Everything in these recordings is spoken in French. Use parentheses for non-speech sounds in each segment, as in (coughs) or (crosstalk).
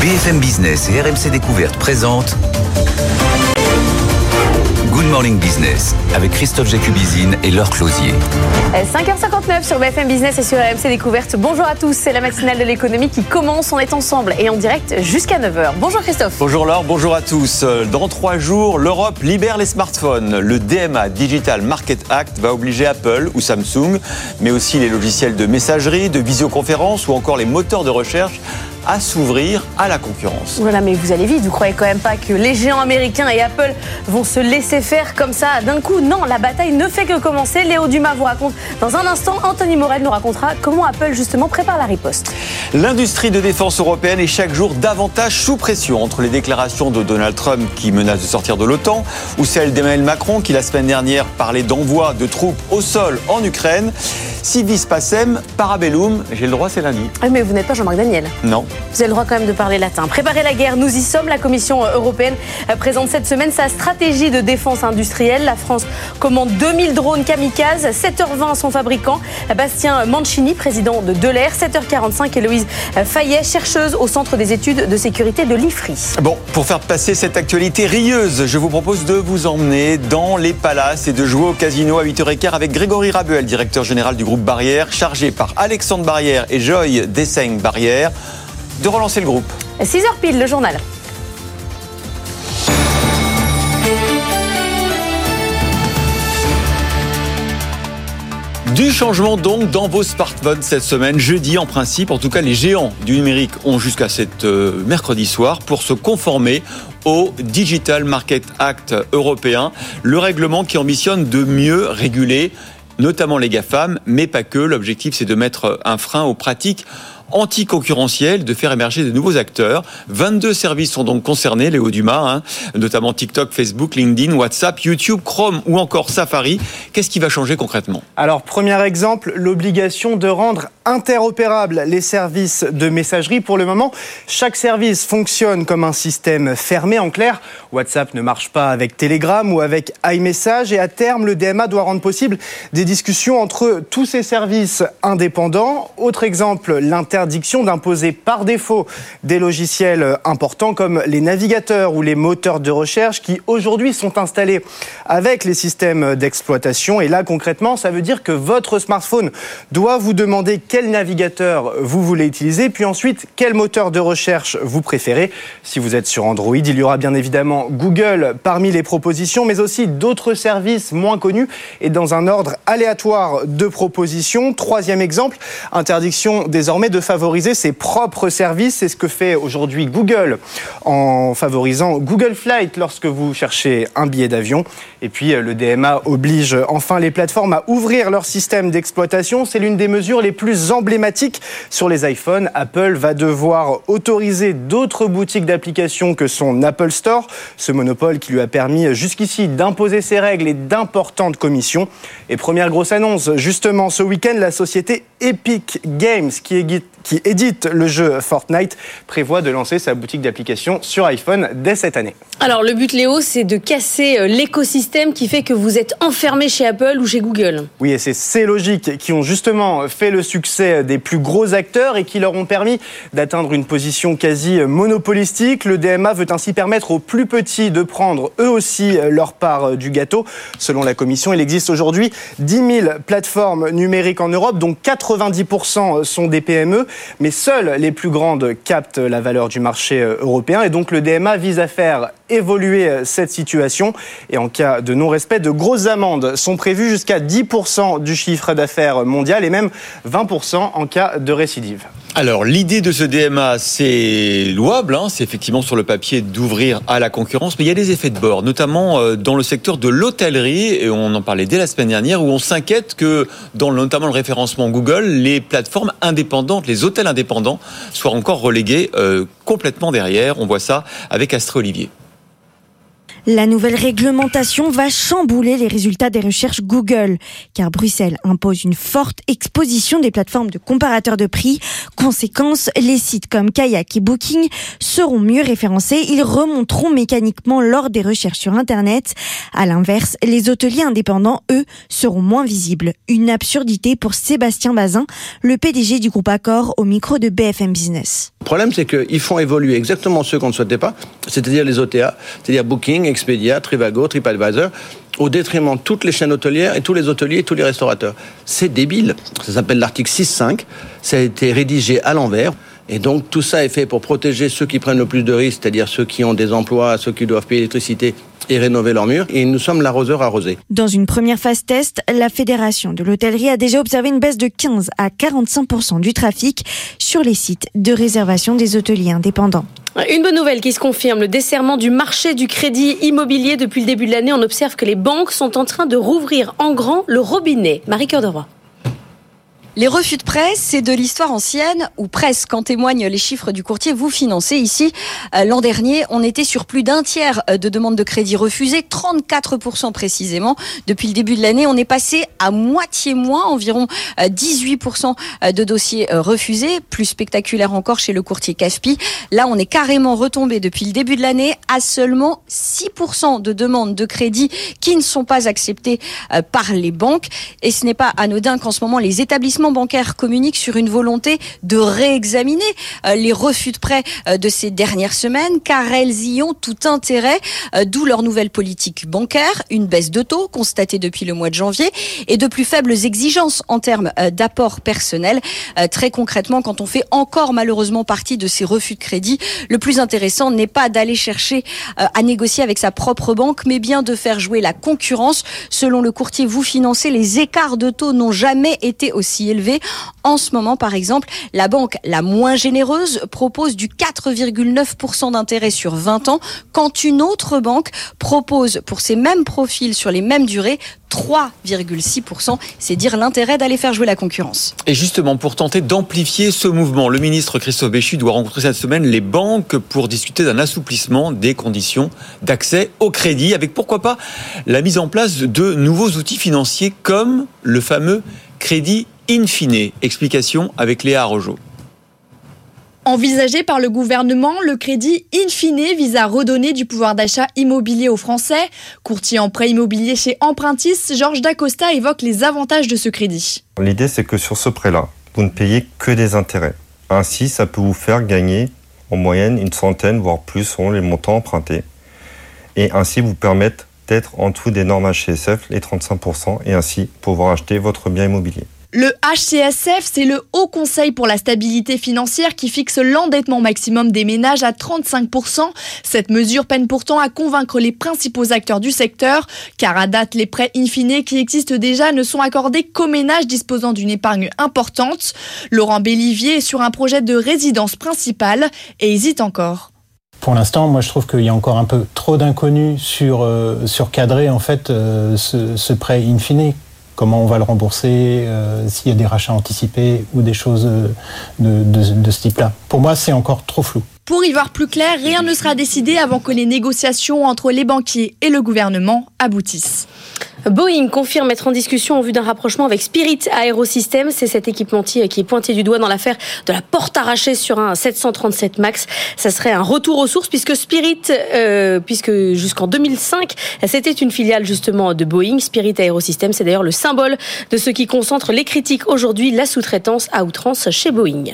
BFM Business et RMC Découverte présentent Good Morning Business avec Christophe Jacubizine et Laure Closier. 5h59 sur BFM Business et sur RMC Découverte. Bonjour à tous, c'est la matinale de l'économie qui commence. On est ensemble et en direct jusqu'à 9h. Bonjour Christophe. Bonjour Laure, bonjour à tous. Dans trois jours, l'Europe libère les smartphones. Le DMA Digital Market Act va obliger Apple ou Samsung, mais aussi les logiciels de messagerie, de visioconférence ou encore les moteurs de recherche à s'ouvrir à la concurrence. Voilà, mais vous allez vite, vous croyez quand même pas que les géants américains et Apple vont se laisser faire comme ça d'un coup? Non, la bataille ne fait que commencer. Léo Dumas vous raconte dans un instant. Anthony Morel nous racontera comment Apple justement prépare la riposte. L'industrie de défense européenne est chaque jour davantage sous pression entre les déclarations de Donald Trump qui menace de sortir de l'OTAN ou celles d'Emmanuel Macron qui la semaine dernière parlait d'envoi de troupes au sol en Ukraine. Si vis passem, parabellum, j'ai le droit, c'est lundi. Ah, mais vous n'êtes pas Jean-Marc Daniel. Non. Vous avez le droit quand même de parler latin. Préparer la guerre, nous y sommes. La Commission européenne présente cette semaine sa stratégie de défense industrielle. La France commande 2000 drones kamikazes, 7h20 son fabricant. Bastien Mancini, président de Delair. 7h45, Héloïse Fayet, chercheuse au Centre des études de sécurité de l'IFRI. Bon, pour faire passer cette actualité rieuse, je vous propose de vous emmener dans les palaces et de jouer au casino à 8h15 avec Grégory Rabuel, directeur général du groupe Barrière, chargé par Alexandre Barrière et Joy Dessaigne Barrière de relancer le groupe. 6h pile, le journal. Du changement donc dans vos smartphones cette semaine, jeudi en principe. En tout cas, les géants du numérique ont jusqu'à cette euh, mercredi soir pour se conformer au Digital Market Act européen, le règlement qui ambitionne de mieux réguler notamment les GAFAM, mais pas que. L'objectif, c'est de mettre un frein aux pratiques anticoncurrentielles, de faire émerger de nouveaux acteurs. 22 services sont donc concernés, Léo Dumas, hein, notamment TikTok, Facebook, LinkedIn, WhatsApp, YouTube, Chrome ou encore Safari. Qu'est-ce qui va changer concrètement? Alors, premier exemple, l'obligation de rendre interopérables les services de messagerie. Pour le moment, chaque service fonctionne comme un système fermé. En clair, WhatsApp ne marche pas avec Telegram ou avec iMessage et à terme, le DMA doit rendre possible des discussions entre tous ces services indépendants. Autre exemple, l'interdiction d'imposer par défaut des logiciels importants comme les navigateurs ou les moteurs de recherche qui aujourd'hui sont installés avec les systèmes d'exploitation. Et là, concrètement, ça veut dire que votre smartphone doit vous demander quel navigateur vous voulez utiliser, puis ensuite quel moteur de recherche vous préférez. Si vous êtes sur Android, il y aura bien évidemment Google parmi les propositions, mais aussi d'autres services moins connus et dans un ordre aléatoire de propositions. Troisième exemple, interdiction désormais de favoriser ses propres services. C'est ce que fait aujourd'hui Google en favorisant Google Flight lorsque vous cherchez un billet d'avion. Et puis le DMA oblige enfin les plateformes à ouvrir leur système d'exploitation. C'est l'une des mesures les plus emblématiques sur les iPhones. Apple va devoir autoriser d'autres boutiques d'applications que son Apple Store, ce monopole qui lui a permis jusqu'ici d'imposer ses règles et d'importantes commissions. Et première grosse annonce, justement ce week-end, la société Epic Games qui qui édite le jeu Fortnite prévoit de lancer sa boutique d'applications sur iPhone dès cette année. Alors le but Léo, c'est de casser l'écosystème qui fait que vous êtes enfermé chez Apple ou chez Google. Oui, et c'est ces logiques qui ont justement fait le succès des plus gros acteurs et qui leur ont permis d'atteindre une position quasi monopolistique. Le DMA veut ainsi permettre aux plus petits de prendre eux aussi leur part du gâteau. Selon la Commission, il existe aujourd'hui 10 000 plateformes numériques en Europe, dont 90% sont des PME, mais seules les plus grandes captent la valeur du marché européen. Et donc le DMA vise à faire évoluer cette situation. Et en cas de non-respect, de grosses amendes sont prévues jusqu'à 10% du chiffre d'affaires mondial et même 20% en cas de récidive. Alors, l'idée de ce DMA, c'est louable, hein, c'est effectivement sur le papier d'ouvrir à la concurrence, mais il y a des effets de bord, notamment dans le secteur de l'hôtellerie, et on en parlait dès la semaine dernière, où on s'inquiète que, dans notamment le référencement Google, les plateformes indépendantes, les hôtels indépendants, soient encore relégués euh, complètement derrière. On voit ça avec Astrid Olivier. La nouvelle réglementation va chambouler les résultats des recherches Google, car Bruxelles impose une forte exposition des plateformes de comparateurs de prix. Conséquence, les sites comme Kayak et Booking seront mieux référencés, ils remonteront mécaniquement lors des recherches sur Internet. À l'inverse, les hôteliers indépendants, eux, seront moins visibles. Une absurdité pour Sébastien Bazin, le PDG du groupe Accor au micro de BFM Business. Le problème, c'est qu'ils font évoluer exactement ceux qu'on ne souhaitait pas, c'est-à-dire les OTA, c'est-à-dire Booking, Expedia, Trivago, TripAdvisor, au détriment de toutes les chaînes hôtelières et tous les hôteliers et tous les restaurateurs. C'est débile. Ça s'appelle l'article 6.5. Ça a été rédigé à l'envers. Et donc tout ça est fait pour protéger ceux qui prennent le plus de risques, c'est-à-dire ceux qui ont des emplois, ceux qui doivent payer l'électricité et rénover leurs murs. Et nous sommes l'arroseur arrosé. Dans une première phase test, la Fédération de l'hôtellerie a déjà observé une baisse de 15 à 45% du trafic sur les sites de réservation des hôteliers indépendants. Une bonne nouvelle qui se confirme, le desserrement du marché du crédit immobilier depuis le début de l'année. On observe que les banques sont en train de rouvrir en grand le robinet. Marie Cœur de Roi. Les refus de prêt, c'est de l'histoire ancienne, ou presque, en témoignent les chiffres du courtier Vous Financez. Ici, euh, l'an dernier, on était sur plus d'un tiers euh, de demandes de crédit refusées, 34% précisément. Depuis le début de l'année, on est passé à moitié moins, environ 18% euh, de dossiers refusés. Plus spectaculaire encore chez le courtier CAFPI. Là, on est carrément retombé depuis le début de l'année à seulement 6% de demandes de crédit qui ne sont pas acceptées par les banques. Et ce n'est pas anodin qu'en ce moment, les établissements bancaires communiquent sur une volonté de réexaminer euh, les refus de prêt euh, de ces dernières semaines, car elles y ont tout intérêt, euh, d'où leur nouvelle politique bancaire, une baisse de taux constatée depuis le mois de janvier et de plus faibles exigences en termes d'apport personnel. Très concrètement, quand on fait encore malheureusement partie de ces refus de crédit, le plus intéressant n'est pas d'aller chercher à négocier avec sa propre banque, mais bien de faire jouer la concurrence. Selon le courtier Vous Financez, les écarts de taux n'ont jamais été aussi En ce moment, par exemple, la banque la moins généreuse propose du 4,9% d'intérêt sur 20 ans, quand une autre banque propose pour ces mêmes profils sur les mêmes durées 3,6%. C'est dire l'intérêt d'aller faire jouer la concurrence. Et justement, pour tenter d'amplifier ce mouvement, le ministre Christophe Béchu doit rencontrer cette semaine les banques pour discuter d'un assouplissement des conditions d'accès au crédit, avec pourquoi pas la mise en place de nouveaux outils financiers comme le fameux crédit in fine. Explication avec Léa Rojo. Envisagé par le gouvernement, le crédit in fine vise à redonner du pouvoir d'achat immobilier aux Français. Courtier en prêt immobilier chez Empruntis, Georges Dacosta évoque les avantages de ce crédit. L'idée, c'est que sur ce prêt-là, vous ne payez que des intérêts. Ainsi, ça peut vous faire gagner en moyenne une centaine, voire plus, selon les montants empruntés. Et ainsi vous permettre d'être en dessous des normes HCSF, les 35%, et ainsi pouvoir acheter votre bien immobilier. Le HCSF, c'est le Haut Conseil pour la stabilité financière qui fixe l'endettement maximum des ménages à 35%. Cette mesure peine pourtant à convaincre les principaux acteurs du secteur, car à date, les prêts in fine qui existent déjà ne sont accordés qu'aux ménages disposant d'une épargne importante. Laurent Bellivier est sur un projet de résidence principale et hésite encore. Pour l'instant, moi, je trouve qu'il y a encore un peu trop d'inconnus sur, euh, cadrer en fait euh, ce, ce prêt in fine comment on va le rembourser, euh, s'il y a des rachats anticipés ou des choses euh, de, de ce type-là. Pour moi, c'est encore trop flou. Pour y voir plus clair, rien ne sera décidé avant que les négociations entre les banquiers et le gouvernement aboutissent. Boeing confirme être en discussion en vue d'un rapprochement avec Spirit Aerosystems. C'est cet équipementier qui est pointé du doigt dans l'affaire de la porte arrachée sur un 737 MAX. Ça serait un retour aux sources puisque Spirit, euh, puisque jusqu'en 2005, c'était une filiale justement de Boeing. Spirit Aerosystems, c'est d'ailleurs le symbole de ce qui concentre les critiques aujourd'hui, la sous-traitance à outrance chez Boeing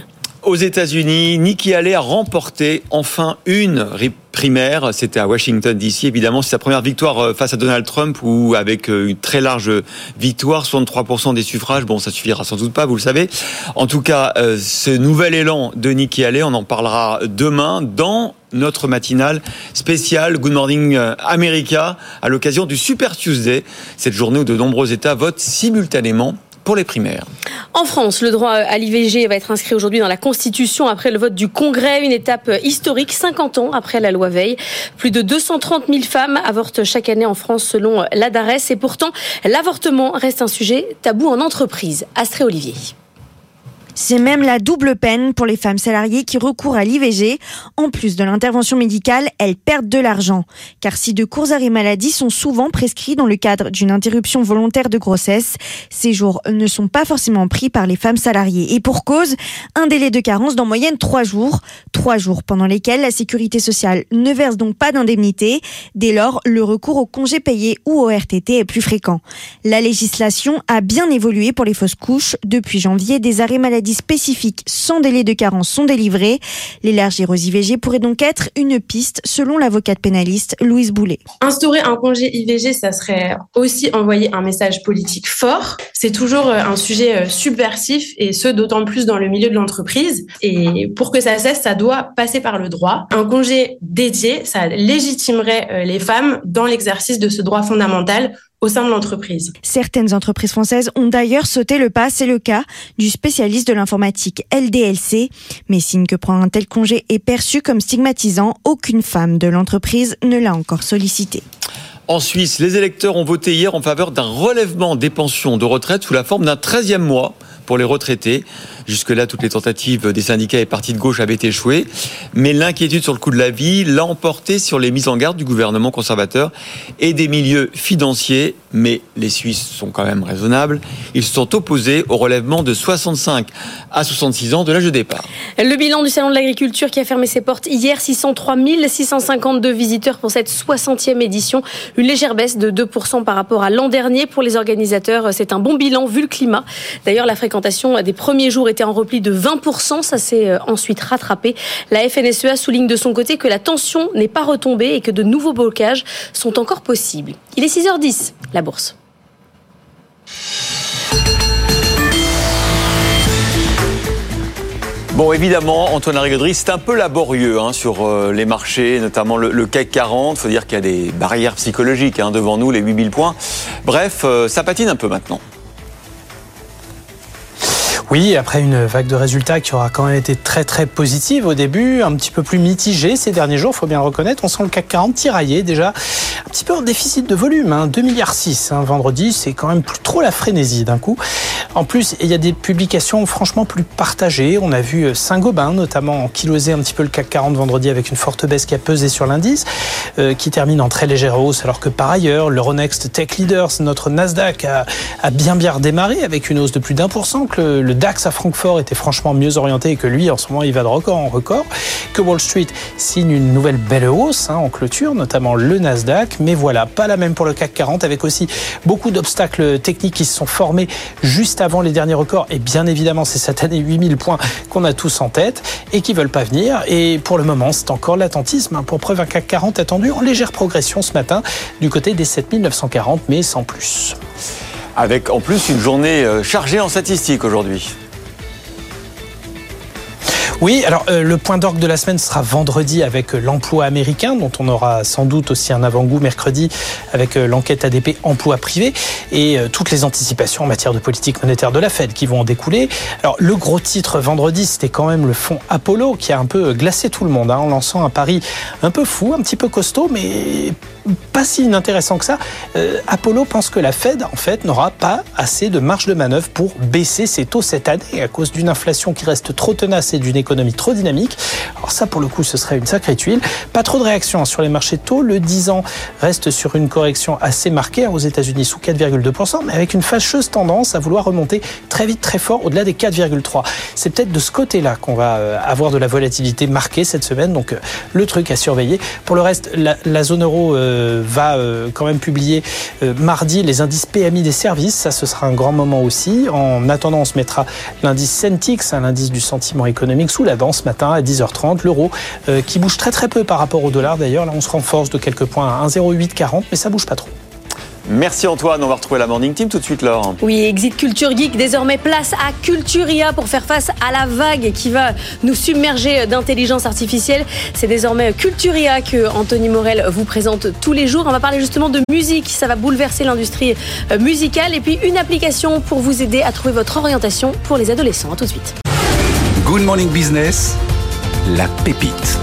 aux États-Unis, Nikki Haley a remporté enfin une primaire. C'était à Washington DC. Évidemment, c'est sa première victoire euh, face à Donald Trump ou avec euh, une très large victoire, 63% des suffrages. Bon, ça suffira sans doute pas, vous le savez. En tout cas, euh, ce nouvel élan de Nikki Haley, on en parlera demain dans notre matinale spéciale Good Morning America à l'occasion du Super Tuesday, cette journée où de nombreux États votent simultanément pour les primaires. En France, le droit à l'IVG va être inscrit aujourd'hui dans la Constitution après le vote du Congrès, une étape historique 50 ans après la loi Veil. Plus de 230 000 femmes avortent chaque année en France selon l'ADARES et pourtant l'avortement reste un sujet tabou en entreprise. Astré Olivier. C'est même la double peine pour les femmes salariées qui recourent à l'IVG. En plus de l'intervention médicale, elles perdent de l'argent. Car si de courts arrêts maladie sont souvent prescrits dans le cadre d'une interruption volontaire de grossesse, ces jours ne sont pas forcément pris par les femmes salariées. Et pour cause, un délai de carence d'en moyenne trois jours. Trois jours pendant lesquels la sécurité sociale ne verse donc pas d'indemnité. Dès lors, le recours au congé payé ou au RTT est plus fréquent. La législation a bien évolué pour les fausses couches. Depuis janvier, des arrêts maladie spécifiques sans délai de carence sont délivrés. L'élargir aux IVG pourrait donc être une piste selon l'avocate pénaliste Louise Boulet. Instaurer un congé IVG, ça serait aussi envoyer un message politique fort. C'est toujours euh, un sujet euh, subversif et ce d'autant plus dans le milieu de l'entreprise. Et pour que ça cesse, ça doit passer par le droit. Un congé dédié, ça légitimerait euh, les femmes dans l'exercice de ce droit fondamental au sein de l'entreprise. Certaines entreprises françaises ont d'ailleurs sauté le pas, c'est le cas du spécialiste de l'informatique LDLC. Mais signe que prendre un tel congé est perçu comme stigmatisant, aucune femme de l'entreprise ne l'a encore sollicité. En Suisse, les électeurs ont voté hier en faveur d'un relèvement des pensions de retraite sous la forme d'un 13e mois pour les retraités. Jusque-là, toutes les tentatives des syndicats et partis de gauche avaient échoué. Mais l'inquiétude sur le coût de la vie l'a emporté sur les mises en garde du gouvernement conservateur et des milieux financiers. Mais les Suisses sont quand même raisonnables. Ils sont opposés au relèvement de 65 à 66 ans de l'âge de départ. Le bilan du Salon de l'Agriculture qui a fermé ses portes hier, 603 652 visiteurs pour cette 60e édition. Une légère baisse de 2% par rapport à l'an dernier. Pour les organisateurs, c'est un bon bilan vu le climat. D'ailleurs, la fréquentation des premiers jours en repli de 20%. Ça s'est euh, ensuite rattrapé. La FNSEA souligne de son côté que la tension n'est pas retombée et que de nouveaux blocages sont encore possibles. Il est 6h10, la bourse. Bon, évidemment, Antoine Larigauderie, c'est un peu laborieux hein, sur euh, les marchés, notamment le, CAC 40. Il faut dire qu'il y a des barrières psychologiques hein, devant nous, les 8000 points. Bref, euh, ça patine un peu maintenant. Oui, après une vague de résultats qui aura quand même été très très positive au début, un petit peu plus mitigée ces derniers jours, faut bien le reconnaître. On sent le CAC 40 tiraillé déjà, un petit peu en déficit de volume, hein, 2 milliards 6 hein, vendredi, c'est quand même plus trop la frénésie d'un coup. En plus, il y a des publications franchement plus partagées. On a vu euh, Saint-Gobain notamment enkyloser un petit peu le CAC 40 vendredi avec une forte baisse qui a pesé sur l'indice, euh, qui termine en très légère hausse, alors que par ailleurs, l'Euronext Tech Leaders, notre Nasdaq, a, a, bien bien redémarré avec une hausse de plus d'un pour cent, que le DAX à Francfort était franchement mieux orienté que lui, en ce moment, il va de record en record. Que Wall Street signe une nouvelle belle hausse hein, en clôture, notamment le Nasdaq. Mais voilà, pas la même pour le CAC 40, avec aussi beaucoup d'obstacles techniques qui se sont formés juste avant les derniers records. Et bien évidemment, c'est cette année 8000 points qu'on a tous en tête et qui veulent pas venir. Et pour le moment, c'est encore l'attentisme. Hein. Pour preuve, un CAC 40 attendu en légère progression ce matin du côté des 7940, mais sans plus. Avec en plus une journée euh, chargée en statistiques aujourd'hui. Oui, alors euh, le point d'orgue de la semaine sera vendredi avec euh, l'emploi américain, dont on aura sans doute aussi un avant-goût mercredi avec l'enquête ADP emploi privé et toutes les anticipations en matière de politique monétaire de la Fed qui vont en découler. Alors le gros titre vendredi, c'était quand même le fonds Apollo qui a un peu glacé tout le monde hein, en lançant un pari un peu fou, un petit peu costaud, mais pas si inintéressant que ça. Euh, Apollo pense que la Fed, en fait, n'aura pas assez de marge de manœuvre pour baisser ses taux cette année à cause d'une inflation qui reste trop tenace et d'une économie trop dynamique. Alors ça, pour le coup, ce serait une sacrée tuile. Pas trop de réaction hein, sur les marchés de taux. Le 10 ans reste sur une correction assez marquée hein, aux États-Unis sous 4,2%, mais avec une fâcheuse tendance à vouloir remonter très vite, très fort au-delà des 4,3. C'est peut-être de ce côté-là qu'on va euh, avoir de la volatilité marquée cette semaine. Donc euh, le truc à surveiller. Pour le reste, la, zone euro va euh, quand même publier euh, mardi les indices PMI des services. Ça, ce sera un grand moment aussi. En attendant, on se mettra l'indice Centix, un indice du sentiment économique, sous la danse ce matin à 10h30. L'euro qui bouge très très peu par rapport au dollar. D'ailleurs, là, on se renforce de quelques points à 1,0840, mais ça bouge pas trop. Merci Antoine, on va retrouver la Morning Team tout de suite Laure. Oui, Exit Culture Geek, désormais place à Culturia pour faire face à la vague qui va nous submerger d'intelligence artificielle. C'est désormais Culturia que Anthony Morel vous présente tous les jours. On va parler justement de musique, ça va bouleverser l'industrie euh, musicale et puis une application pour vous aider à trouver votre orientation pour les adolescents. A tout de suite. Good Morning Business, la pépite.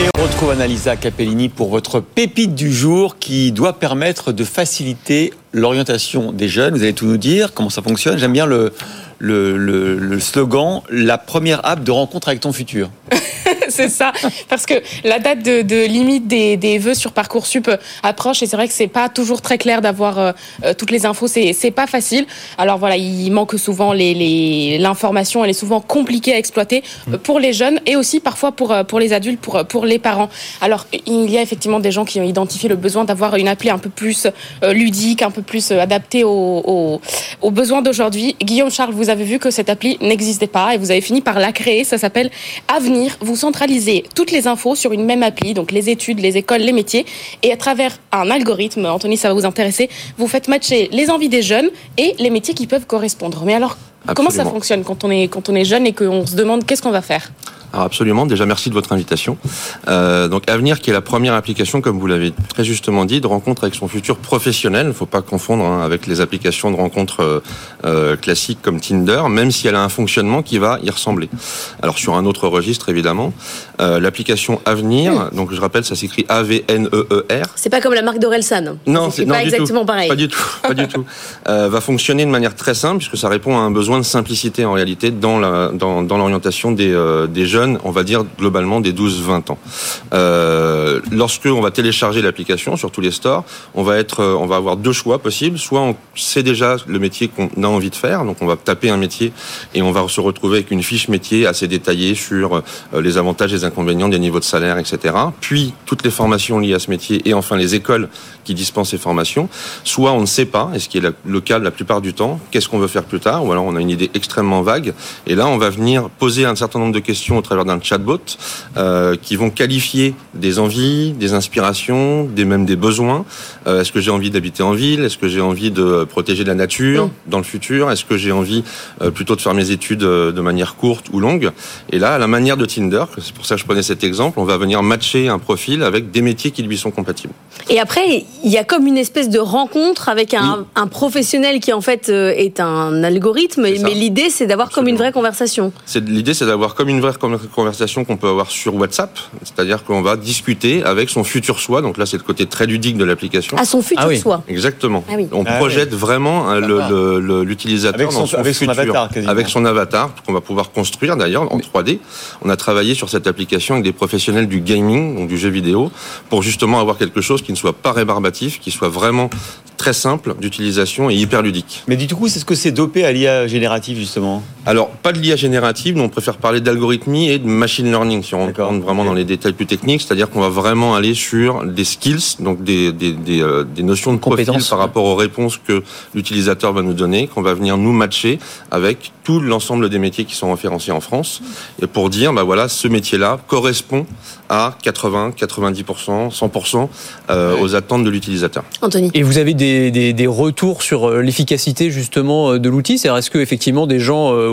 Et on retrouve Annalisa Capellini pour votre pépite du jour qui doit permettre de faciliter l'orientation des jeunes. Vous allez tout nous dire, comment ça fonctionne. J'aime bien le, le, le, slogan, la première app de rencontre avec ton futur. (laughs) c'est ça. Parce que la date de, limite des, des, vœux sur Parcoursup approche et c'est vrai que c'est pas toujours très clair d'avoir euh, toutes les infos. C'est, c'est pas facile. Alors voilà, il manque souvent les, les, l'information. Elle est souvent compliquée à exploiter pour les jeunes et aussi parfois pour, pour les adultes, pour, pour les parents. Alors il y a effectivement des gens qui ont identifié le besoin d'avoir une appli un peu plus ludique, un peu plus adaptée aux, aux, aux besoins d'aujourd'hui. Guillaume Charles, vous avez vu que cette appli n'existait pas et vous avez fini par la créer. Ça s'appelle Avenir. Vous centralisez toutes les infos sur une même appli, donc les études, les écoles, les métiers. Et à travers un algorithme, Anthony, ça va vous intéresser, vous faites matcher les envies des jeunes et les métiers qui peuvent correspondre. Mais alors, comment ça fonctionne quand on est, quand on est jeune et qu'on se demande qu'est-ce qu'on va faire? Alors absolument. Déjà, merci de votre invitation. Euh, donc Avenir, qui est la première application, comme vous l'avez très justement dit, de rencontre avec son futur professionnel. Il ne faut pas confondre hein, avec les applications de rencontre euh, euh, classiques comme Tinder, même si elle a un fonctionnement qui va y ressembler. Alors sur un autre registre, évidemment, euh, l'application Avenir. Donc je rappelle, ça s'écrit A V N E E R. C'est pas comme la marque d'Orelsan. Non, c'est pas exactement tout. pareil. Pas du tout. Pas du tout. (laughs) Va fonctionner de manière très simple puisque ça répond à un besoin de simplicité en réalité dans la dans, dans l'orientation des euh, des jeunes on va dire globalement des 12-20 ans. Euh, lorsque on va télécharger l'application sur tous les stores, on va être, euh, on va avoir deux choix possibles. Soit on sait déjà le métier qu'on a envie de faire, donc on va taper un métier et on va se retrouver avec une fiche métier assez détaillée sur euh, les avantages les inconvénients des niveaux de salaire, etc. Puis toutes les formations liées à ce métier et enfin les écoles qui dispensent ces formations. Soit on ne sait pas, et ce qui est le cas la plupart du temps, qu'est-ce qu'on veut faire plus tard, ou alors on a une idée extrêmement vague. Et là, on va venir poser un certain nombre de questions au travers d'un chatbot euh, qui vont qualifier des envies, des inspirations, des même des besoins. Euh, est-ce que j'ai envie d'habiter en ville? Est-ce que j'ai envie de protéger la nature dans le futur? Est-ce que j'ai envie euh, plutôt de faire mes études de manière courte ou longue? Et là, à la manière de Tinder, c'est pour ça que je prenais cet exemple, on va venir matcher un profil avec des métiers qui lui sont compatibles. Et après, il y a comme une espèce de rencontre avec un, un professionnel qui en fait est un algorithme, mais l'idée c'est d'avoir comme une vraie conversation. L'idée c'est d'avoir comme une vraie conversation qu'on peut avoir sur WhatsApp, c'est-à-dire qu'on va discuter avec son futur soi. Donc là, c'est le côté très ludique de l'application. À son futur ah soi. Exactement. Ah oui. On Ah projette oui. vraiment le- le- l'utilisateur Avec son- dans son, avec son futur, avatar, quasiment. avec son avatar qu'on va pouvoir construire d'ailleurs en 3D. On a travaillé sur cette application avec des professionnels du gaming, donc du jeu vidéo, pour justement avoir quelque chose qui ne soit pas rébarbatif, qui soit vraiment très simple d'utilisation et hyper ludique. Mais du coup, c'est ce que c'est dopé à l'IA générative, justement Alors, pas de l'IA générative, nous on préfère parler d'algorithmie et de machine learning, si on rentre vraiment dans les détails plus techniques, c'est-à-dire qu'on va vraiment aller sur des skills, donc des, des, des, euh, des notions de profil Compétences, par rapport aux réponses que l'utilisateur va nous donner, qu'on va venir nous matcher avec tout l'ensemble des métiers qui sont référencés en France, et pour dire, bah voilà, ce métier-là correspond à 80, 90%, 100% euh, aux attentes de l'utilisateur. Anthony. Et vous avez des, des, des retours sur euh, l'efficacité justement euh, de l'outil? C'est-à-dire est-ce que effectivement des gens euh,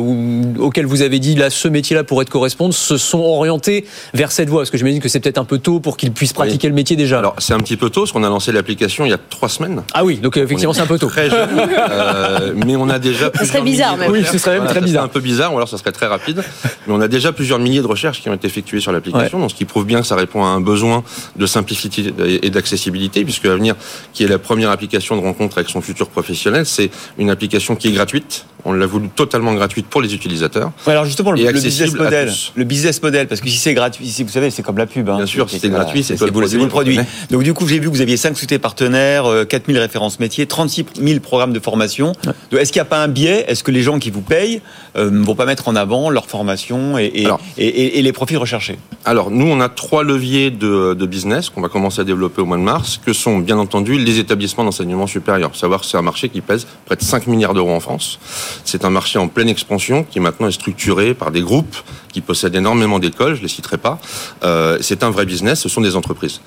auxquels vous avez dit là ce métier-là pourrait te correspondre se sont orientés vers cette voie? Parce que j'imagine que c'est peut-être un peu tôt pour qu'ils puissent pratiquer le métier déjà. Alors c'est un petit peu tôt, parce qu'on a lancé l'application il y a trois semaines. Ah oui, donc effectivement c'est un peu tôt. Très jeune, euh, mais on a déjà. Ça serait bizarre, même. Oui, ce serait même Voilà, très bizarre. un peu bizarre, ou alors ça serait très rapide. Mais on a déjà plusieurs milliers de recherches qui ont été effectuées sur l'application, donc ce qui prouve bien que ça répond à un besoin de simplicité et d'accessibilité, puisque Avenir, qui est la première application de rencontre avec son futur professionnel, c'est une application qui est gratuite. On l'a voulu totalement gratuite pour les utilisateurs. Ouais, alors justement, le, Et le accessible business à model, tous. le business model, parce que si c'est gratuit, si vous savez, c'est comme la pub. Hein, Bien sûr, si c'est gratuit, c'est vous, le produit. Donc du coup, j'ai vu que vous aviez 5 sociétés partenaires, euh, 4000 références métiers, 36 000 programmes de formation. Est-ce qu'il n'y a pas un biais? Est-ce que les gens qui vous payent euh, ne vont pas mettre en avant leur formation et, et, Alors. et- et- et les profils recherchés? Alors, nous, on a trois leviers de, business qu'on va commencer à développer au mois de mars, que sont, bien entendu, les établissements d'enseignement supérieur. Savoir que c'est un marché qui pèse près de 5 milliards d'euros en France. C'est un marché en pleine expansion qui maintenant est structuré par des groupes qui possèdent énormément d'écoles, je les citerai pas. Euh, c'est un vrai business, ce sont des entreprises.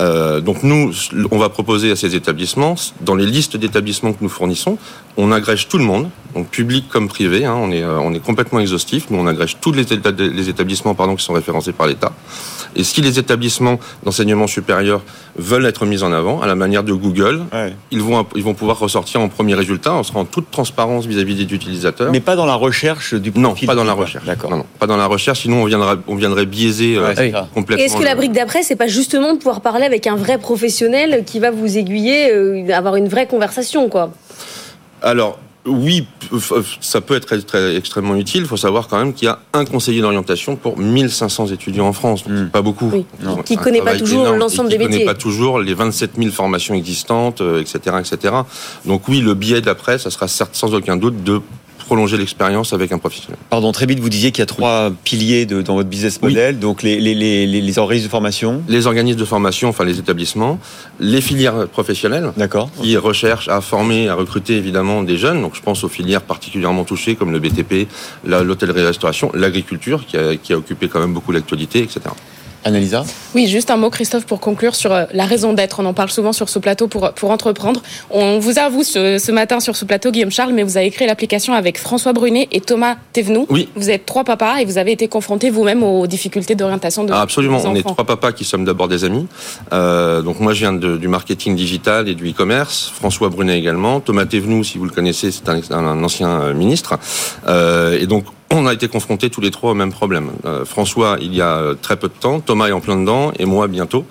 Euh, donc nous, on va proposer à ces établissements, dans les listes d'établissements que nous fournissons, on agrège tout le monde, donc public comme privé, hein, on, est, euh, on est complètement exhaustif, nous on agrège tous les, éta- les établissements pardon, qui sont référencés par l'État. Et si les établissements d'enseignement supérieur veulent être mis en avant, à la manière de Google, Ouais. ils, vont, ils vont pouvoir ressortir en premier résultat, on sera en toute transparence vis-à-vis des utilisateurs. Mais pas dans la recherche du profil. non, pas dans la recherche. D'accord. Non, non, pas dans la recherche, sinon on viendrait, on viendrait biaiser euh, Ouais, complètement. Est-ce que la brique d'après, c'est pas justement de pouvoir parler avec un vrai professionnel qui va vous aiguiller, euh, avoir une vraie conversation, quoi? Alors, oui, ça peut être très, très, extrêmement utile. Il faut savoir quand même qu'il y a un conseiller d'orientation pour 1500 étudiants en France. Donc pas beaucoup. Oui. qui ne connaît pas toujours l'ensemble des métiers. Qui ne connaît pas toujours les 27 000 formations existantes, etc., euh, etc. Donc oui, le billet d'après, ça sera certes sans aucun doute de prolonger l'expérience avec un professionnel. Pardon, très vite, vous disiez qu'il y a trois piliers de, dans votre business model, donc les, les, les, les, organismes de formation Les organismes de formation, enfin les établissements, les filières professionnelles, D'accord. qui recherchent à former, à recruter évidemment des jeunes, donc je pense aux filières particulièrement touchées comme le BTP, l'hôtellerie-restauration, l'agriculture, qui a, qui a occupé quand même beaucoup l'actualité, etc. Annalisa Oui, juste un mot, Christophe, pour conclure sur euh, la raison d'être. On en parle souvent sur ce plateau pour, pour entreprendre. On vous avoue ce, ce matin sur ce plateau, Guillaume Charles, mais vous avez créé l'application avec François Brunet et Thomas Thévenoud. Oui. Vous êtes trois papas et vous avez été confrontés vous-même aux difficultés d'orientation de ah, Absolument, on est trois papas qui sommes d'abord des amis. Euh, donc moi, je viens de, du marketing digital et du e-commerce. François Brunet également. Thomas Thévenoud, si vous le connaissez, c'est un, un, ancien euh, ministre. Euh, et donc, on a été confrontés tous les trois au même problème. Euh, François, il y a très peu de temps, Thomas est en plein dedans, et moi bientôt.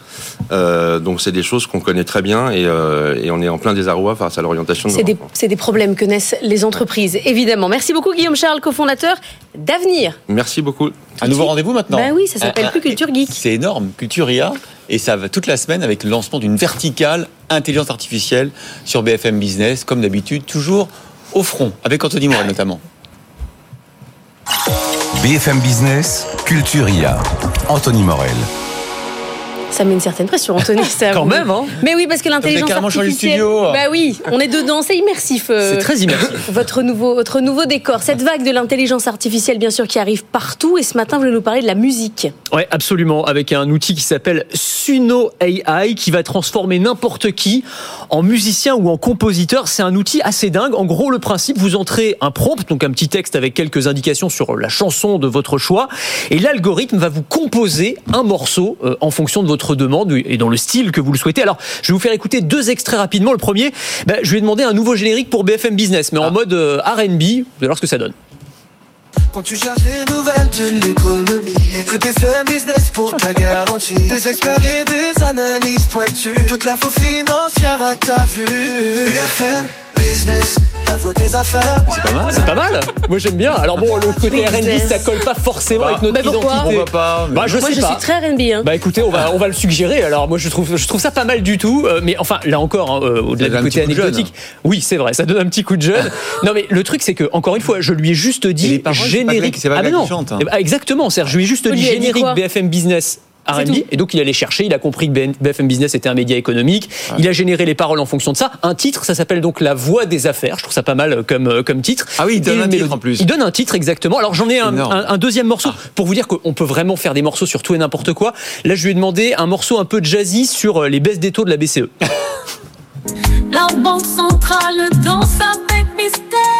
Euh, donc c'est des choses qu'on connaît très bien, et, euh, et, on est en plein désarroi face à l'orientation de C'est des, des, problèmes que naissent les entreprises, évidemment. Merci beaucoup Guillaume Charles, cofondateur d'Avenir. Merci beaucoup. Un nouveau rendez-vous maintenant Ben oui, ça s'appelle plus Culture Geek. C'est énorme, Culture IA, et ça va toute la semaine avec le lancement d'une verticale intelligence artificielle sur BFM Business, comme d'habitude, toujours au front, avec Anthony Morel notamment. BFM Business, Culture IA. Anthony Morel. Ça met une certaine pression, Anthony. (laughs) Ça, Quand même, hein Mais oui, parce que l'intelligence artificielle. Bah oui, on est dedans, c'est immersif. Euh, c'est très immersif. (laughs) Votre nouveau, votre nouveau décor, cette vague de l'intelligence artificielle, bien sûr, qui arrive partout. Et ce matin, vous voulez nous parler de la musique. Ouais, absolument, avec un outil qui s'appelle Suno AI, qui va transformer n'importe qui en musicien ou en compositeur. C'est un outil assez dingue. En gros, le principe, vous entrez un prompt, donc un petit texte avec quelques indications sur la chanson de votre choix, et l'algorithme va vous composer un morceau euh, en fonction de votre demande et dans le style que vous le souhaitez. Alors, je vais vous faire écouter deux extraits rapidement. Le premier, ben, je lui ai demandé un nouveau générique pour BFM Business, mais ah. en mode euh, R&B. Vous allez voir ce que ça donne. Quand tu cherches des nouvelles de l'économie, écoute BFM Business pour ta garantie. Des experts et des analyses pointues, toute l'info financière à ta vue. BFM Business. C'est pas mal. C'est pas mal. Moi j'aime bien. Alors bon, le côté R&B, ça colle pas forcément bah, avec notre bah pourquoi identité. On va pas. Bah, je moi sais je pas. suis très R&B. Hein. Bah écoutez, on va on va le suggérer. Alors moi je trouve je trouve ça pas mal du tout. Euh, mais enfin là encore, hein, euh, au-delà du côté anecdotique, oui c'est vrai, ça donne un petit coup de jeune. (laughs) non mais le truc c'est que encore une fois, je lui ai juste dit générique. C'est pas ah mais non. chante, hein. Eh bah, exactement. C'est je lui ai juste dit générique BFM Business. Et donc il allait chercher, il a compris que BFM Business était un média économique, ouais. il a généré les paroles en fonction de ça. Un titre, ça s'appelle donc La Voix des affaires. Je trouve ça pas mal comme comme titre. Ah oui, il donne et un titre en plus. Il donne un titre exactement. Alors j'en ai un, un, un, deuxième morceau ah. pour vous dire qu'on peut vraiment faire des morceaux sur tout et n'importe quoi. Là, je lui ai demandé un morceau un peu jazzy sur les baisses des taux de la BCE. (laughs) la banque centrale danse avec mystère.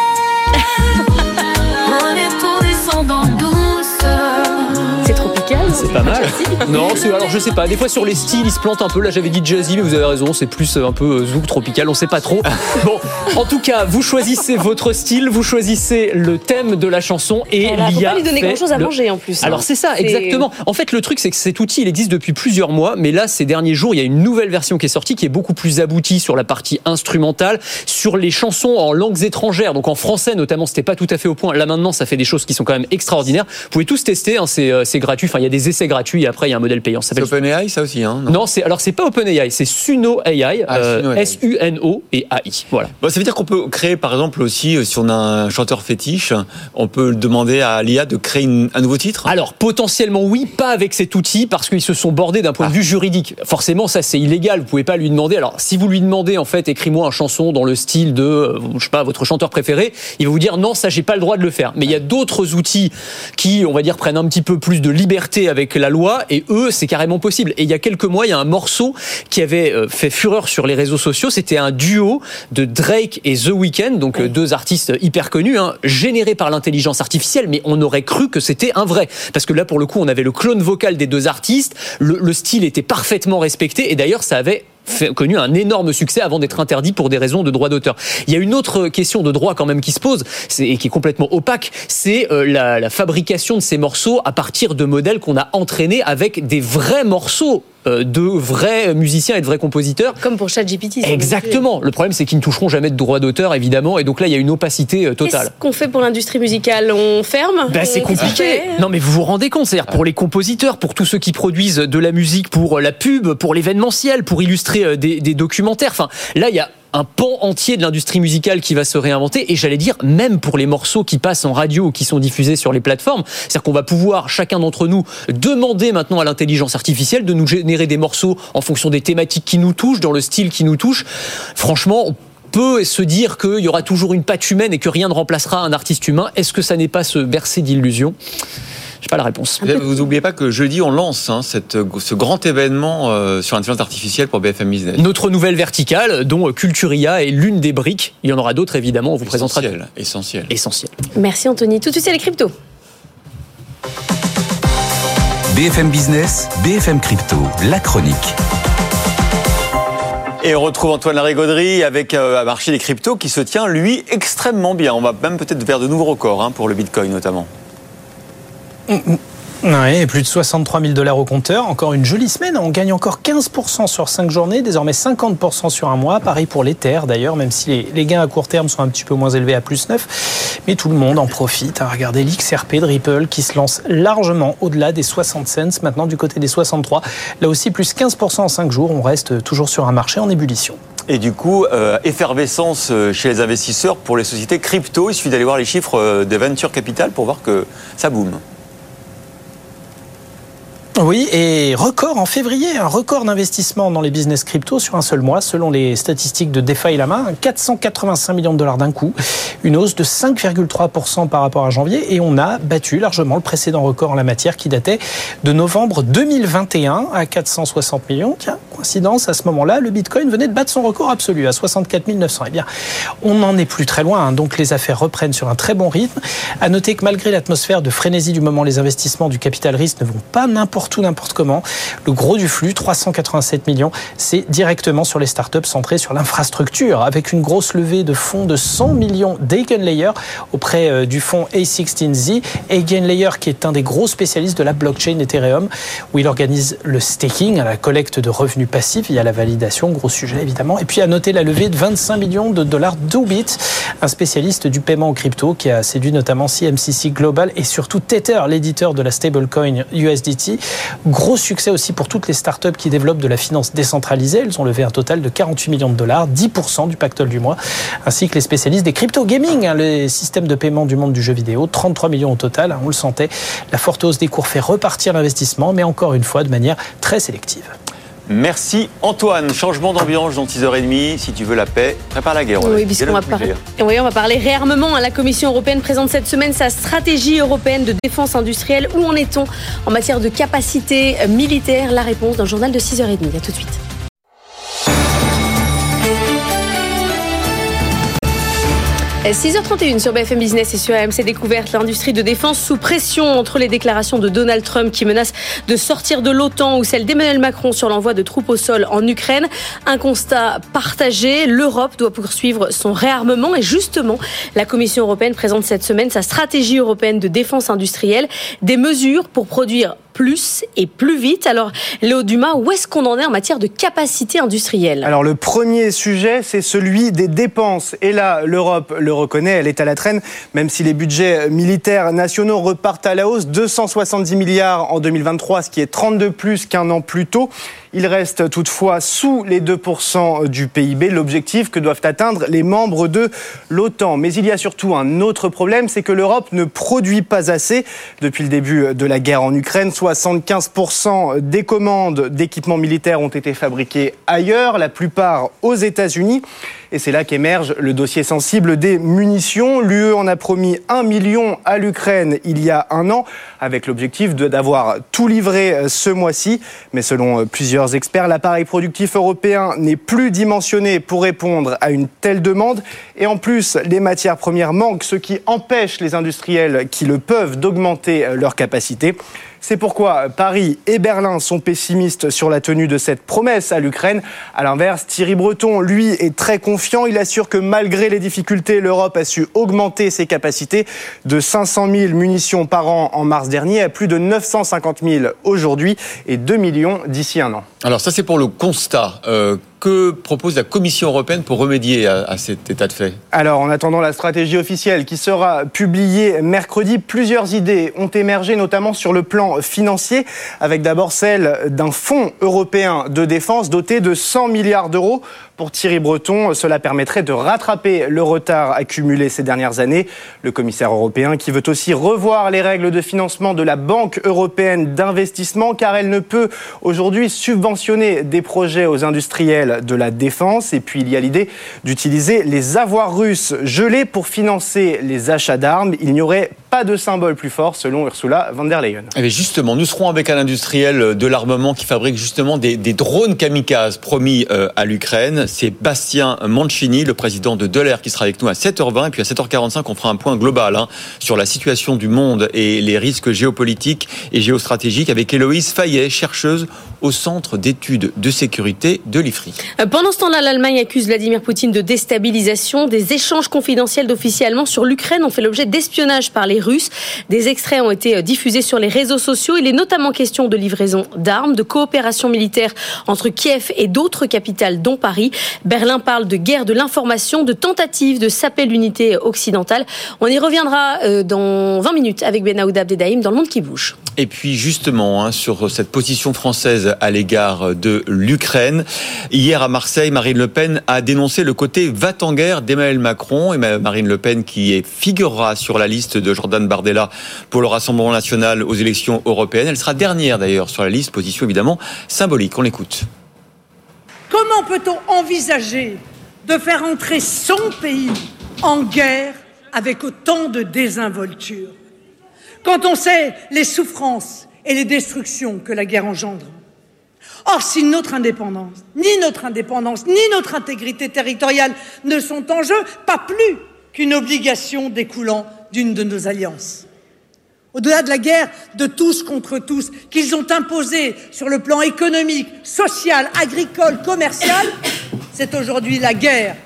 C'est pas mal. Non, alors je sais pas. Des fois sur les styles, ils se plantent un peu. Là, j'avais dit jazzy, mais vous avez raison, c'est plus un peu zouk tropical. On sait pas trop. (laughs) Bon, en tout cas, vous choisissez votre style, vous choisissez le thème de la chanson et voilà, l'IA. Faut pas lui donner grand chose à le... manger en plus. Alors hein. c'est ça, exactement. En fait, le truc, c'est que cet outil, il existe depuis plusieurs mois, mais là, ces derniers jours, il y a une nouvelle version qui est sortie, qui est beaucoup plus aboutie sur la partie instrumentale, sur les chansons en langues étrangères, donc en français notamment. C'était pas tout à fait au point. Là maintenant, ça fait des choses qui sont quand même extraordinaires. Vous pouvez tous tester. Hein, c'est gratuit. Enfin, il y a des essais gratuits. Et après, il y a un modèle payant. C'est OpenAI, ça aussi, hein Non, non c'est alors c'est pas OpenAI, c'est Suno AI, ah, euh, S-U-N-O et AI. Voilà. Bon, ça veut dire qu'on peut créer, par exemple, aussi, si on a un chanteur fétiche, on peut demander à l'IA de créer une, un nouveau titre. Alors potentiellement oui, pas avec cet outil parce qu'ils se sont bordés d'un point ah. de vue juridique. Forcément, ça c'est illégal. Vous pouvez pas lui demander. Alors si vous lui demandez en fait, écris-moi une chanson dans le style de, je sais pas, votre chanteur préféré, il va vous dire non, ça j'ai pas le droit de le faire. Mais il y a d'autres outils qui, on va dire, prennent un petit peu plus de liberté avec la loi et eux, c'est carrément possible. Et il y a quelques mois, il y a un morceau qui avait fait fureur sur les réseaux sociaux. C'était un duo de Drake et The Weeknd, donc oui. deux artistes hyper connus, hein, générés par l'intelligence artificielle, mais on aurait cru que c'était un vrai. Parce que là, pour le coup, on avait le clone vocal des deux artistes, le, le style était parfaitement respecté, et d'ailleurs, ça avait connu un énorme succès avant d'être interdit pour des raisons de droit d'auteur. Il y a une autre question de droit quand même qui se pose et qui est complètement opaque, c'est euh, la, fabrication de ces morceaux à partir de modèles qu'on a entraînés avec des vrais morceaux de vrais musiciens et de vrais compositeurs. Comme pour ChatGPT. Exactement. Le problème, c'est qu'ils ne toucheront jamais de droits d'auteur, évidemment, et donc là, il y a une opacité euh, totale. Qu'est-ce qu'on fait pour l'industrie musicale? On ferme? Ben, C'est compliqué. Non, mais vous vous rendez compte, c'est-à-dire pour les compositeurs, pour tous ceux qui produisent de la musique, pour la pub, pour l'événementiel, pour illustrer euh, des, des documentaires. Enfin, là, il y a un pan entier de l'industrie musicale qui va se réinventer et j'allais dire même pour les morceaux qui passent en radio ou qui sont diffusés sur les plateformes, c'est-à-dire qu'on va pouvoir chacun d'entre nous demander maintenant à l'intelligence artificielle de nous générer des morceaux en fonction des thématiques qui nous touchent, dans le style qui nous touche. Franchement, on peut se dire qu'il y aura toujours une patte humaine et que rien ne remplacera un artiste humain. Est-ce que ça n'est pas se bercer d'illusions? J'ai pas la réponse. Vous n'oubliez pas que jeudi, on lance hein, cette, ce grand événement euh, sur l'intelligence artificielle pour BFM Business. Notre nouvelle verticale, dont Culturia est l'une des briques. Il y en aura d'autres, évidemment. On vous présentera. Essentiel, essentiel. Essentiel. Merci Anthony. Tout de suite, c'est les cryptos. BFM Business, BFM Crypto, la chronique. Et on retrouve Antoine Larigauderie avec euh, un marché des cryptos qui se tient, lui, extrêmement bien. On va même peut-être vers de nouveaux records hein, pour le Bitcoin notamment. Ouais, et plus de 63 000 dollars au compteur. Encore une jolie semaine. On gagne encore 15% sur 5 journées, désormais 50% sur un mois. Pareil pour l'Ether d'ailleurs, même si les, les gains à court terme sont un petit peu moins élevés à plus 9. Mais tout le monde en profite. hein. Regardez l'XRP de Ripple qui se lance largement au-delà des 60 cents, maintenant du côté des 63. Là aussi, plus 15% en 5 jours. On reste toujours sur un marché en ébullition. Et du coup, euh, effervescence euh, chez les investisseurs pour les sociétés crypto. Il suffit d'aller voir les chiffres euh, des venture capital pour voir que ça boom. Oui, et record en février, un record d'investissement dans les business crypto sur un seul mois, selon les statistiques de DeFi Lama, 485 millions de dollars d'un coup, une hausse de 5,3% par rapport à janvier, et on a battu largement le précédent record en la matière qui datait de novembre 2021 à 460 millions. Tiens, coïncidence, à ce moment-là, le Bitcoin venait de battre son record absolu à 64 900. Eh bien, on n'en est plus très loin, hein, donc les affaires reprennent sur un très bon rythme. À noter que malgré l'atmosphère de frénésie du moment, les investissements du capital risque ne vont pas n'importe où, n'importe comment. Le gros du flux, 387 millions, c'est directement sur les startups centrées sur l'infrastructure, avec une grosse levée de fonds de 100 millions d'Eigenlayer auprès euh, du fonds A16Z. Eigenlayer, qui est un des gros spécialistes de la blockchain Ethereum, où il organise le staking, la collecte de revenus passifs via la validation, gros sujet évidemment. Et puis à noter la levée de 25 millions de dollars d'Ubit, un spécialiste du paiement en crypto qui a séduit notamment CMCC Global et surtout Tether, l'éditeur de la stablecoin USDT. Gros succès aussi pour toutes les startups qui développent de la finance décentralisée. Elles ont levé un total de 48 millions de dollars, 10% du pactole du mois, ainsi que les spécialistes des crypto gaming, hein, les systèmes de paiement du monde du jeu vidéo, 33 millions au total, hein, on le sentait. La forte hausse des cours fait repartir l'investissement, mais encore une fois de manière très sélective. Merci Antoine. Changement d'ambiance dans 6h30. Si tu veux la paix, prépare la guerre. Oui, puisqu'on va, par- oui, on va parler réarmement. hein. La Commission européenne présente cette semaine sa stratégie européenne de défense industrielle. Où en est-on en matière de capacité militaire? La réponse dans le journal de 6h30. À tout de suite. 6h31 sur BFM Business et sur AMC Découverte, l'industrie de défense sous pression entre les déclarations de Donald Trump qui menace de sortir de l'OTAN ou celle d'Emmanuel Macron sur l'envoi de troupes au sol en Ukraine. Un constat partagé, l'Europe doit poursuivre son réarmement et justement, la Commission européenne présente cette semaine sa stratégie européenne de défense industrielle, des mesures pour produire plus et plus vite. Alors, Léo Dumas, où est-ce qu'on en est en matière de capacité industrielle? Alors le premier sujet, c'est celui des dépenses. Et là, l'Europe le reconnaît, elle est à la traîne, même si les budgets militaires nationaux repartent à la hausse, 270 milliards en 2023, ce qui est 32 plus qu'un an plus tôt. Il reste toutefois sous les 2% du PIB, l'objectif que doivent atteindre les membres de l'OTAN. Mais il y a surtout un autre problème, c'est que l'Europe ne produit pas assez. Depuis le début de la guerre en Ukraine, 75% des commandes d'équipements militaires ont été fabriquées ailleurs, la plupart aux États-Unis. Et c'est là qu'émerge le dossier sensible des munitions. L'UE en a promis un million à l'Ukraine il y a un an, avec l'objectif d'avoir tout livré euh, ce mois-ci. Mais selon euh, plusieurs experts, l'appareil productif européen n'est plus dimensionné pour répondre à une telle demande. Et en plus, les matières premières manquent, ce qui empêche les industriels qui le peuvent d'augmenter euh, leur capacité. C'est pourquoi Paris et Berlin sont pessimistes sur la tenue de cette promesse à l'Ukraine. À l'inverse, Thierry Breton, lui, est très confiant. Il assure que malgré les difficultés, l'Europe a su augmenter ses capacités de 500 000 munitions par an en mars dernier à plus de 950 000 aujourd'hui et 2 millions d'ici un an. Alors ça c'est pour le constat. Euh, que propose la Commission européenne pour remédier à, cet état de fait Alors, en attendant la stratégie officielle qui sera publiée mercredi, plusieurs idées ont émergé, notamment sur le plan financier, avec d'abord celle d'un fonds européen de défense doté de 100 milliards d'euros. Pour Thierry Breton, cela permettrait de rattraper le retard accumulé ces dernières années. Le commissaire européen qui veut aussi revoir les règles de financement de la Banque européenne d'investissement, car elle ne peut aujourd'hui subventionner des projets aux industriels de la défense. Et puis il y a l'idée d'utiliser les avoirs russes gelés pour financer les achats d'armes. Il n'y aurait pas de symbole plus fort selon Ursula von der Leyen. Et justement, nous serons avec un industriel de l'armement qui fabrique justement des, des drones kamikazes promis euh, à l'Ukraine. C'est Bastien Mancini, le président de Delair, qui sera avec nous à 7h20. Et puis à 7h45, on fera un point global hein, sur la situation du monde et les risques géopolitiques et géostratégiques avec Héloïse Fayet, chercheuse au Centre d'études de sécurité de l'IFRI. Pendant ce temps-là, l'Allemagne accuse Vladimir Poutine de déstabilisation. Des échanges confidentiels d'officiers allemands sur l'Ukraine ont fait l'objet d'espionnage par les Russes. Des extraits ont été diffusés sur les réseaux sociaux. Il est notamment question de livraison d'armes, de coopération militaire entre Kiev et d'autres capitales, dont Paris. Berlin parle de guerre de l'information, de tentative de saper l'unité occidentale. On y reviendra euh, dans 20 minutes avec Benaouda Abdedaïm dans le monde qui bouge. Et puis justement, hein, sur cette position française à l'égard de l'Ukraine, à Marseille, Marine Le Pen a dénoncé le côté va-t-en-guerre d'Emmanuel Macron. Et Marine Le Pen qui figurera sur la liste de Jordan Bardella pour le Rassemblement national aux élections européennes. Elle sera dernière d'ailleurs sur la liste, position évidemment symbolique. On l'écoute. Comment peut-on envisager de faire entrer son pays en guerre avec autant de désinvolture? Quand on sait les souffrances et les destructions que la guerre engendre. Or, si notre indépendance, ni notre indépendance, ni notre intégrité territoriale ne sont en jeu, pas plus qu'une obligation découlant d'une de nos alliances. Au-delà de la guerre de tous contre tous qu'ils ont imposée sur le plan économique, social, agricole, commercial, c'est aujourd'hui la guerre,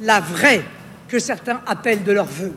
la vraie, que certains appellent de leur vœu.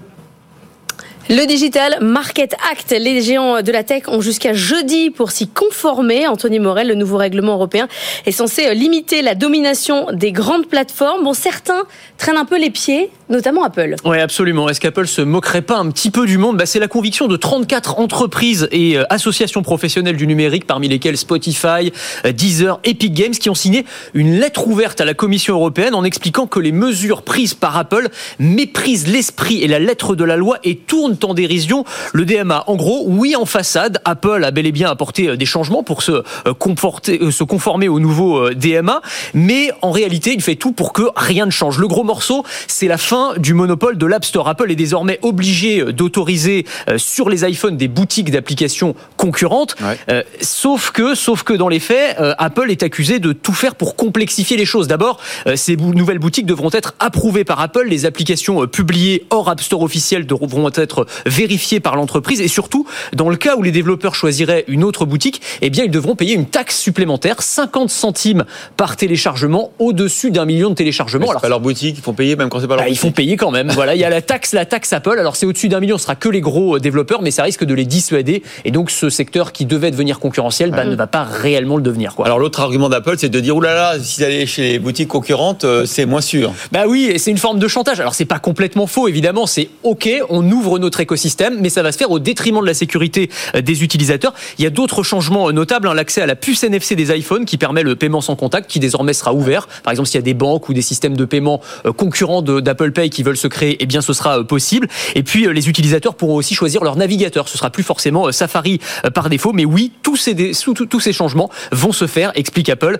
Le Digital Market Act, les géants de la tech ont jusqu'à jeudi pour s'y conformer. Anthony Morel, le nouveau règlement européen, est censé limiter la domination des grandes plateformes. Bon, certains traînent un peu les pieds, notamment Apple. Oui, absolument. Est-ce qu'Apple se moquerait pas un petit peu du monde? Bah, C'est la conviction de 34 entreprises et euh, associations professionnelles du numérique, parmi lesquelles Spotify, euh, Deezer, Epic Games, qui ont signé une lettre ouverte à la Commission européenne en expliquant que les mesures prises par Apple méprisent l'esprit et la lettre de la loi et tournent en dérision le DMA. En gros, oui, en façade, Apple a bel et bien apporté des changements pour se, se conformer au nouveau DMA, mais en réalité, il fait tout pour que rien ne change. Le gros morceau, c'est la fin du monopole de l'App Store. Apple est désormais obligé d'autoriser sur les iPhones des boutiques d'applications concurrentes, ouais. euh, sauf que, sauf que dans les faits, euh, Apple est accusé de tout faire pour complexifier les choses. D'abord, euh, ces nouvelles boutiques devront être approuvées par Apple, les applications publiées hors App Store officiel devront être vérifiées par l'entreprise et surtout, dans le cas où les développeurs choisiraient une autre boutique, eh bien, ils devront payer une taxe supplémentaire, 50 centimes par téléchargement, au-dessus d'un million de téléchargements. Alors, pas leur boutique, ils font payer même quand c'est pas leur bah, boutique. Font payer quand même. voilà, il y a la taxe, la taxe Apple. Alors, c'est au-dessus d'un million, ce sera que les gros développeurs, mais ça risque de les dissuader. Et donc, ce secteur qui devait devenir concurrentiel bah, mmh. ne va pas réellement le devenir. Quoi. Alors, l'autre argument d'Apple, c'est de dire, oulala, si allez chez les boutiques concurrentes, euh, c'est moins sûr. Bah oui, et c'est une forme de chantage. Alors, c'est pas complètement faux, évidemment. C'est OK, on ouvre notre écosystème, mais ça va se faire au détriment de la sécurité des utilisateurs. Il y a d'autres changements notables. Hein, L'accès à la puce NFC des iPhones qui permet le paiement sans contact, qui désormais sera ouvert. Par exemple, s'il y a des banques ou des systèmes de paiement concurrents d'Apple Pay qui veulent se créer, eh bien, ce sera possible. Et puis, les utilisateurs pourront aussi choisir leur navigateur. Ce sera plus forcément Safari par défaut. Mais oui, tous ces, tous ces changements vont se faire, explique Apple,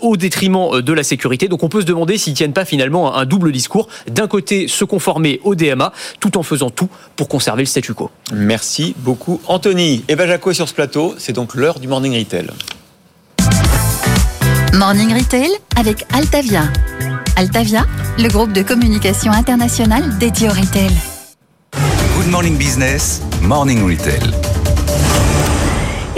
au détriment de la sécurité. Donc, on peut se demander s'ils tiennent pas finalement un double discours. D'un côté, se conformer au DMA, tout en faisant tout pour conserver le statu quo. Merci beaucoup, Anthony. Eva Jaco est sur ce plateau. C'est donc l'heure du Morning Retail. Morning Retail avec Altavia. Altavia, le groupe de communication internationale dédié au retail. Good Morning Business, Morning Retail.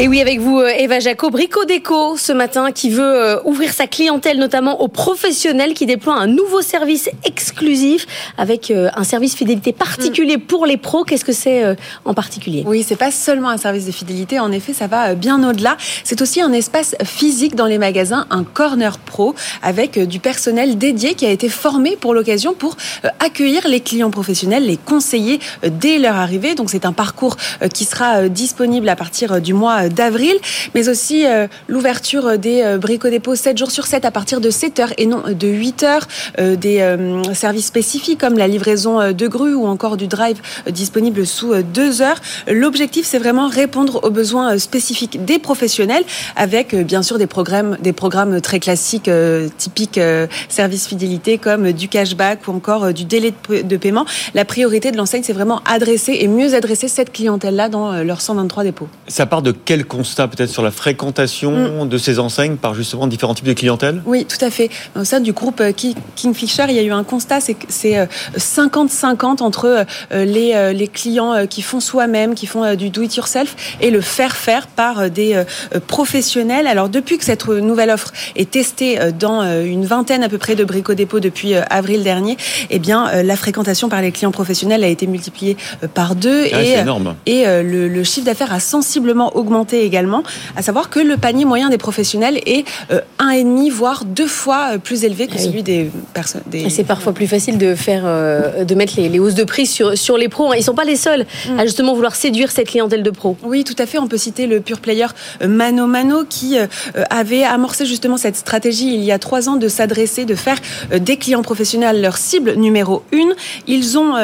Et oui, avec vous, euh, Eva Jaco, Brico Déco, ce matin, qui veut euh, ouvrir sa clientèle, notamment aux professionnels, qui déploie un nouveau service exclusif avec euh, un service fidélité particulier pour les pros. Qu'est-ce que c'est en particulier? Oui, c'est pas seulement un service de fidélité. En effet, ça va bien au-delà. C'est aussi un espace physique dans les magasins, un corner pro avec du personnel dédié qui a été formé pour l'occasion pour accueillir les clients professionnels, les conseiller dès leur arrivée. Donc, c'est un parcours qui sera disponible à partir du mois d'avril, mais aussi euh, l'ouverture des euh, brico-dépôts 7 jours sur 7 à partir de 7 heures et non de 8 heures, euh, des services spécifiques comme la livraison de grues ou encore du drive disponible sous 2 heures. L'objectif, c'est vraiment répondre aux besoins spécifiques des professionnels avec bien sûr des programmes, des programmes très classiques, typiques services fidélité comme du cashback ou encore du délai de paiement. La priorité de l'enseigne, c'est vraiment adresser et mieux adresser cette clientèle-là dans leurs 123 dépôts. Ça part de quel constat peut-être sur la fréquentation mm. de ces enseignes par justement différents types de clientèle? Oui, tout à fait. Au sein du groupe euh, Kingfisher, il y a eu un constat, c'est que c'est 50-50 euh, entre euh, les, les clients qui font soi-même, qui font du do-it-yourself, et le faire-faire par des professionnels. Alors depuis que cette nouvelle offre est testée dans une vingtaine à peu près de brico-dépôts depuis avril dernier, eh bien la fréquentation par les clients professionnels a été multipliée par deux ah, et, et le, le chiffre d'affaires a sensiblement augmenté également, à savoir que le panier moyen des professionnels est euh, un et demi voire deux fois euh, plus élevé que ah celui des personnes. Des... C'est parfois plus facile de faire, euh, de mettre les, hausses de prix sur, sur les pros. Hein. Ils sont pas les seuls à mm. justement vouloir séduire cette clientèle de pros. Oui, tout à fait. On peut citer le pure player Mano Mano qui avait amorcé justement cette stratégie il y a trois ans de s'adresser, de faire des clients professionnels leur cible numéro une. Ils ont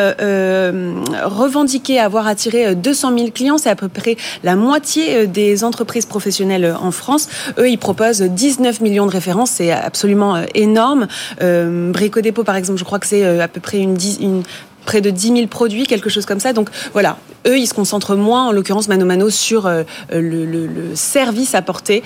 revendiqué avoir attiré 200 000 clients. C'est à peu près la moitié des entreprises professionnelles euh, en France. Eux, ils proposent 19 millions de références, c'est absolument euh, énorme. Brico Dépôt, par exemple, je crois que c'est à peu près une, une près de 10 000 produits, quelque chose comme ça. Donc voilà, eux, ils se concentrent moins, en l'occurrence Mano Mano, sur le, service apporté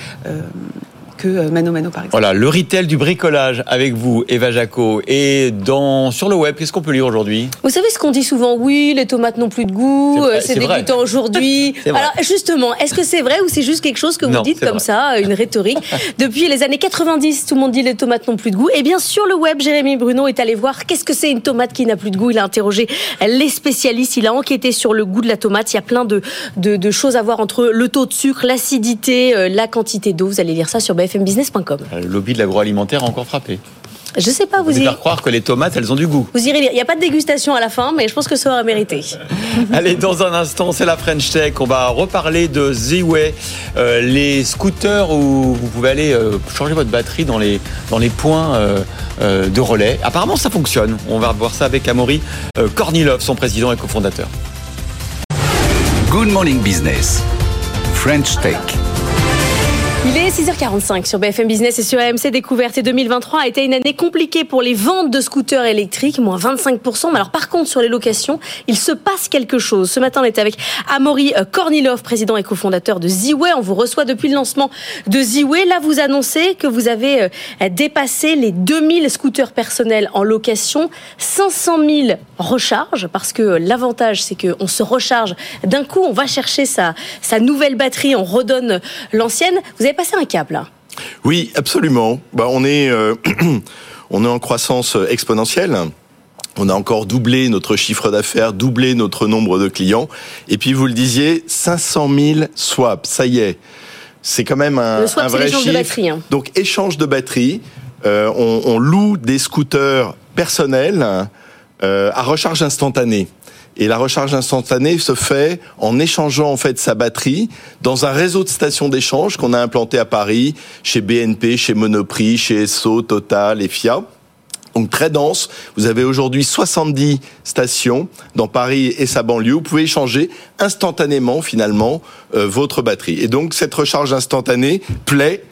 que euh, Mano Mano par exemple. Voilà, le retail du bricolage avec vous, Eva Jaco. Et dans, sur le web, qu'est-ce qu'on peut lire aujourd'hui? Vous savez ce qu'on dit souvent? Oui, les tomates n'ont plus de goût, c'est euh, dégoûtant aujourd'hui. (laughs) Alors justement, est-ce que c'est vrai ou c'est juste quelque chose que vous dites comme ça, une rhétorique? (laughs) Depuis les années 90, tout le monde dit les tomates n'ont plus de goût. Et bien sur le web, Jérémy Bruno est allé voir qu'est-ce que c'est une tomate qui n'a plus de goût. Il a interrogé les spécialistes, il a enquêté sur le goût de la tomate. Il y a plein de, de, choses à voir entre le taux de sucre, l'acidité, euh, la quantité d'eau. Vous allez lire ça sur bfmbusiness.com. Le lobby de l'agroalimentaire a encore frappé. Je sais pas, vous, vous irez. faire croire que les tomates, elles ont du goût. Vous irez lire. Il n'y a pas de dégustation à la fin, mais je pense que ça aura mérité. (laughs) Allez, dans un instant, c'est la French Tech. On va reparler de Z-Way, euh, les scooters où vous pouvez aller euh, changer votre batterie dans les, dans les points euh, de relais. Apparemment, ça fonctionne. On va voir ça avec Amaury Kornilov, son président et cofondateur. Good Morning Business. French Tech. Il est 6h45 sur BFM Business et sur AMC Découverte. Et 2023 a été une année compliquée pour les ventes de scooters électriques, moins 25%. Mais alors, par contre, sur les locations, il se passe quelque chose. Ce matin, on est avec Amaury euh, Kornilov, président et cofondateur de Ziway. On vous reçoit depuis le lancement de Ziway. Là, vous annoncez que vous avez euh, dépassé les 2000 scooters personnels en location, 500 000 recharges, parce que l'avantage, c'est qu'on se recharge d'un coup, on va chercher sa, nouvelle batterie, on redonne l'ancienne. Avez passé un cap là. Oui, absolument. Bah, on est euh, (clears throat) on est en croissance exponentielle. On a encore doublé notre chiffre d'affaires, doublé notre nombre de clients. Et puis vous le disiez, 500 000 swaps, ça y est. C'est quand même un, le un vrai chiffre. De batterie, hein. Donc échange de batterie. Euh, on, on, loue des scooters personnels euh, à recharge instantanée. Et la recharge instantanée se fait en échangeant en fait sa batterie dans un réseau de stations d'échange qu'on a implanté à Paris, chez BNP, chez Monoprix, chez Esso, Total et Fiat. Donc très dense. Vous avez aujourd'hui 70 stations dans Paris et sa banlieue. Vous pouvez échanger instantanément finalement euh, votre batterie. Et donc cette recharge instantanée plaît.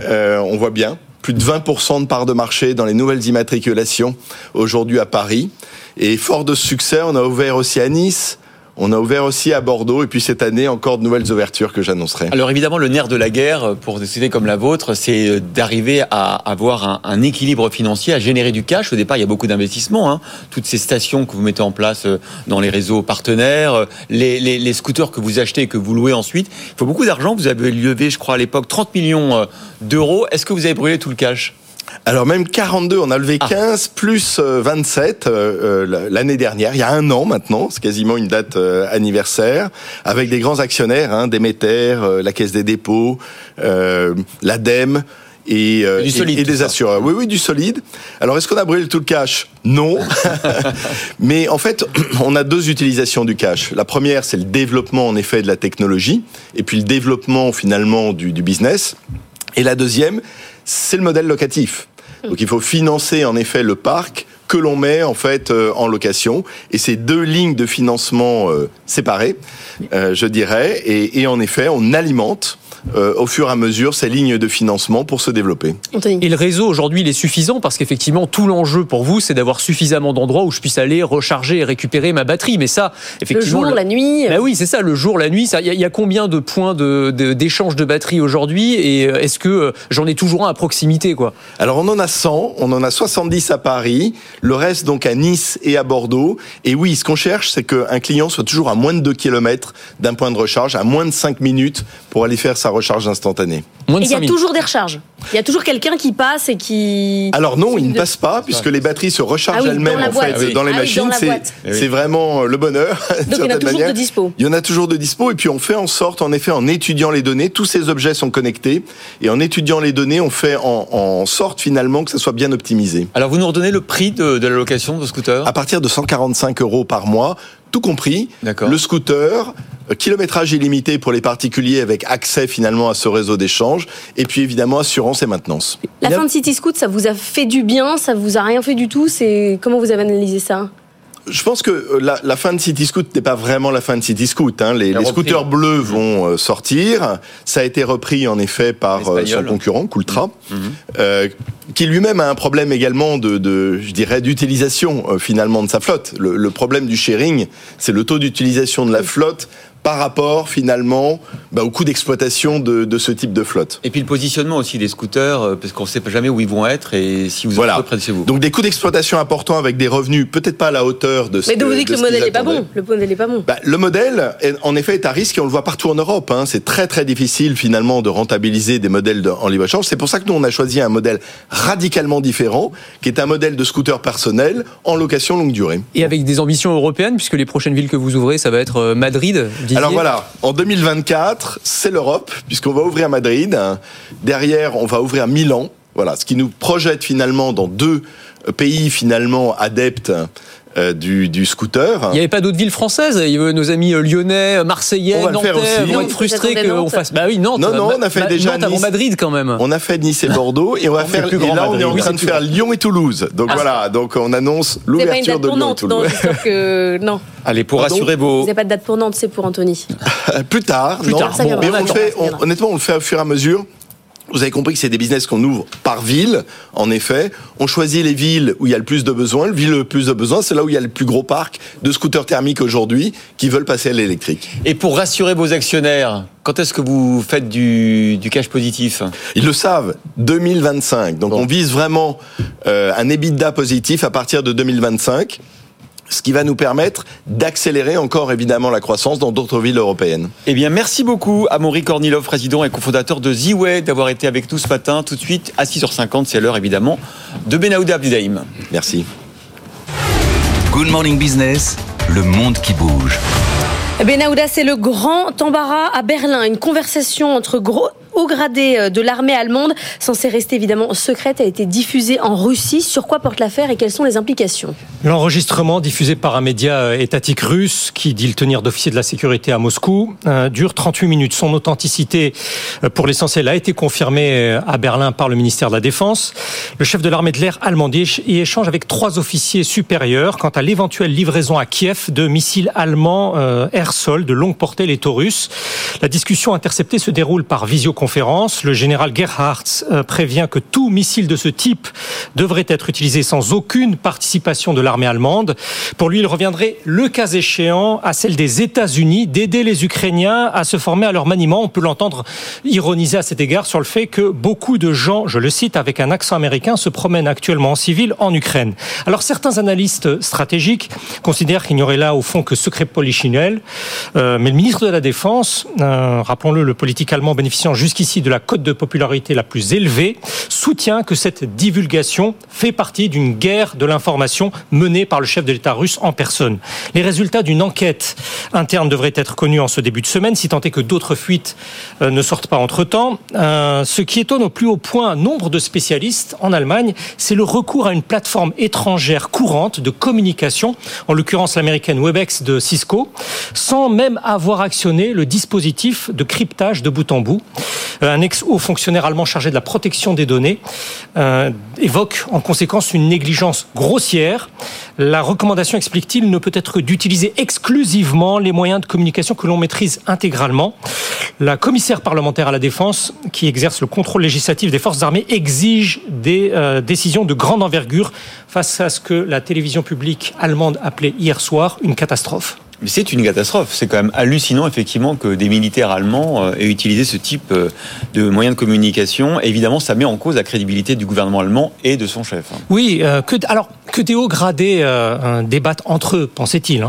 Euh, on voit bien plus de 20% de part de marché dans les nouvelles immatriculations aujourd'hui à Paris. Et fort de succès, on a ouvert aussi à Nice, On a ouvert aussi à Bordeaux et puis cette année encore de nouvelles ouvertures que j'annoncerai. Alors évidemment, le nerf de la guerre pour des sociétés comme la vôtre, c'est d'arriver à avoir un, équilibre financier, à générer du cash. Au départ, il y a beaucoup d'investissements. Hein. Toutes ces stations que vous mettez en place euh, dans les réseaux partenaires, euh, les, les, scooters que vous achetez et que vous louez ensuite. Il faut beaucoup d'argent. Vous avez levé, je crois, à l'époque 30 millions euh, d'euros. Est-ce que vous avez brûlé tout le cash? Alors même 42, on a levé 15 ah. plus 27 euh, euh, l'année dernière, il y a un an maintenant, c'est quasiment une date euh, anniversaire, avec des grands actionnaires, hein, Déméter, la Caisse des dépôts, l'ADEME. Et, et, solide, et, des assureurs. Oui, oui, du solide. Alors, est-ce qu'on a brûlé tout le cash? Non. (laughs) Mais en fait, (clears throat) on a deux utilisations du cash. La première, c'est le développement, en effet, de la technologie, et puis le développement, finalement, du, du business. Et la deuxième, c'est le modèle locatif. Donc il faut financer en effet le parc que l'on met en fait euh, en location et ces deux lignes de financement euh, séparées, euh, je dirais, et, et en effet on alimente euh, au fur et à mesure ces lignes de financement pour se développer. Et le réseau aujourd'hui, il est suffisant parce qu'effectivement, tout l'enjeu pour vous, c'est d'avoir suffisamment d'endroits où je puisse aller recharger et récupérer ma batterie. Mais ça, effectivement. Le jour, la nuit. Bah oui, c'est ça, le jour, la nuit. Il y, y, a combien de points d'échange de, de, batterie aujourd'hui? Et est-ce que j'en ai toujours un à proximité quoi? Alors, on en a 100, on en a 70 à Paris, le reste donc à Nice et à Bordeaux. Et oui, ce qu'on cherche, c'est qu'un client soit toujours à moins de 2 km d'un point de recharge, à moins de 5 minutes pour aller faire sa recharge instantanée. Et il y a toujours des recharges. Il y a toujours quelqu'un qui passe et qui. Alors non, il ne passe pas puisque les batteries se rechargent ah oui, elles-mêmes en boîte. fait dans les ah machines. Oui, c'est vraiment le bonheur. (laughs) Donc il y en a toujours manière. de dispo. Il y en a toujours de dispo et puis on fait en sorte, en effet, en étudiant les données, tous ces objets sont connectés et en étudiant les données, on fait en, en sorte finalement que ça soit bien optimisé. Alors vous nous redonnez le prix de, de la location de scooter À partir de 145 euros par mois, tout compris. Le scooter, euh, kilométrage illimité pour les particuliers avec accès finalement à ce réseau d'échange, et puis évidemment assurance et maintenance. La fin de City Scoot, ça vous a fait du bien, ça vous a rien fait du tout. C'est comment vous avez analysé ça? Je pense que la, la, fin de City Scoot n'est pas vraiment la fin de City Scoot. Hein. Les, les scooters bleus vont euh, sortir. Ça a été repris en effet par euh, son concurrent, Coultra, mmh. euh, qui lui-même a un problème également de, de je dirais, d'utilisation euh, finalement de sa flotte. Le, le problème du sharing, c'est le taux d'utilisation de la flotte par rapport finalement bah, au coût d'exploitation de, de, ce type de flotte. Et puis le positionnement aussi des scooters, euh, parce qu'on ne sait jamais où ils vont être et si vous voilà. êtes près de chez vous. Donc des coûts d'exploitation importants avec des revenus peut-être pas à la hauteur de ce Mais donc vous dites que le modèle n'est pas bon. Le modèle n'est pas bon. Bah, le modèle, est, en effet, est à risque et on le voit partout en Europe. Hein. C'est très très difficile finalement de rentabiliser des modèles de, en libre échange. C'est pour ça que nous on a choisi un modèle radicalement différent, qui est un modèle de scooter personnel en location longue durée. Et avec des ambitions européennes, puisque les prochaines villes que vous ouvrez, ça va être euh, Madrid. Alors voilà. En 2024, c'est l'Europe, puisqu'on va ouvrir Madrid. Derrière, on va ouvrir Milan. Voilà, ce qui nous projette finalement dans deux pays finalement adeptes euh, du, du, scooter. Il n'y avait pas d'autres villes françaises. Il y avait nos amis lyonnais, marseillais, on va nantais, le faire aussi. vont être frustrés qu'on fasse. Bah oui, Nantes. Non, non, on a fait Ma déjà Nantes avant Nice. Madrid quand même. On a fait Nice et Bordeaux et on va On faire. fait plus Et grand là, on est en train Oui, de faire Lyon et Toulouse. Donc Ah. voilà. Donc on annonce Vous n'avez pas une l'ouverture date de pour Lyon et Nantes Non, Toulouse. que non. Allez, pour Pardon rassurer Vous vos. n'avez pas de date pour Nantes, c'est pour Anthony. (laughs) Plus tard, Plus non. tard, mais on fait, on- honnêtement, on le fait au fur et à mesure. Vous avez compris que c'est des business qu'on ouvre par ville, en effet. On choisit les villes où il y a le plus de besoins. Le ville le plus de besoins, c'est là où il y a le plus gros parc de scooters thermiques aujourd'hui qui veulent passer à l'électrique. Et pour rassurer vos actionnaires, quand est-ce que vous faites du, du cash positif? Ils le savent, 2025. Donc on vise vraiment euh, un EBITDA positif à partir de 2025, ce qui va nous permettre d'accélérer encore évidemment la croissance dans d'autres villes européennes. Eh bien, merci beaucoup à Maury Kornilov, président et cofondateur de Z-Way, d'avoir été avec nous ce matin. Tout de suite, à 6h50, c'est l'heure évidemment de Benaouda Abdidaïm. Merci. Good Morning Business, le monde qui bouge. Benahouda, c'est le grand embarras à Berlin. Une conversation entre gros hauts gradés euh, de l'armée allemande, censée rester évidemment secrète, a été diffusée en Russie. Sur quoi porte l'affaire et quelles sont les implications? L'enregistrement diffusé par un média euh, étatique russe qui dit le tenir d'officier de la sécurité à Moscou euh, dure 38 minutes. Son authenticité, pour l'essentiel, a été confirmée à Berlin par le ministère de la Défense. Le chef de l'armée de l'air allemande y éch- y échange avec trois officiers supérieurs quant à l'éventuelle livraison à Kiev de missiles allemands air-sol de longue portée, les Taurus. La discussion interceptée se déroule par visioconférence visioconférence. Le général Gerhardt euh, prévient que tout missile de ce type devrait être utilisé sans aucune participation de l'armée allemande. Pour lui, il reviendrait, le cas échéant, à celle des États-Unis d'aider les Ukrainiens à se former à leur maniement. On peut l'entendre ironiser à cet égard sur le fait que beaucoup de gens, je le cite avec un accent américain, se promènent actuellement en civil en Ukraine. Alors certains analystes stratégiques considèrent qu'il n'y aurait là au fond que secret polichinelle, euh, mais le ministre de la Défense, euh, rappelons-le, le politique allemand bénéficiant jusqu'ici de la cote de popularité la plus élevée, soutient que cette divulgation fait partie d'une guerre de l'information menée par le chef de l'État russe en personne. Les résultats d'une enquête interne devraient être connus en ce début de semaine, si tant est que d'autres fuites euh, ne sortent pas entre-temps. Euh, ce qui étonne au plus haut point nombre de spécialistes en Allemagne, c'est le recours à une plateforme étrangère courante de communication, en l'occurrence l'américaine Webex de Cisco, sans même avoir actionné le dispositif de cryptage de bout en bout. Euh, un ex-haut fonctionnaire allemand chargé de la protection des données euh, évoque en conséquence une négligence grossière. La recommandation, explique-t-il, ne peut être que d'utiliser exclusivement les moyens de communication que l'on maîtrise intégralement. La commissaire parlementaire à la défense, qui exerce le contrôle législatif des forces armées, exige des euh, décisions de grande envergure face à ce que la télévision publique allemande appelait hier soir une catastrophe. C'est une catastrophe. C'est quand même hallucinant, effectivement, que des militaires allemands euh, aient utilisé ce type euh, de moyens de communication. Évidemment, ça met en cause la crédibilité du gouvernement allemand et de son chef. Oui, euh, alors que des hauts gradés débattent entre eux, pensait-il,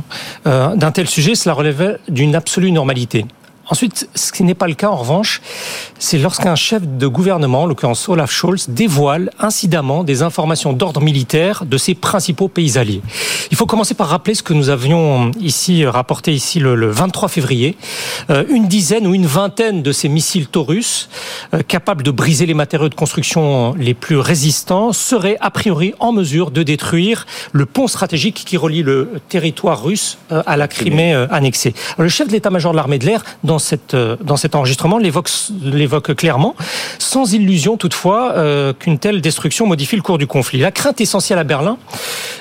hein, d'un tel sujet, cela relève d'une absolue normalité. Ensuite, ce qui n'est pas le cas en revanche, c'est lorsqu'un chef de gouvernement, en l'occurrence Olaf Scholz, dévoile incidemment des informations d'ordre militaire de ses principaux pays alliés. Il faut commencer par rappeler ce que nous avions ici rapporté ici le, le 23 février. Euh, une dizaine ou une vingtaine de ces missiles Taurus, euh, capables de briser les matériaux de construction les plus résistants, seraient a priori en mesure de détruire le pont stratégique qui relie le territoire russe euh, à la Crimée annexée. Alors, le chef de l'état-major de l'armée de l'air, dans, euh, dans cet enregistrement, l'évoque l'évoque clairement, sans illusion toutefois euh, qu'une telle destruction modifie le cours du conflit. La crainte essentielle à Berlin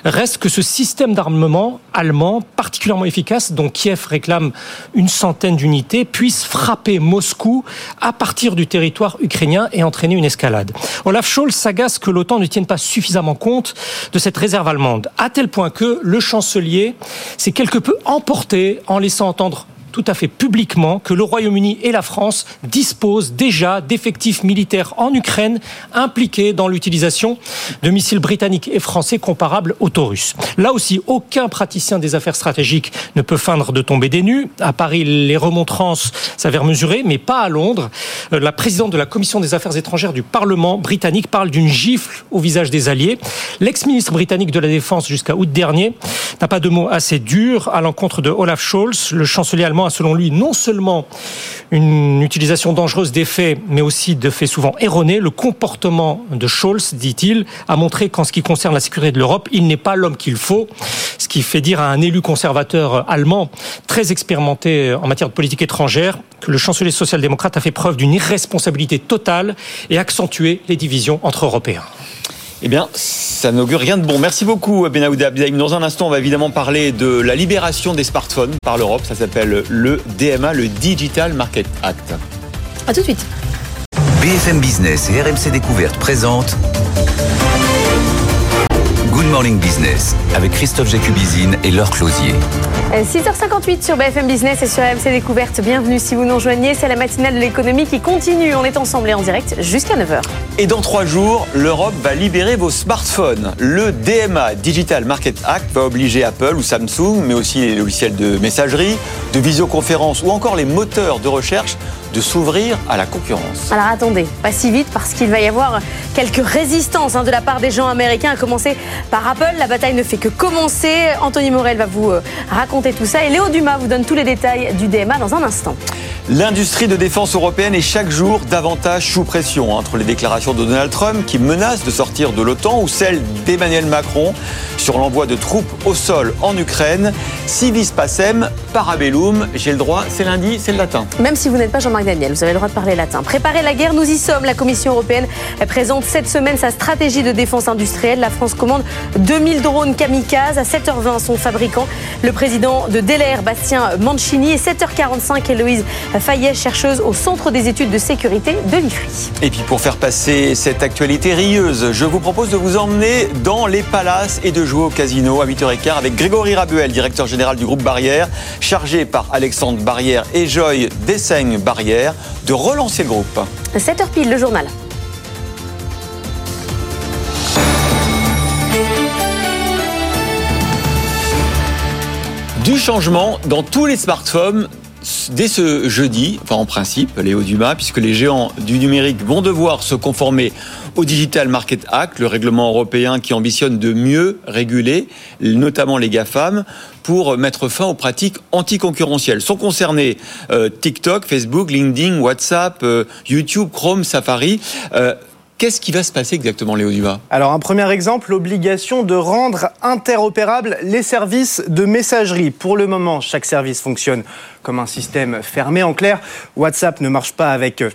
reste que ce système d'armement allemand, particulièrement efficace, dont Kiev réclame une centaine d'unités, puisse frapper Moscou à partir du territoire ukrainien et entraîner une escalade. Olaf Scholz s'agace que l'OTAN ne tienne pas suffisamment compte de cette réserve allemande, à tel point que le chancelier s'est quelque peu emporté en laissant entendre tout à fait publiquement que le Royaume-Uni et la France disposent déjà d'effectifs militaires en Ukraine impliqués dans l'utilisation de missiles britanniques et français comparables aux Taurus. Là aussi, aucun praticien des affaires stratégiques ne peut feindre de tomber des nues. À Paris, les remontrances s'avèrent mesurées, mais pas à Londres. Euh, La présidente de la Commission des affaires étrangères du Parlement britannique parle d'une gifle au visage des alliés. L'ex-ministre britannique de la Défense jusqu'à août dernier n'a pas de mots assez durs à l'encontre de Olaf Scholz. Le chancelier allemand a selon lui non seulement une utilisation dangereuse des faits, mais aussi de faits souvent erronés. Le comportement de Scholz, dit-il, a montré qu'en ce qui concerne la sécurité de l'Europe, il n'est pas l'homme qu'il faut. Ce qui fait dire à un élu conservateur allemand très expérimenté en matière de politique étrangère que le chancelier social-démocrate a fait preuve d'une irresponsabilité totale et accentué les divisions entre Européens. Eh bien, ça n'augure rien de bon. Merci beaucoup, Benaouda Abdelhaim. Dans un instant, on va évidemment parler de la libération des smartphones par l'Europe. Ça s'appelle le DMA, le Digital Market Act. À tout de suite. BFM Business et RMC Découverte présentent Good Morning Business avec Christophe Jacubizine et Laure Closier. 6h58 sur BFM Business et sur AMC Découverte. Bienvenue si vous nous rejoignez. C'est la matinale de l'économie qui continue. On est ensemble et en direct jusqu'à 9h. Et dans trois jours, l'Europe va libérer vos smartphones. Le DMA, Digital Market Act, va obliger Apple ou Samsung, mais aussi les logiciels de messagerie, de visioconférence ou encore les moteurs de recherche de s'ouvrir à la concurrence. Alors attendez, pas si vite parce qu'il va y avoir quelques résistances hein, de la part des gens américains, à commencer par Apple. La bataille ne fait que commencer. Anthony Morel va vous euh, raconter tout ça et Léo Dumas vous donne tous les détails du DMA dans un instant. L'industrie de défense européenne est chaque jour davantage sous pression entre les déclarations de Donald Trump qui menace de sortir de l'OTAN ou celles d'Emmanuel Macron sur l'envoi de troupes au sol en Ukraine. Civis pacem, parabellum, j'ai le droit, c'est lundi, c'est le latin. Même si vous n'êtes pas Daniel, vous avez le droit de parler latin. Préparer la guerre, nous y sommes. La Commission européenne présente cette semaine sa stratégie de défense industrielle. La France commande 2000 drones kamikazes. À 7h20, son fabricant, le président de Delair, Bastien Mancini. Et 7h45, Héloïse Fayet, chercheuse au Centre des études de sécurité de l'IFRI. Et puis pour faire passer cette actualité rieuse, je vous propose de vous emmener dans les palaces et de jouer au casino à 8h15 avec Grégory Rabuel, directeur général du groupe Barrière, chargé par Alexandre Barrière et Joy Dessaigne Barrière de relancer le groupe. 7h pile, le journal. Du changement dans tous les smartphones dès ce jeudi, enfin en principe, Léo Dumas, puisque les géants du numérique vont devoir se conformer au Digital Market Act, le règlement européen qui ambitionne de mieux réguler, notamment les GAFAM, pour mettre fin aux pratiques anticoncurrentielles. Sont concernés euh, TikTok, Facebook, LinkedIn, WhatsApp, euh, YouTube, Chrome, Safari. Euh, Qu'est-ce qui va se passer exactement, Léo Dumas? Alors, un premier exemple, l'obligation de rendre interopérables les services de messagerie. Pour le moment, chaque service fonctionne comme un système fermé. En clair, WhatsApp ne marche pas avec euh,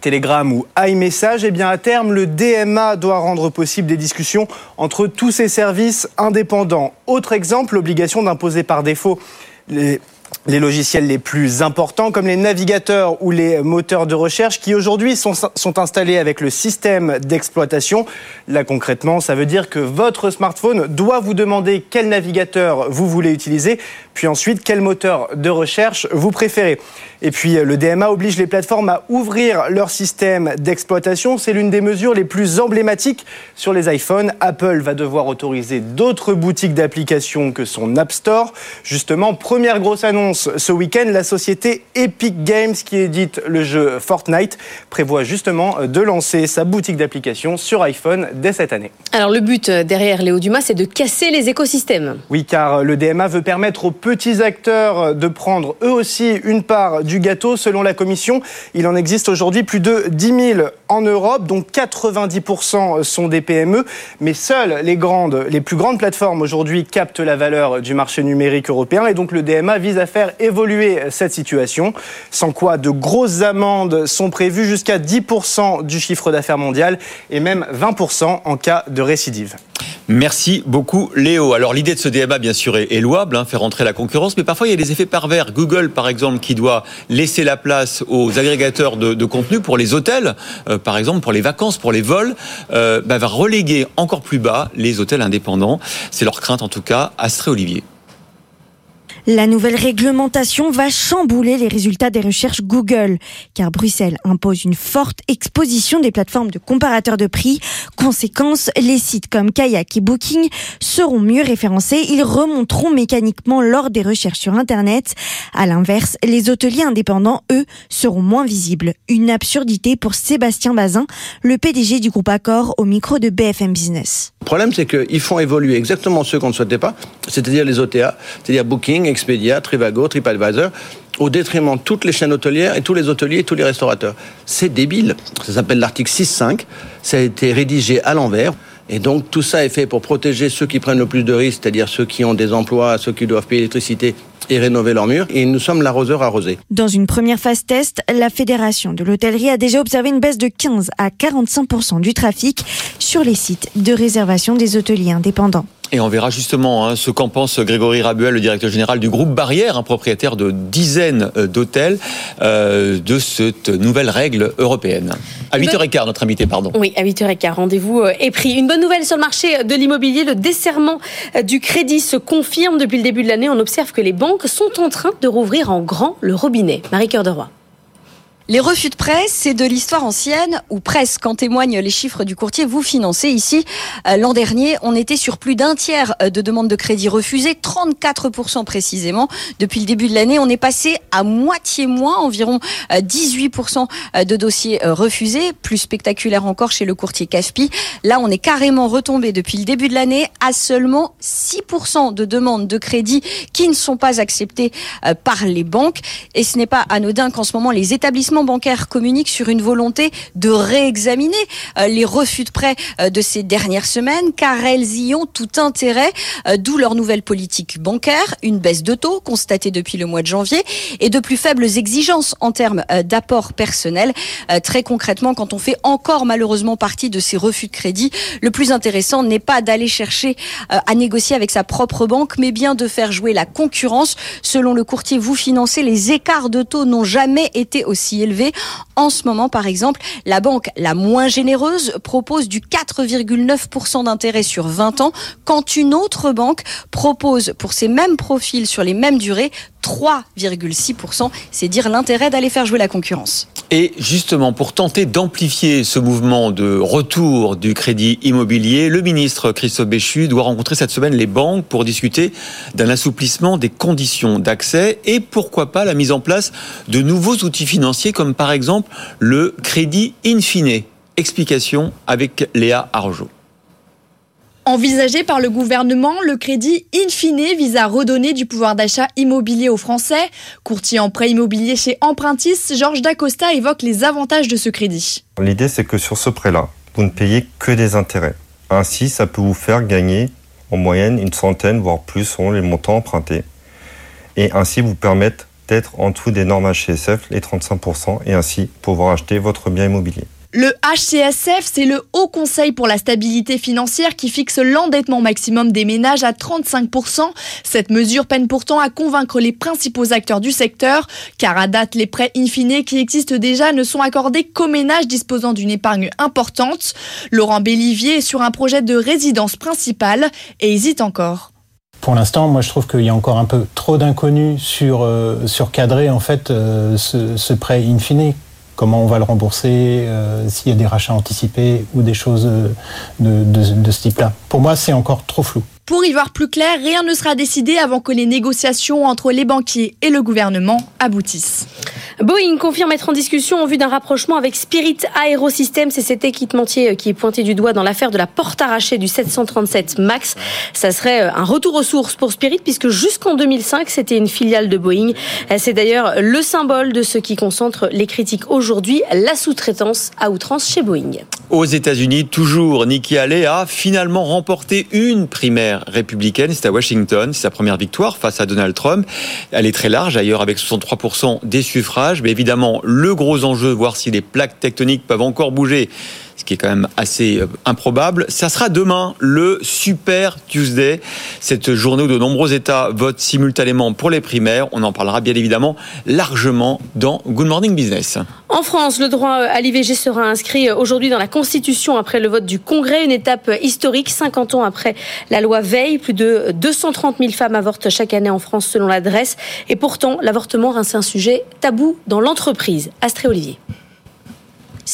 Telegram ou iMessage, eh bien à terme, le DMA doit rendre possible des discussions entre tous ces services indépendants. Autre exemple, l'obligation d'imposer par défaut les les logiciels les plus importants comme les navigateurs ou les moteurs de recherche qui aujourd'hui sont, installés avec le système d'exploitation. Là concrètement, ça veut dire que votre smartphone doit vous demander quel navigateur vous voulez utiliser, puis ensuite quel moteur de recherche vous préférez? Et puis le DMA oblige les plateformes à ouvrir leur système d'exploitation. C'est l'une des mesures les plus emblématiques sur les iPhones. Apple va devoir autoriser d'autres boutiques d'applications que son App Store. Justement, première grosse annonce ce week-end, la société Epic Games, qui édite le jeu Fortnite, prévoit justement de lancer sa boutique d'applications sur iPhone dès cette année. Alors le but euh, derrière Léo Dumas, c'est de casser les écosystèmes. Oui, car le DMA veut permettre aux petits acteurs de prendre eux aussi une part du gâteau. Selon la Commission, il en existe aujourd'hui plus de 10 000 en Europe, dont 90% sont des PME. Mais seules les grandes, les plus grandes plateformes aujourd'hui captent la valeur du marché numérique européen. Et donc le DMA vise à faire évoluer cette situation, sans quoi de grosses amendes sont prévues jusqu'à 10% du chiffre d'affaires mondial et même 20% en cas de récidive. Merci beaucoup Léo. Alors l'idée de ce DMA bien sûr est, louable, hein, faire entrer la concurrence, mais parfois il y a des effets pervers. Google par exemple qui doit laisser la place aux agrégateurs de, contenu pour les hôtels, euh, par exemple pour les vacances, pour les vols, euh, bah, va reléguer encore plus bas les hôtels indépendants. C'est leur crainte en tout cas. Astré Olivier. La nouvelle réglementation va chambouler les résultats des recherches Google, car Bruxelles impose une forte exposition des plateformes de comparateurs de prix. Conséquence, les sites comme Kayak et Booking seront mieux référencés, ils remonteront mécaniquement lors des recherches sur Internet. À l'inverse, les hôteliers indépendants, eux, seront moins visibles. Une absurdité pour Sébastien Bazin, le PDG du groupe Accor au micro de BFM Business. Le problème, c'est qu'ils font évoluer exactement ceux qu'on ne souhaitait pas, c'est-à-dire les OTA, c'est-à-dire Booking, Expedia, Trivago, TripAdvisor, au détriment de toutes les chaînes hôtelières et tous les hôteliers et tous les restaurateurs. C'est débile. Ça s'appelle l'article 6.5. Ça a été rédigé à l'envers. Et donc tout ça est fait pour protéger ceux qui prennent le plus de risques, c'est-à-dire ceux qui ont des emplois, ceux qui doivent payer l'électricité et rénover leurs murs. Et nous sommes l'arroseur arrosé. Dans une première phase test, la Fédération de l'hôtellerie a déjà observé une baisse de 15 à 45% du trafic sur les sites de réservation des hôteliers indépendants. Et on verra justement hein, ce qu'en pense Grégory Rabuel, le directeur général du groupe Barrière, un propriétaire de dizaines euh, d'hôtels, euh, de cette nouvelle règle européenne. À 8h15, notre invité, pardon. Oui, à 8h15, rendez-vous euh, est pris. Une bonne nouvelle sur le marché de l'immobilier, le desserrement du crédit se confirme depuis le début de l'année. On observe que les banques sont en train de rouvrir en grand le robinet. Marie-Cœur de Roy. Les refus de prêt, c'est de l'histoire ancienne, ou presque, en témoignent les chiffres du courtier Vous Financez. Ici, euh, l'an dernier, on était sur plus d'un tiers euh, de demandes de crédit refusées, 34% précisément. Depuis le début de l'année, on est passé à moitié moins, environ 18% euh, de dossiers refusés, plus spectaculaire encore chez le courtier CAFPI. Là, on est carrément retombé depuis le début de l'année à seulement 6% de demandes de crédit qui ne sont pas acceptées par les banques. Et ce n'est pas anodin qu'en ce moment, les établissements établissements bancaires communiquent sur une volonté de réexaminer euh, les refus de prêt euh, de ces dernières semaines, car elles y ont tout intérêt, euh, d'où leur nouvelle politique bancaire, une baisse de taux constatée depuis le mois de janvier et de plus faibles exigences en termes d'apport personnel. Très concrètement, quand on fait encore malheureusement partie de ces refus de crédit, le plus intéressant n'est pas d'aller chercher à négocier avec sa propre banque, mais bien de faire jouer la concurrence. Selon le courtier Vous Financez, les écarts de taux n'ont jamais été En ce moment, par exemple, la banque la moins généreuse propose du 4,9% d'intérêt sur 20 ans, quand une autre banque propose pour ces mêmes profils sur les mêmes durées 3,6%. C'est dire l'intérêt d'aller faire jouer la concurrence. Et justement, pour tenter d'amplifier ce mouvement de retour du crédit immobilier, le ministre Christophe Béchu doit rencontrer cette semaine les banques pour discuter d'un assouplissement des conditions d'accès et pourquoi pas la mise en place de nouveaux outils financiers comme par exemple le crédit in fine. Explication avec Léa Arjo. Envisagé par le gouvernement, le crédit in fine vise à redonner du pouvoir d'achat immobilier aux Français. Courtier en prêt immobilier chez Empruntis, Georges Dacosta évoque les avantages de ce crédit. L'idée, c'est que sur ce prêt-là, vous ne payez que des intérêts. Ainsi, ça peut vous faire gagner en moyenne une centaine, voire plus, selon les montants empruntés. Et ainsi vous permettre d'être en dessous des normes HCSF, les 35%, et ainsi pouvoir acheter votre bien immobilier. Le HCSF, c'est le Haut Conseil pour la stabilité financière qui fixe l'endettement maximum des ménages à 35%. Cette mesure peine pourtant à convaincre les principaux acteurs du secteur, car à date, les prêts in qui existent déjà ne sont accordés qu'aux ménages disposant d'une épargne importante. Laurent Bellivier est sur un projet de résidence principale et hésite encore. Pour l'instant, moi je trouve qu'il y a encore un peu trop d'inconnus sur, euh, cadrer en fait euh, ce, ce prêt in comment on va le rembourser, euh, s'il y a des rachats anticipés ou des choses de, de ce type-là. Pour moi, c'est encore trop flou. Pour y voir plus clair, rien ne sera décidé avant que les négociations entre les banquiers et le gouvernement aboutissent. Boeing confirme être en discussion en vue d'un rapprochement avec Spirit Aerosystems. C'est cet équipementier qui est pointé du doigt dans l'affaire de la porte arrachée du 737 MAX. Ça serait euh, un retour aux sources pour Spirit puisque jusqu'en 2005, c'était une filiale de Boeing. Euh, c'est d'ailleurs le symbole de ce qui concentre les critiques aujourd'hui, la sous-traitance à outrance chez Boeing. Aux États-Unis, toujours, Nikki Haley a finalement remporté une primaire républicaine. C'est à Washington. C'est sa première victoire face à Donald Trump. Elle est très large, d'ailleurs, avec 63% des suffrages. Mais évidemment, le gros enjeu, voir si les plaques tectoniques peuvent encore bouger ce qui est quand même assez euh, improbable. Ça sera demain le Super Tuesday, cette journée où de nombreux États votent simultanément pour les primaires. On en parlera bien évidemment largement dans Good Morning Business. En France, le droit à l'IVG sera inscrit aujourd'hui dans la Constitution après le vote du Congrès, une étape historique 50 ans après la loi Veil. Plus de 230 000 femmes avortent chaque année en France selon l'adresse. Et pourtant, l'avortement reste un sujet tabou dans l'entreprise. Astré Olivier.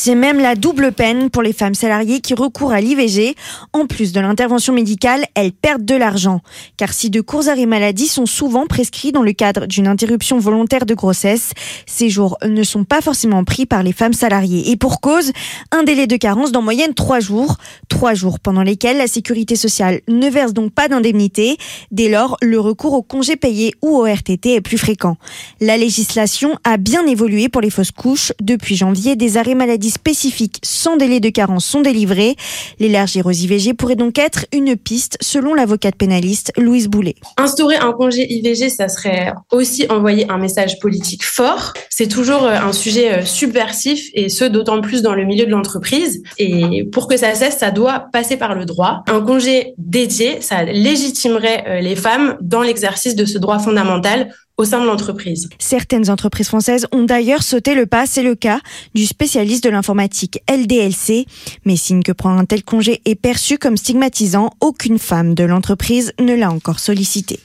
C'est même la double peine pour les femmes salariées qui recourent à l'IVG. En plus de l'intervention médicale, elles perdent de l'argent. Car si de courts arrêts maladie sont souvent prescrits dans le cadre d'une interruption volontaire de grossesse, ces jours ne sont pas forcément pris par les femmes salariées. Et pour cause, un délai de carence d'en moyenne trois jours. Trois jours pendant lesquels la sécurité sociale ne verse donc pas d'indemnité. Dès lors, le recours au congé payé ou au RTT est plus fréquent. La législation a bien évolué pour les fausses couches. Depuis janvier, des arrêts maladie spécifiques sans délai de carence sont délivrés. L'élargir aux IVG pourrait donc être une piste, selon l'avocate pénaliste Louise Boulet. Instaurer un congé IVG, ça serait aussi envoyer un message politique fort. C'est toujours euh, un sujet euh, subversif et ce, d'autant plus dans le milieu de l'entreprise. Et pour que ça cesse, ça doit passer par le droit. Un congé dédié, ça légitimerait euh, les femmes dans l'exercice de ce droit fondamental au sein de l'entreprise. Certaines entreprises françaises ont d'ailleurs sauté le pas, c'est le cas du spécialiste de l'informatique LDLC. Mais signe que prendre un tel congé est perçu comme stigmatisant, aucune femme de l'entreprise ne l'a encore sollicité.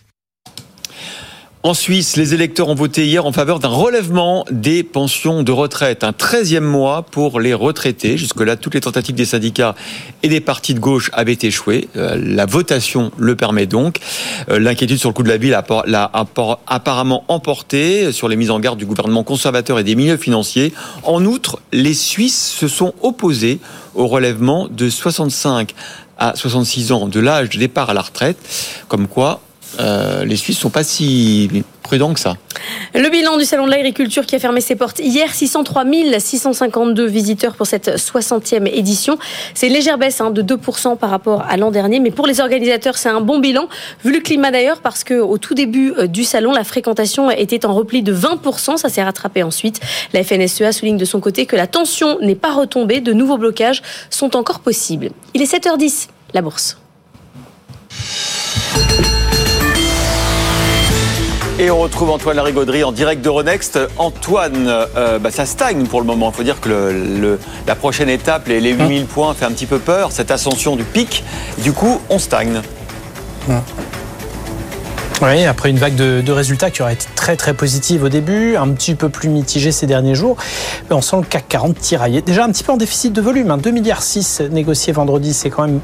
En Suisse, les électeurs ont voté hier en faveur d'un relèvement des pensions de retraite, un 13e mois pour les retraités. Jusque-là, toutes les tentatives des syndicats et des partis de gauche avaient échoué. Euh, la votation le permet donc. Euh, l'inquiétude sur le coût de la vie l'a apparemment emporté sur les mises en garde du gouvernement conservateur et des milieux financiers. En outre, les Suisses se sont opposés au relèvement de 65 à 66 ans de l'âge de départ à la retraite, comme quoi euh, les Suisses sont pas si prudent que ça. Le bilan du Salon de l'Agriculture qui a fermé ses portes hier, 603 652 visiteurs pour cette 60e édition. C'est une légère baisse hein, de 2% par rapport à l'an dernier, mais pour les organisateurs, c'est un bon bilan, vu le climat d'ailleurs, parce qu'au tout début euh, du salon, la fréquentation était en repli de 20%, ça s'est rattrapé ensuite. La FNSEA souligne de son côté que la tension n'est pas retombée, de nouveaux blocages sont encore possibles. Il est 7h10, la bourse. Et on retrouve Antoine Larigauderie en direct de Renext. Antoine, euh, bah, ça stagne pour le moment. Il faut dire que la prochaine étape, les, les 8000 points, fait un petit peu peur. Cette ascension du pic. Du coup, on stagne. Oui, après une vague de, résultats qui aurait été très très positive au début, un petit peu plus mitigée ces derniers jours, on sent le CAC 40 tiraillé. Déjà un petit peu en déficit de volume, hein, 2 milliards 6 négociés vendredi, c'est quand même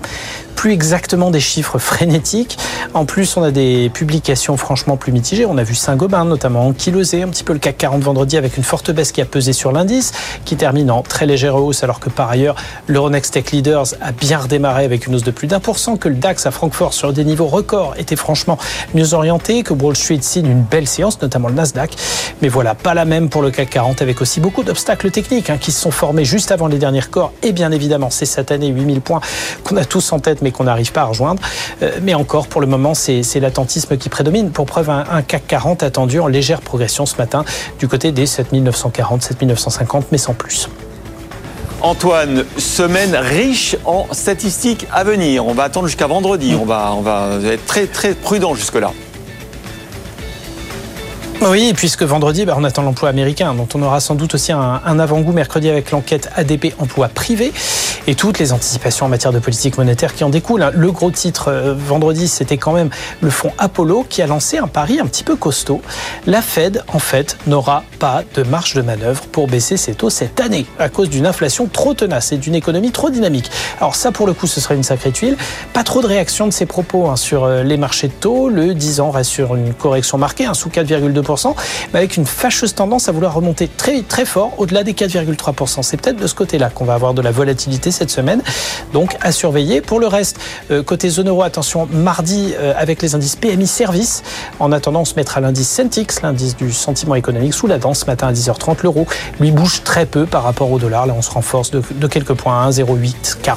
plus exactement des chiffres (laughs) frénétiques. En plus, on a des publications franchement plus mitigées. On a vu Saint-Gobain, notamment ankylosé, un petit peu le CAC 40 vendredi avec une forte baisse qui a pesé sur l'indice, qui termine en très légère hausse, alors que par ailleurs, l'Euronext Tech Leaders a bien redémarré avec une hausse de plus d'un pour cent, que le DAX à Francfort sur des niveaux records était franchement mieux orienté, que Wall Street signe une belle séance, notamment le Nasdaq. Mais voilà, pas la même pour le CAC 40, avec aussi beaucoup d'obstacles techniques hein, qui se sont formés juste avant les derniers records. Et bien évidemment, c'est cette année 8000 points qu'on a tous en tête, qu'on n'arrive pas à rejoindre. Euh, mais encore, pour le moment, c'est l'attentisme qui prédomine. Pour preuve, un, un, CAC 40 attendu en légère progression ce matin du côté des 7940, 7950, mais sans plus. Antoine, semaine riche en statistiques à venir. On va attendre jusqu'à vendredi. On va, on va être très très prudent jusque-là. Oui, puisque vendredi, bah, on attend l'emploi américain, dont on aura sans doute aussi un, avant-goût mercredi avec l'enquête ADP emploi privé et toutes les anticipations en matière de politique monétaire qui en découlent. Le gros titre euh, vendredi, c'était quand même le fonds Apollo qui a lancé un pari un petit peu costaud. La Fed, en fait, n'aura pas de marge de manœuvre pour baisser ses taux cette année à cause d'une inflation trop tenace et d'une économie trop dynamique. Alors ça, pour le coup, ce serait une sacrée tuile. Pas trop de réaction de ces propos hein, sur les marchés de taux. Le 10 ans reste sur une correction marquée, un sous 4,2% mais avec une fâcheuse tendance à vouloir remonter très très fort, au-delà des 4,3%. C'est peut-être de ce côté-là qu'on va avoir de la volatilité cette semaine, donc à surveiller. Pour le reste, euh, côté zone euro, attention, mardi euh, avec les indices PMI Service. En attendant, on se mettra l'indice Centix, l'indice du sentiment économique, sous la dent ce matin à 10h30. L'euro, lui, bouge très peu par rapport au dollar. Là, on se renforce de, de quelques points, 1,0840.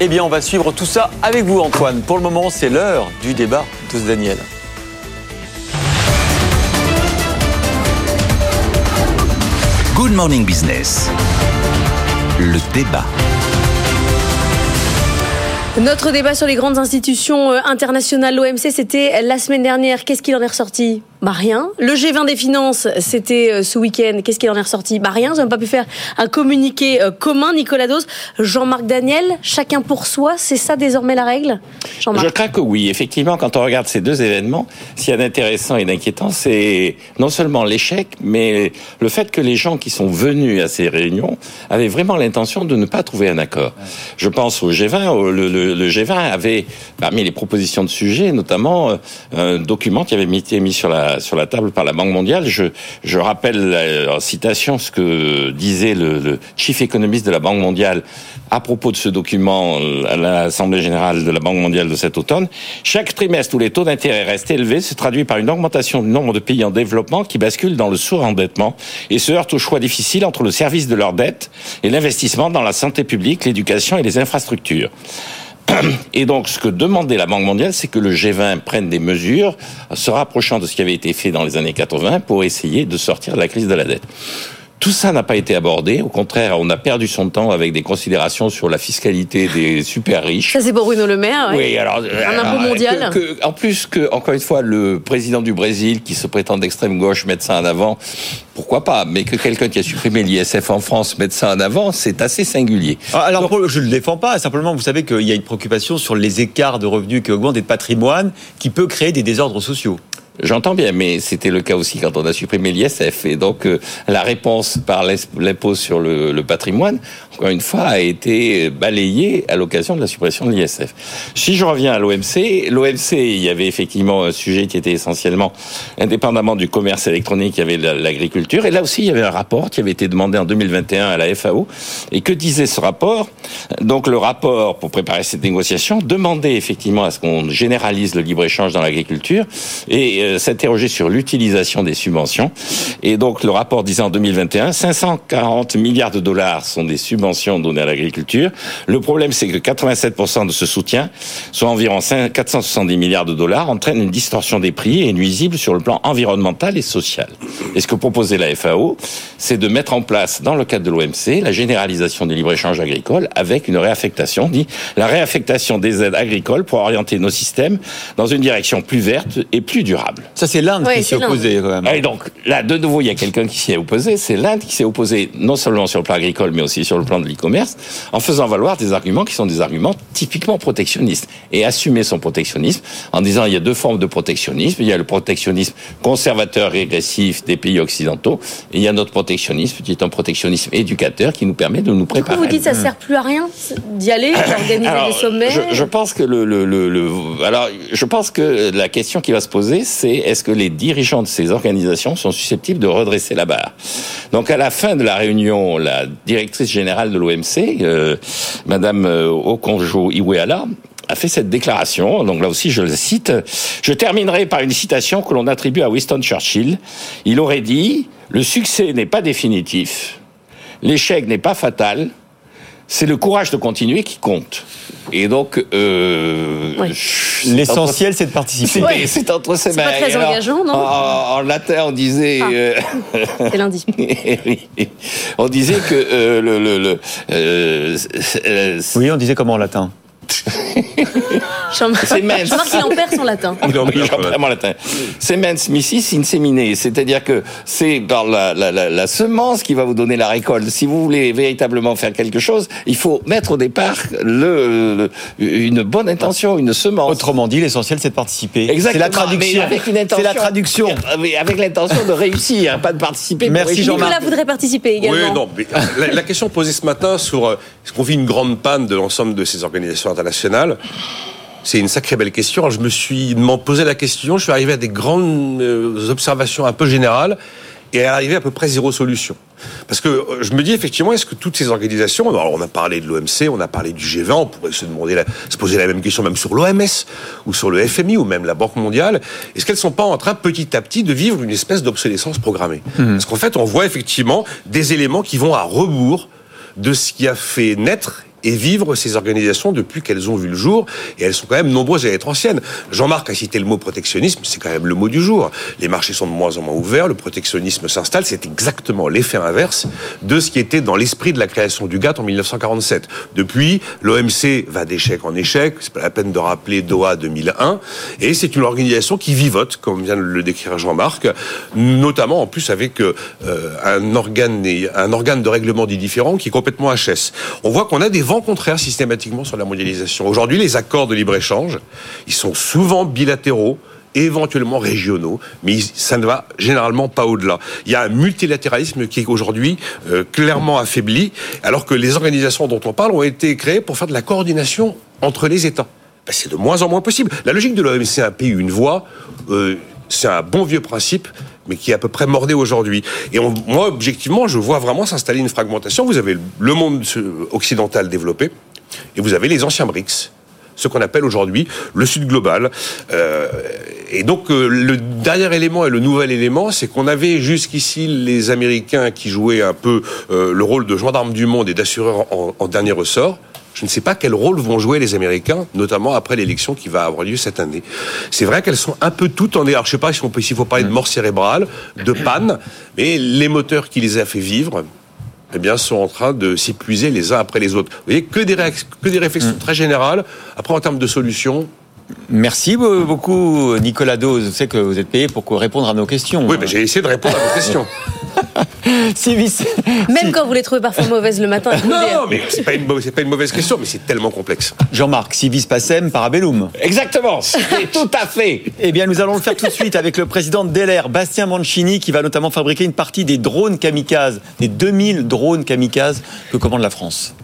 Eh bien, on va suivre tout ça avec vous, Antoine. Pour le moment, c'est l'heure du débat de Daniel. Good Morning Business. Le débat. Notre débat sur les grandes institutions euh, internationales, l'OMC, c'était la semaine dernière. Qu'est-ce qu'il en est ressorti? Bah rien. Le G20 des finances, c'était euh, ce week-end. Qu'est-ce qu'il en est ressorti? Bah rien. Ils n'ont pas pu faire un communiqué euh, commun. Nicolas Dose, Jean-Marc Daniel, chacun pour soi, c'est ça désormais la règle? Je crains que oui. Effectivement, quand on regarde ces deux événements, ce qu'il y a d'intéressant et d'inquiétant, c'est non seulement l'échec, mais le fait que les gens qui sont venus à ces réunions avaient vraiment l'intention de ne pas trouver un accord. Je pense au G20. Le, le, le G20 avait, parmi les propositions de sujets, notamment euh, un document qui avait été mis sur la sur la table par la Banque mondiale. Je, rappelle en citation ce que disait le, le chief économiste de la Banque mondiale à propos de ce document à l'Assemblée générale de la Banque mondiale de cet automne. Chaque trimestre où les taux d'intérêt restent élevés se traduit par une augmentation du nombre de pays en développement qui basculent dans le surendettement et se heurtent au choix difficile entre le service de leur dette et l'investissement dans la santé publique, l'éducation et les infrastructures. Et donc, ce que demandait la Banque mondiale, c'est que le G20 prenne des mesures se rapprochant de ce qui avait été fait dans les années 80 pour essayer de sortir de la crise de la dette. Tout ça n'a pas été abordé. Au contraire, on a perdu son temps avec des considérations sur la fiscalité des (laughs) super riches. Ça, c'est pour Bruno Le Maire. Oui, alors. Un impôt mondial. Que, que, en plus que, encore une fois, le président du Brésil, qui se prétend d'extrême gauche, mette ça en avant, pourquoi pas Mais que quelqu'un qui a supprimé l'ISF en France mette ça en avant, c'est assez singulier. Alors, Donc, je ne le défends pas. Simplement, vous savez qu'il y a une préoccupation sur les écarts de revenus qui augmentent et de patrimoine qui peut créer des désordres sociaux. J'entends bien, mais c'était le cas aussi quand on a supprimé l'ISF. Et donc, euh, la réponse par l'impôt sur le, le, patrimoine, encore une fois, a été balayée à l'occasion de la suppression de l'ISF. Si je reviens à l'OMC, l'OMC, il y avait effectivement un sujet qui était essentiellement indépendamment du commerce électronique, il y avait l'agriculture. Et là aussi, il y avait un rapport qui avait été demandé en 2021 à la FAO. Et que disait ce rapport? Donc, le rapport, pour préparer cette négociation, demandait effectivement à ce qu'on généralise le libre-échange dans l'agriculture. Et euh, s'interroger sur l'utilisation des subventions. Et donc le rapport disait en 2021, 540 milliards de dollars sont des subventions données à l'agriculture. Le problème, c'est que 87% de ce soutien, soit environ 5 470 milliards de dollars, entraîne une distorsion des prix et nuisible sur le plan environnemental et social. Et ce que proposait la FAO, c'est de mettre en place, dans le cadre de l'OMC, la généralisation des libres-échanges agricoles avec une réaffectation, dit la réaffectation des aides agricoles pour orienter nos systèmes dans une direction plus verte et plus durable. Ça, c'est l'Inde Ouais, qui s'est opposée, quand même. Et donc, là, de nouveau, il y a quelqu'un qui s'y est opposé. C'est l'Inde qui s'est opposée non seulement sur le plan agricole, mais aussi sur le plan de l'e-commerce, en faisant valoir des arguments qui sont des arguments typiquement protectionnistes. Et assumer son protectionnisme en disant il y a deux formes de protectionnisme. Il y a le protectionnisme conservateur régressif des pays occidentaux. Et il y a notre protectionnisme qui est un protectionnisme éducateur qui nous permet de nous Du coup, préparer. vous dites ça sert plus à rien d'y aller, (coughs) d'organiser des sommets. Je, je pense que le, le, le, le- alors je pense que la question qui va se poser, c'est est-ce que les dirigeants de ces organisations sont susceptibles de redresser la barre? Donc à la fin de la réunion, la directrice générale de l'OMC, euh, Madame euh, Okonjo Iweala, a fait cette déclaration. Donc là aussi, je le cite. Je terminerai par une citation que l'on attribue à Winston Churchill. Il aurait dit le succès n'est pas définitif, l'échec n'est pas fatal, c'est le courage de continuer qui compte. Et donc, euh, c'est L'essentiel, entre- c'est de participer. c'est- Ouais. C'est entre ces C'est pas très alors, engageant, non en, en latin, on disait. Ah. euh, C'est lundi. (laughs) on disait que euh, le. le, le euh, euh, Oui, on disait comment en latin? (laughs) Jean-Marc C'est mince. Jean-Marc, il en perd son latin. Non, mais j'en vraiment latin. Semens missis insemine, c'est-à-dire que c'est par la, la, la, la semence qui va vous donner la récolte. Si vous voulez véritablement faire quelque chose, il faut mettre au départ le, le- une bonne intention, une semence. Autrement dit, l'essentiel, c'est de participer. Exactement. C'est la traduction. avec une C'est intention. la traduction. Mais avec l'intention de réussir, pas de participer. Merci, réussir. Nicolas voudrait participer également. Oui, non, mais la, la question posée ce matin sur euh, est-ce qu'on vit une grande panne de l'ensemble de ces organisations internationales c'est une sacrée belle question. Alors, je me suis m'en posé la question, je suis arrivé à des grandes euh, observations un peu générales et à arriver à peu près zéro solution. Parce que euh, je me dis effectivement, est-ce que toutes ces organisations, alors on a parlé de l'OMC, on a parlé du G20, on pourrait se demander, la- se poser la même question même sur l'OMS ou sur le FMI ou même la Banque mondiale, est-ce qu'elles sont pas en train petit à petit de vivre une espèce d'obsolescence programmée? Parce qu'en fait, on voit effectivement des éléments qui vont à rebours de ce qui a fait naître et vivre ces organisations depuis qu'elles ont vu le jour, et elles sont quand même nombreuses à être anciennes. Jean-Marc a cité le mot protectionnisme, c'est quand même le mot du jour. Les marchés sont de moins en moins ouverts, le protectionnisme s'installe, c'est exactement l'effet inverse de ce qui était dans l'esprit de la création du GATT en 1947. Depuis, l'OMC va d'échec en échec, c'est pas la peine de rappeler Doha 2001, et c'est une organisation qui vivote, comme vient de le décrire Jean-Marc, notamment en plus avec euh, un organe un organe de règlement dit différent qui est complètement HS. On voit qu'on a des vents contraires systématiquement sur la mondialisation. Aujourd'hui, les accords de libre-échange, ils sont souvent bilatéraux éventuellement régionaux, mais ça ne va généralement pas au-delà. Il y a un multilatéralisme qui est aujourd'hui euh, clairement affaibli, alors que les organisations dont on parle ont été créées pour faire de la coordination entre les États. Ben, c'est de moins en moins possible. La logique de l'OMC, un pays, une voix, euh, c'est un bon vieux principe, mais qui est à peu près mordé aujourd'hui. Et moi, objectivement, je vois vraiment s'installer une fragmentation. Vous avez le monde occidental développé, et vous avez les anciens BRICS ce qu'on appelle aujourd'hui le Sud global. Euh, et donc euh, le dernier élément et le nouvel élément, c'est qu'on avait jusqu'ici les Américains qui jouaient un peu euh, le rôle de gendarme du monde et d'assureur en, en dernier ressort. Je ne sais pas quel rôle vont jouer les Américains, notamment après l'élection qui va avoir lieu cette année. C'est vrai qu'elles sont un peu toutes en alors je sais pas si on peut s'il faut parler de mort cérébrale, de panne, mais les moteurs qui les a fait vivre, eh bien, sont en train de s'épuiser les uns après les autres. Vous voyez, que des, réac- que des réflexions très générales. Après, en termes de solutions, Merci be- beaucoup, Nicolas Dose. Je sais que vous êtes payé pour répondre à nos questions. Oui, mais j'ai essayé de répondre à vos questions. (laughs) Même quand vous les trouvez parfois mauvaises le matin. Non, mais c'est pas, une mauvaise- c'est pas une mauvaise question, mais c'est tellement complexe. Jean-Marc, civis pacem, parabellum. Exactement, c'est (laughs) tout à fait. Eh bien, nous allons le faire tout de suite avec le président d'Elair, Bastien Mancini, qui va notamment fabriquer une partie des drones kamikazes, des 2000 drones kamikazes que commande la France.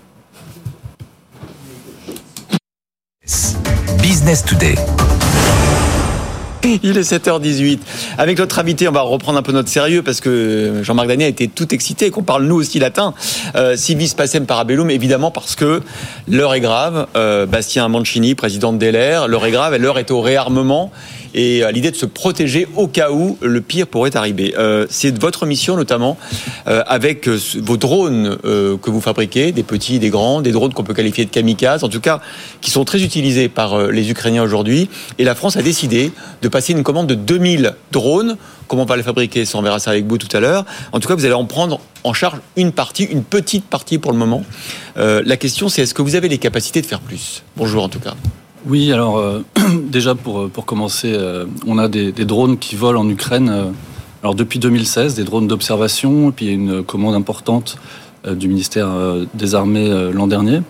Il est 7h18. Avec notre invité, on va reprendre un peu notre sérieux parce que Jean-Marc Daniel a été tout excité qu'on parle nous aussi latin. Euh, civis parabellum, évidemment parce que l'heure est grave. Euh, Bastien Mancini, président de Delair, l'heure est grave et l'heure est au réarmement. Et à l'idée de se protéger au cas où le pire pourrait arriver. Euh, c'est votre mission notamment euh, avec euh, vos drones que vous fabriquez, des petits, des grands, des drones qu'on peut qualifier de kamikazes, en tout cas qui sont très utilisés par les Ukrainiens aujourd'hui. Et la France a décidé de passer une commande de 2000 drones. Comment on va les fabriquer Ça, on verra ça avec vous tout à l'heure. En tout cas, vous allez en prendre en charge une partie, une petite partie pour le moment. La question, c'est est-ce que vous avez les capacités de faire plus? Bonjour en tout cas. Oui, alors euh, (clears throat) déjà pour, pour commencer, euh, on a des, drones qui volent en Ukraine. euh, alors depuis 2016, des drones d'observation, puis une commande importante euh, du ministère euh, des Armées euh, l'an dernier,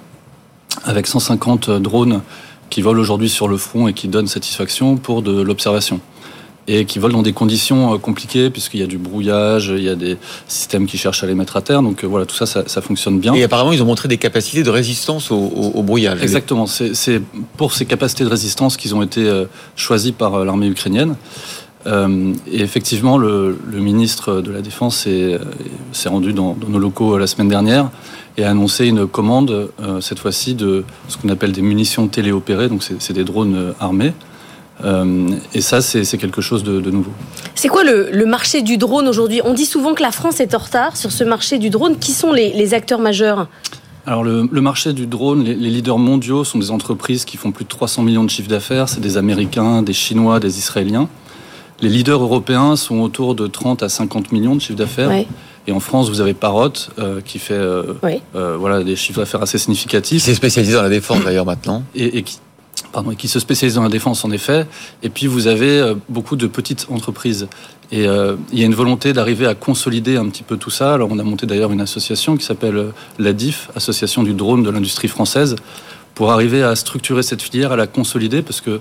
avec 150 drones qui volent aujourd'hui sur le front et qui donnent satisfaction pour de l'observation. Et qui volent dans des conditions euh, compliquées, puisqu'il y a du brouillage, il y a des systèmes qui cherchent à les mettre à terre. Donc euh, voilà, tout ça, ça, ça fonctionne bien. Et apparemment, ils ont montré des capacités de résistance au, au- au brouillage. Exactement. C'est pour ces capacités de résistance qu'ils ont été euh, choisis par l'armée ukrainienne. Euh, et effectivement, le, le ministre de la Défense s'est rendu dans, dans nos locaux la semaine dernière et a annoncé une commande, euh, cette fois-ci, de ce qu'on appelle des munitions téléopérées. Donc, c'est des drones armés. Euh, et ça, c'est c'est quelque chose de, de nouveau. C'est quoi le, le marché du drone aujourd'hui? On dit souvent que la France est en retard sur ce marché du drone. Qui sont les, les acteurs majeurs? Alors le, le marché du drone, les, les leaders mondiaux sont des entreprises qui font plus de 300 millions de chiffres d'affaires. C'est des Américains, des Chinois, des Israéliens. Les leaders européens sont autour de 30 à 50 millions de chiffres d'affaires. Ouais. Et en France, vous avez Parrot euh, qui fait euh, Oui. euh, voilà, des chiffres d'affaires assez significatifs. S'est spécialisé dans la défense d'ailleurs maintenant. Et, et qui, qui se spécialise dans la défense en effet. Et puis vous avez euh, beaucoup de petites entreprises. Et euh, il y a une volonté d'arriver à consolider un petit peu tout ça. Alors on a monté d'ailleurs une association qui s'appelle euh, l'ADIF, Association du drone de l'industrie française, pour arriver à structurer cette filière, à la consolider, parce que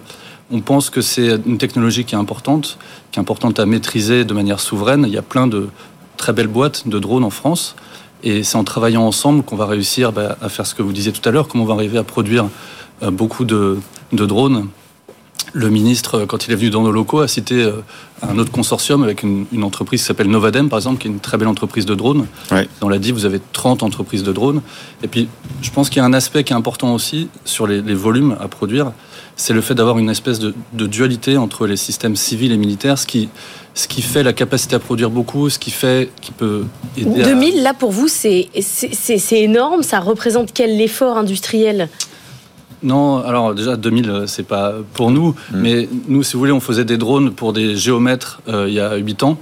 on pense que c'est une technologie qui est importante, qui est importante à maîtriser de manière souveraine. Il y a plein de très belles boîtes de drones en France. Et c'est en travaillant ensemble qu'on va réussir bah, à faire ce que vous disiez tout à l'heure, comment on va arriver à produire beaucoup de, de drones. Le ministre, euh, quand il est venu dans nos locaux, a cité euh, un autre consortium avec une, une entreprise qui s'appelle Novadem, par exemple, qui est une très belle entreprise de drones. Dans la dit, vous avez 30 entreprises de drones. Et puis, je pense qu'il y a un aspect qui est important aussi sur les, les volumes à produire, c'est le fait d'avoir une espèce de, de dualité entre les systèmes civils et militaires, ce qui, ce qui fait la capacité à produire beaucoup, ce qui fait, qui peut aider à... 2000, là pour vous, c'est énorme. Ça représente quel effort industriel? Non, alors déjà 2000, euh, c'est pas pour nous, mais nous, si vous voulez, on faisait des drones pour des géomètres euh, il y a 8 ans.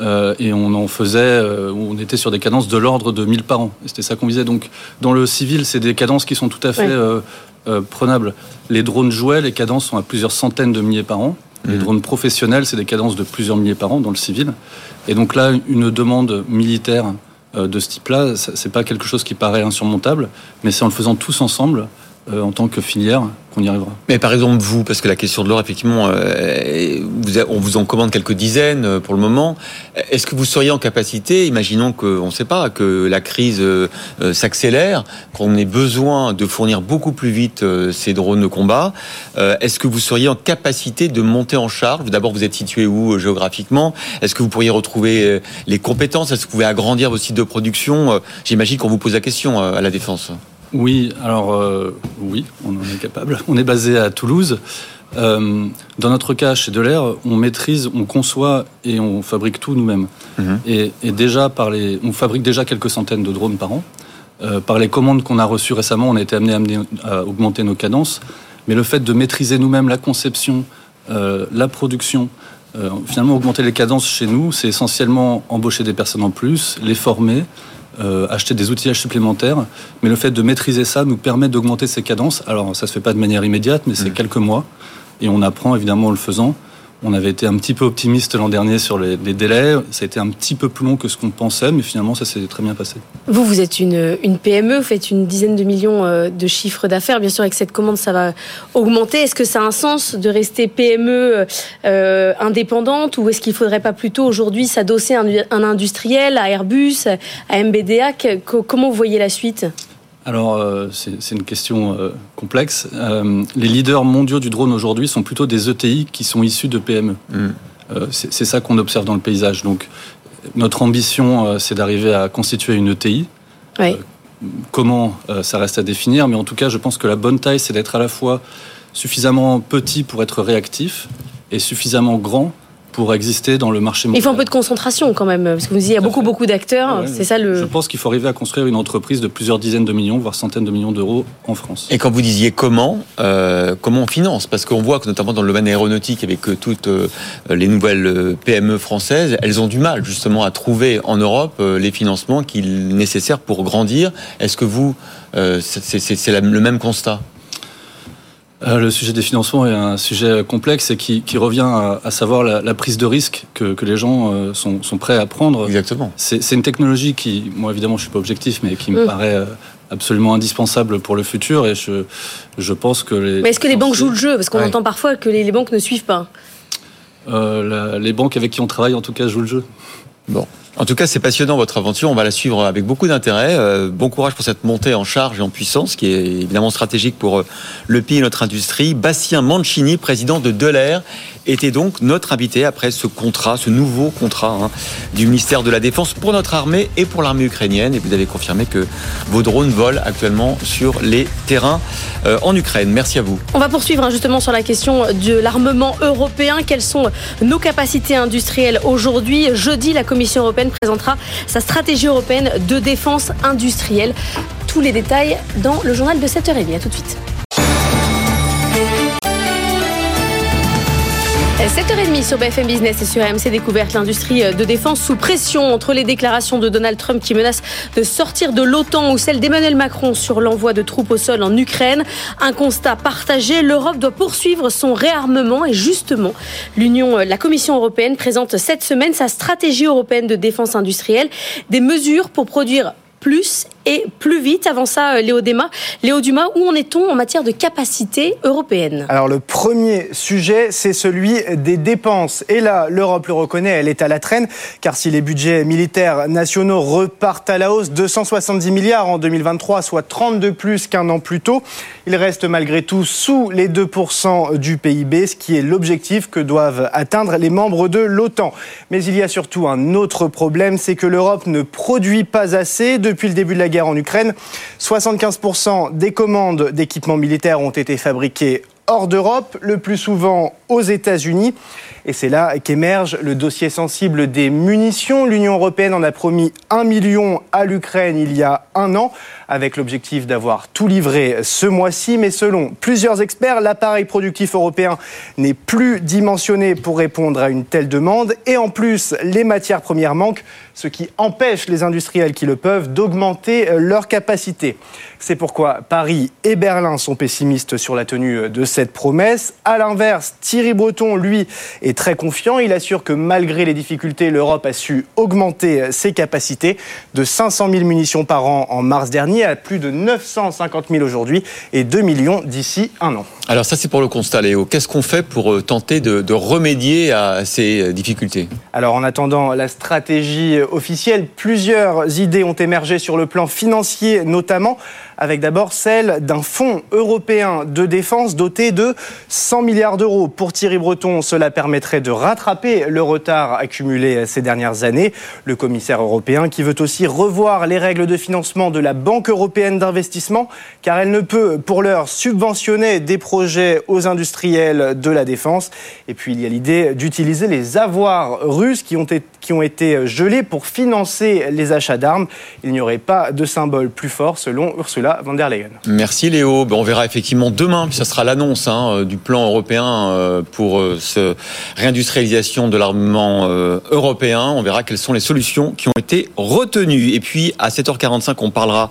euh, et on en faisait, euh, on était sur des cadences de l'ordre de 1000 par an. C'était ça qu'on visait. Donc, dans le civil, c'est des cadences qui sont tout à fait euh, euh, prenables. Les drones jouets, les cadences sont à plusieurs centaines de milliers par an. Les drones professionnels, c'est des cadences de plusieurs milliers par an dans le civil. Et donc là, une demande militaire euh, de ce type-là, c'est pas quelque chose qui paraît insurmontable, mais c'est en le faisant tous ensemble, en tant que filière, qu'on y arrivera. Mais par exemple, vous, parce que la question de l'or, effectivement, euh, on vous en commande quelques dizaines euh, pour le moment. Est-ce que vous seriez en capacité, imaginons que, on ne sait pas, que la crise euh, euh, s'accélère, qu'on ait besoin de fournir beaucoup plus vite euh, ces drones de combat, euh, est-ce que vous seriez en capacité de monter en charge? D'abord, vous êtes situé où euh, géographiquement? Est-ce que vous pourriez retrouver euh, les compétences? Est-ce que vous pouvez agrandir vos sites de production? Euh, J'imagine qu'on vous pose la question euh, à la Défense. Oui, alors euh, oui, on en est capable. On est basé à Toulouse. Euh, dans notre cas, chez Delair, on maîtrise, on conçoit et on fabrique tout nous-mêmes. Et, et déjà, par les, on fabrique déjà quelques centaines de drones par an. Euh, par les commandes qu'on a reçues récemment, on a été amené à augmenter nos cadences. Mais le fait de maîtriser nous-mêmes la conception, euh, la production, euh, finalement augmenter les cadences chez nous, c'est essentiellement embaucher des personnes en plus, les former, euh, acheter des outillages supplémentaires. Mais le fait de maîtriser ça nous permet d'augmenter ces cadences. Alors ça se fait pas de manière immédiate, mais c'est quelques mois. Et on apprend évidemment en le faisant. On avait été un petit peu optimiste l'an dernier sur les, délais. Ça a été un petit peu plus long que ce qu'on pensait, mais finalement ça s'est très bien passé. Vous, vous êtes une, PME, vous faites une dizaine de millions euh, de chiffres d'affaires. Bien sûr, avec cette commande, ça va augmenter. Est-ce que ça a un sens de rester PME euh, indépendante ou est-ce qu'il faudrait pas plutôt aujourd'hui s'adosser à un, un industriel, à Airbus, à MBDA Comment vous voyez la suite? Alors, euh, c'est une question euh, complexe. Euh, les leaders mondiaux du drone aujourd'hui sont plutôt des ETI qui sont issus de PME. Euh, c'est ça qu'on observe dans le paysage. Donc, notre ambition, euh, c'est d'arriver à constituer une ETI. Oui. Comment euh, ça reste à définir, mais en tout cas, je pense que la bonne taille, c'est d'être à la fois suffisamment petit pour être réactif est suffisamment grand pour exister dans le marché mondial. Il faut un peu de concentration quand même, parce que vous dites, il y a beaucoup, beaucoup d'acteurs. c'est ça le. Je pense qu'il faut arriver à construire une entreprise de plusieurs dizaines de millions, voire centaines de millions d'euros en France. Et quand vous disiez comment, euh, comment on finance? Parce qu'on voit que notamment dans le domaine aéronautique, avec euh, toutes euh, les nouvelles PME françaises, elles ont du mal justement à trouver en Europe les financements qu'il nécessaires pour grandir. Est-ce que vous, c'est le même constat? Le sujet des financements est un sujet complexe et qui, revient à, savoir la, prise de risque que, les gens euh, sont, prêts à prendre. Exactement. C'est une technologie qui, moi évidemment je suis pas objectif, mais qui me mm. paraît euh, absolument indispensable pour le futur et je, je pense que les... Mais est-ce que les banques jouent le jeu? Parce qu'on entend parfois que les, banques ne suivent pas. les banques avec qui on travaille en tout cas jouent le jeu. Bon. En tout cas, c'est passionnant votre aventure. On va la suivre avec beaucoup d'intérêt. Euh, bon courage pour cette montée en charge et en puissance, qui est évidemment stratégique pour euh, le pays et notre industrie. Bastien Mancini, président de Delair, était donc notre invité après ce contrat, ce nouveau contrat hein, du ministère de la Défense pour notre armée et pour l'armée ukrainienne. Et vous avez confirmé que vos drones volent actuellement sur les terrains euh, en Ukraine. Merci à vous. On va poursuivre hein, justement sur la question de l'armement européen. Quelles sont nos capacités industrielles aujourd'hui? Jeudi, la Commission européenne présentera sa stratégie européenne de défense industrielle. Tous les détails dans le journal de 7h30. À tout de suite. 7h30 sur BFM Business et sur AMC Découverte, l'industrie de défense sous pression entre les déclarations de Donald Trump qui menace de sortir de l'OTAN ou celles d'Emmanuel Macron sur l'envoi de troupes au sol en Ukraine. Un constat partagé, l'Europe doit poursuivre son réarmement et justement, l'Union, la Commission européenne présente cette semaine sa stratégie européenne de défense industrielle, des mesures pour produire plus et plus vite. Avant ça, euh, Léo, Dumas, Léo Dumas, où en est-on en matière de capacité européenne? Alors le premier sujet, c'est celui des dépenses. Et là, l'Europe le reconnaît, elle est à la traîne, car si les budgets militaires nationaux repartent à la hausse, 270 milliards en 2023, soit 32 plus qu'un an plus tôt, il reste malgré tout sous les 2% du PIB, ce qui est l'objectif que doivent atteindre les membres de l'OTAN. Mais il y a surtout un autre problème, c'est que l'Europe ne produit pas assez depuis le début de la guerre en Ukraine. 75% des commandes d'équipements militaires ont été fabriquées hors d'Europe, le plus souvent aux États-Unis. Et c'est là qu'émerge le dossier sensible des munitions. L'Union européenne en a promis un million à l'Ukraine il y a un an, avec l'objectif d'avoir tout livré ce mois-ci. Mais selon plusieurs experts, l'appareil productif européen n'est plus dimensionné pour répondre à une telle demande. Et en plus, les matières premières manquent, ce qui empêche les industriels qui le peuvent d'augmenter leur capacité. C'est pourquoi Paris et Berlin sont pessimistes sur la tenue de cette promesse. À l'inverse, Thierry Breton, lui, est très confiant. Il assure que malgré les difficultés, l'Europe a su augmenter ses capacités de 500 000 munitions par an en mars dernier à plus de 950 000 aujourd'hui et 2 millions d'ici un an. Alors ça c'est pour le constat Léo. Qu'est-ce qu'on fait pour euh, tenter de, de, remédier à ces euh, difficultés? Alors en attendant la stratégie officielle, plusieurs idées ont émergé sur le plan financier notamment avec d'abord celle d'un fonds européen de défense doté de 100 milliards d'euros. Pour Thierry Breton, cela permettrait de rattraper le retard accumulé ces dernières années. Le commissaire européen qui veut aussi revoir les règles de financement de la Banque européenne d'investissement, car elle ne peut pour l'heure subventionner des projets aux industriels de la défense. Et puis il y a l'idée d'utiliser les avoirs russes qui ont, été, qui ont été gelés pour financer les achats d'armes. Il n'y aurait pas de symbole plus fort selon Ursula Merci Léo. Ben, on verra effectivement demain, puis ça sera l'annonce hein, euh, du plan européen euh, pour euh, ce réindustrialisation de l'armement européen. On verra quelles sont les solutions qui ont été retenues. Et puis à 7h45, on parlera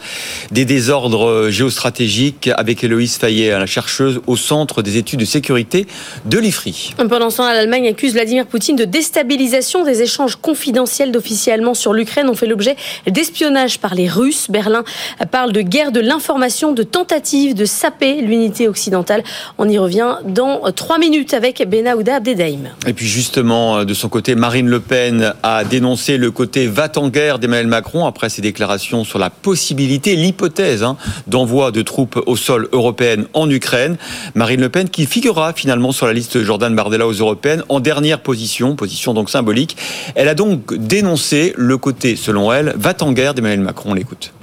des désordres géostratégiques avec Héloïse Fayet, la chercheuse au centre des études de sécurité de l'IFRI. Pendant ce temps, l'Allemagne accuse Vladimir Poutine de déstabilisation des échanges confidentiels d'officiellement sur l'Ukraine ont fait l'objet d'espionnage par les Russes. Berlin parle de guerre de l'information, de tentative de saper l'unité occidentale. On y revient dans trois minutes avec Benahouda Abdedaïm. Et puis justement, de son côté, Marine Le Pen a dénoncé le côté va-t-en-guerre d'Emmanuel Macron après ses déclarations sur la possibilité, l'hypothèse hein, d'envoi de troupes au sol européen en Ukraine. Marine Le Pen qui figurera finalement sur la liste Jordan Bardella aux européennes en dernière position, position donc symbolique. Elle a donc dénoncé le côté, selon elle, va-t-en-guerre d'Emmanuel Macron. On l'écoute.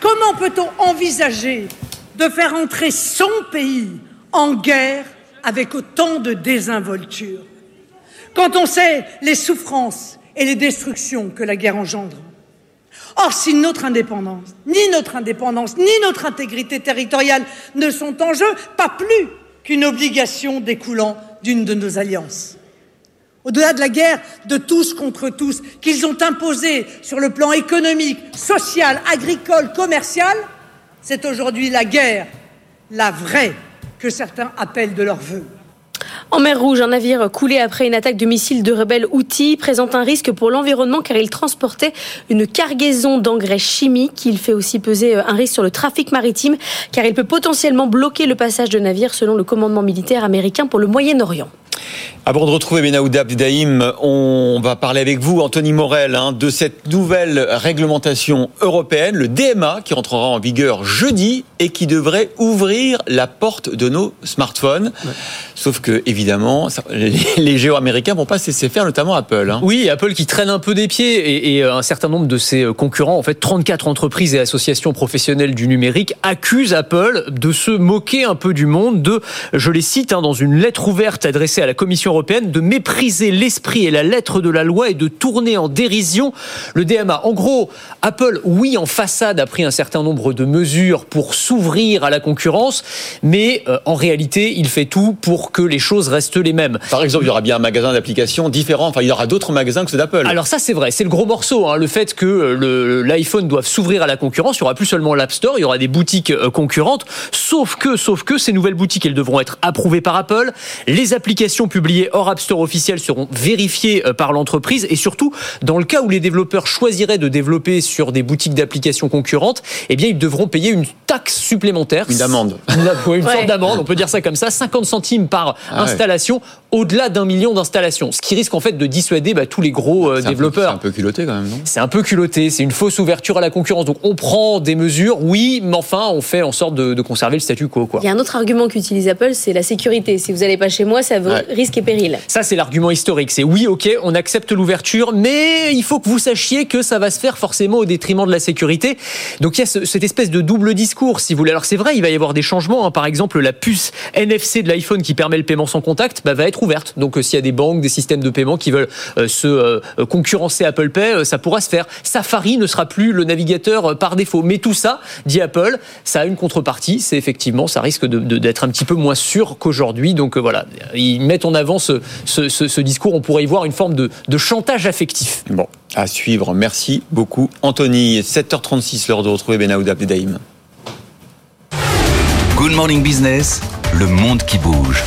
Comment peut-on envisager de faire entrer son pays en guerre avec autant de désinvolture? Quand on sait les souffrances et les destructions que la guerre engendre. Or, si notre indépendance, ni notre indépendance, ni notre intégrité territoriale ne sont en jeu, pas plus qu'une obligation découlant d'une de nos alliances. Au-delà de la guerre de tous contre tous qu'ils ont imposée sur le plan économique, social, agricole, commercial, c'est aujourd'hui la guerre, la vraie, que certains appellent de leur vœu. En mer Rouge, un navire coulé après une attaque de missiles de rebelles outils présente un risque pour l'environnement car il transportait une cargaison d'engrais chimiques. Il fait aussi peser un risque sur le trafic maritime car il peut potentiellement bloquer le passage de navires selon le commandement militaire américain pour le Moyen-Orient. Avant de retrouver Benaoud Abdaïm, on va parler avec vous, Anthony Morel, hein, de cette nouvelle réglementation européenne, le DMA, qui rentrera en vigueur jeudi et qui devrait ouvrir la porte de nos smartphones. Sauf que, évidemment, (laughs) les géants américains vont pas se laisser faire, notamment Apple. Hein. Oui, Apple qui traîne un peu des pieds et, et, un certain nombre de ses concurrents, en fait, 34 entreprises et associations professionnelles du numérique accusent Apple de se moquer un peu du monde, de, je les cite, hein, dans une lettre ouverte adressée à la Commission européenne, de mépriser l'esprit et la lettre de la loi et de tourner en dérision le DMA. En gros, Apple, oui, en façade, a pris un certain nombre de mesures pour s'ouvrir à la concurrence, mais euh, en réalité, il fait tout pour que les choses restent les mêmes. Par exemple, il y aura bien un magasin d'applications différent. Enfin, il y aura d'autres magasins que ceux d'Apple. Alors ça, c'est vrai. C'est le gros morceau. Hein, le fait que l'iPhone doive s'ouvrir à la concurrence, il y aura plus seulement l'App Store, il y aura des boutiques euh, concurrentes. Sauf que, sauf que ces nouvelles boutiques, elles devront être approuvées par Apple. Les applications publiées hors App Store officiel seront vérifiées euh, par l'entreprise. Et surtout, dans le cas où les développeurs choisiraient de développer sur des boutiques d'applications concurrentes, eh bien, ils devront payer une taxe supplémentaire. Une amende. Une, une sorte d'amende, on peut dire ça comme ça, 50 centimes par ah installation, ouais. au-delà d'un million d'installations. Ce qui risque en fait de dissuader bah, tous les gros euh, développeurs. C'est un peu culotté quand même, non? C'est un peu culotté, c'est une fausse ouverture à la concurrence. Donc on prend des mesures, oui, mais enfin on fait en sorte de, de conserver le statu quo. Quoi. Il y a un autre argument qu'utilise Apple, c'est la sécurité. Si vous n'allez pas chez moi, ça veut ouais. risque et péril. Ça c'est l'argument historique. C'est oui, ok, on accepte l'ouverture, mais il faut que vous sachiez que ça va se faire forcément au détriment de la sécurité. Donc il y a ce, cette espèce de double discours, si vous voulez. Alors c'est vrai, il va y avoir des changements. Hein. Par exemple, la puce NFC de l'iPhone qui permet le paiement sans contact bah, va être ouverte. Donc euh, s'il y a des banques, des systèmes de paiement qui veulent euh, se euh, concurrencer Apple Pay, euh, ça pourra se faire. Safari ne sera plus le navigateur par défaut. Mais tout ça, dit Apple, ça a une contrepartie. C'est effectivement, ça risque d'être de, de, un petit peu moins sûr qu'aujourd'hui. Donc voilà, ils mettent en avant ce, ce, ce, ce, discours. On pourrait y voir une forme de, de chantage affectif. Bon, à suivre. Merci beaucoup, Anthony. 7h36, l'heure de retrouver Benaoud Abdedaïm. Good Morning Business, le monde qui bouge.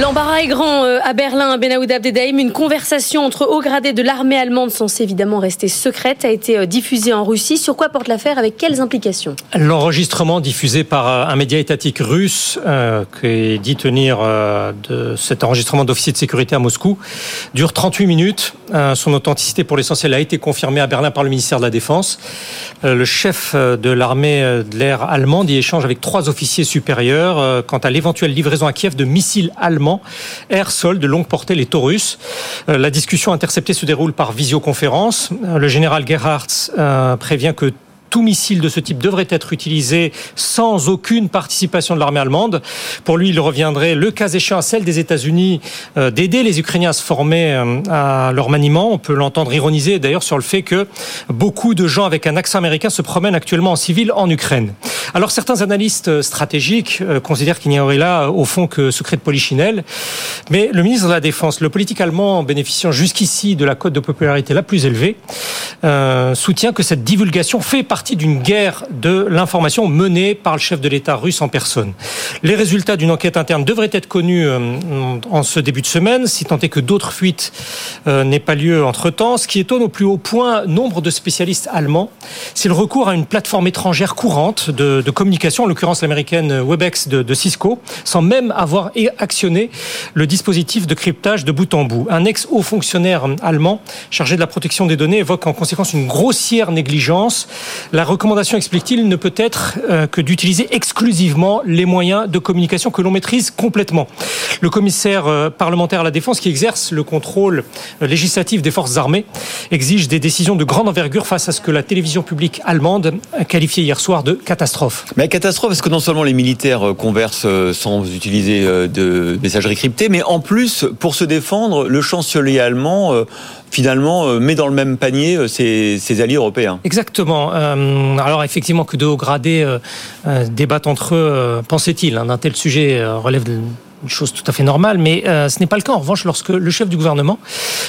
L'embarras est grand euh, à Berlin, Benaoud Abdedaïm. Une conversation entre hauts gradés de l'armée allemande, censée évidemment rester secrète, a été euh, diffusée en Russie. Sur quoi porte l'affaire Avec quelles implications? L'enregistrement diffusé par euh, un média étatique russe, euh, qui dit tenir de cet enregistrement d'officier de sécurité à Moscou, dure 38 minutes. Son authenticité pour l'essentiel a été confirmée à Berlin par le ministère de la Défense. le chef de l'armée de l'air allemande y échange avec trois officiers supérieurs quant à l'éventuelle livraison à Kiev de missiles allemands air, sol, de longue portée, les Taurus. Euh, la discussion interceptée se déroule par visioconférence. Euh, le général Gerhardt euh, prévient que tout missile de ce type devrait être utilisé sans aucune participation de l'armée allemande. Pour lui, il reviendrait, le cas échéant, à celle des États-Unis, euh, d'aider les Ukrainiens à se former euh, à leur maniement. On peut l'entendre ironiser d'ailleurs sur le fait que beaucoup de gens avec un accent américain se promènent actuellement en civil en Ukraine. Alors certains analystes stratégiques euh, considèrent qu'il n'y aurait là, au fond, que secret de polichinelle. Mais le ministre de la Défense, le politique allemand bénéficiant jusqu'ici de la cote de popularité la plus élevée, soutient que cette divulgation fait partie d'une guerre de l'information menée par le chef de l'État russe en personne. Les résultats d'une enquête interne devraient être connus en ce début de semaine, si tant est que d'autres fuites euh, n'aient pas lieu entre-temps. Ce qui étonne au plus haut point nombre de spécialistes allemands, c'est le recours à une plateforme étrangère courante de, de communication, en l'occurrence l'américaine Webex de, de Cisco, sans même avoir actionné le dispositif de cryptage de bout en bout. Un ex-haut fonctionnaire allemand chargé de la protection des données évoque en conséquence une grossière négligence La recommandation, explique-t-il, ne peut être euh, que d'utiliser exclusivement les moyens de communication que l'on maîtrise complètement. Le commissaire euh, parlementaire à la défense qui exerce le contrôle euh, législatif des forces armées exige des décisions de grande envergure face à ce que la télévision publique allemande a qualifié hier soir de catastrophe. Mais catastrophe, parce que non seulement les militaires conversent sans utiliser de messagerie cryptée, mais en plus, pour se défendre, le chancelier allemand finalement euh, met dans le même panier euh, ses, alliés européens. Exactement. Euh, alors effectivement que de hauts gradés débattent entre eux, pensait-il, hein, d'un tel sujet relève de une chose tout à fait normale, mais euh, ce n'est pas le cas en revanche lorsque le chef du gouvernement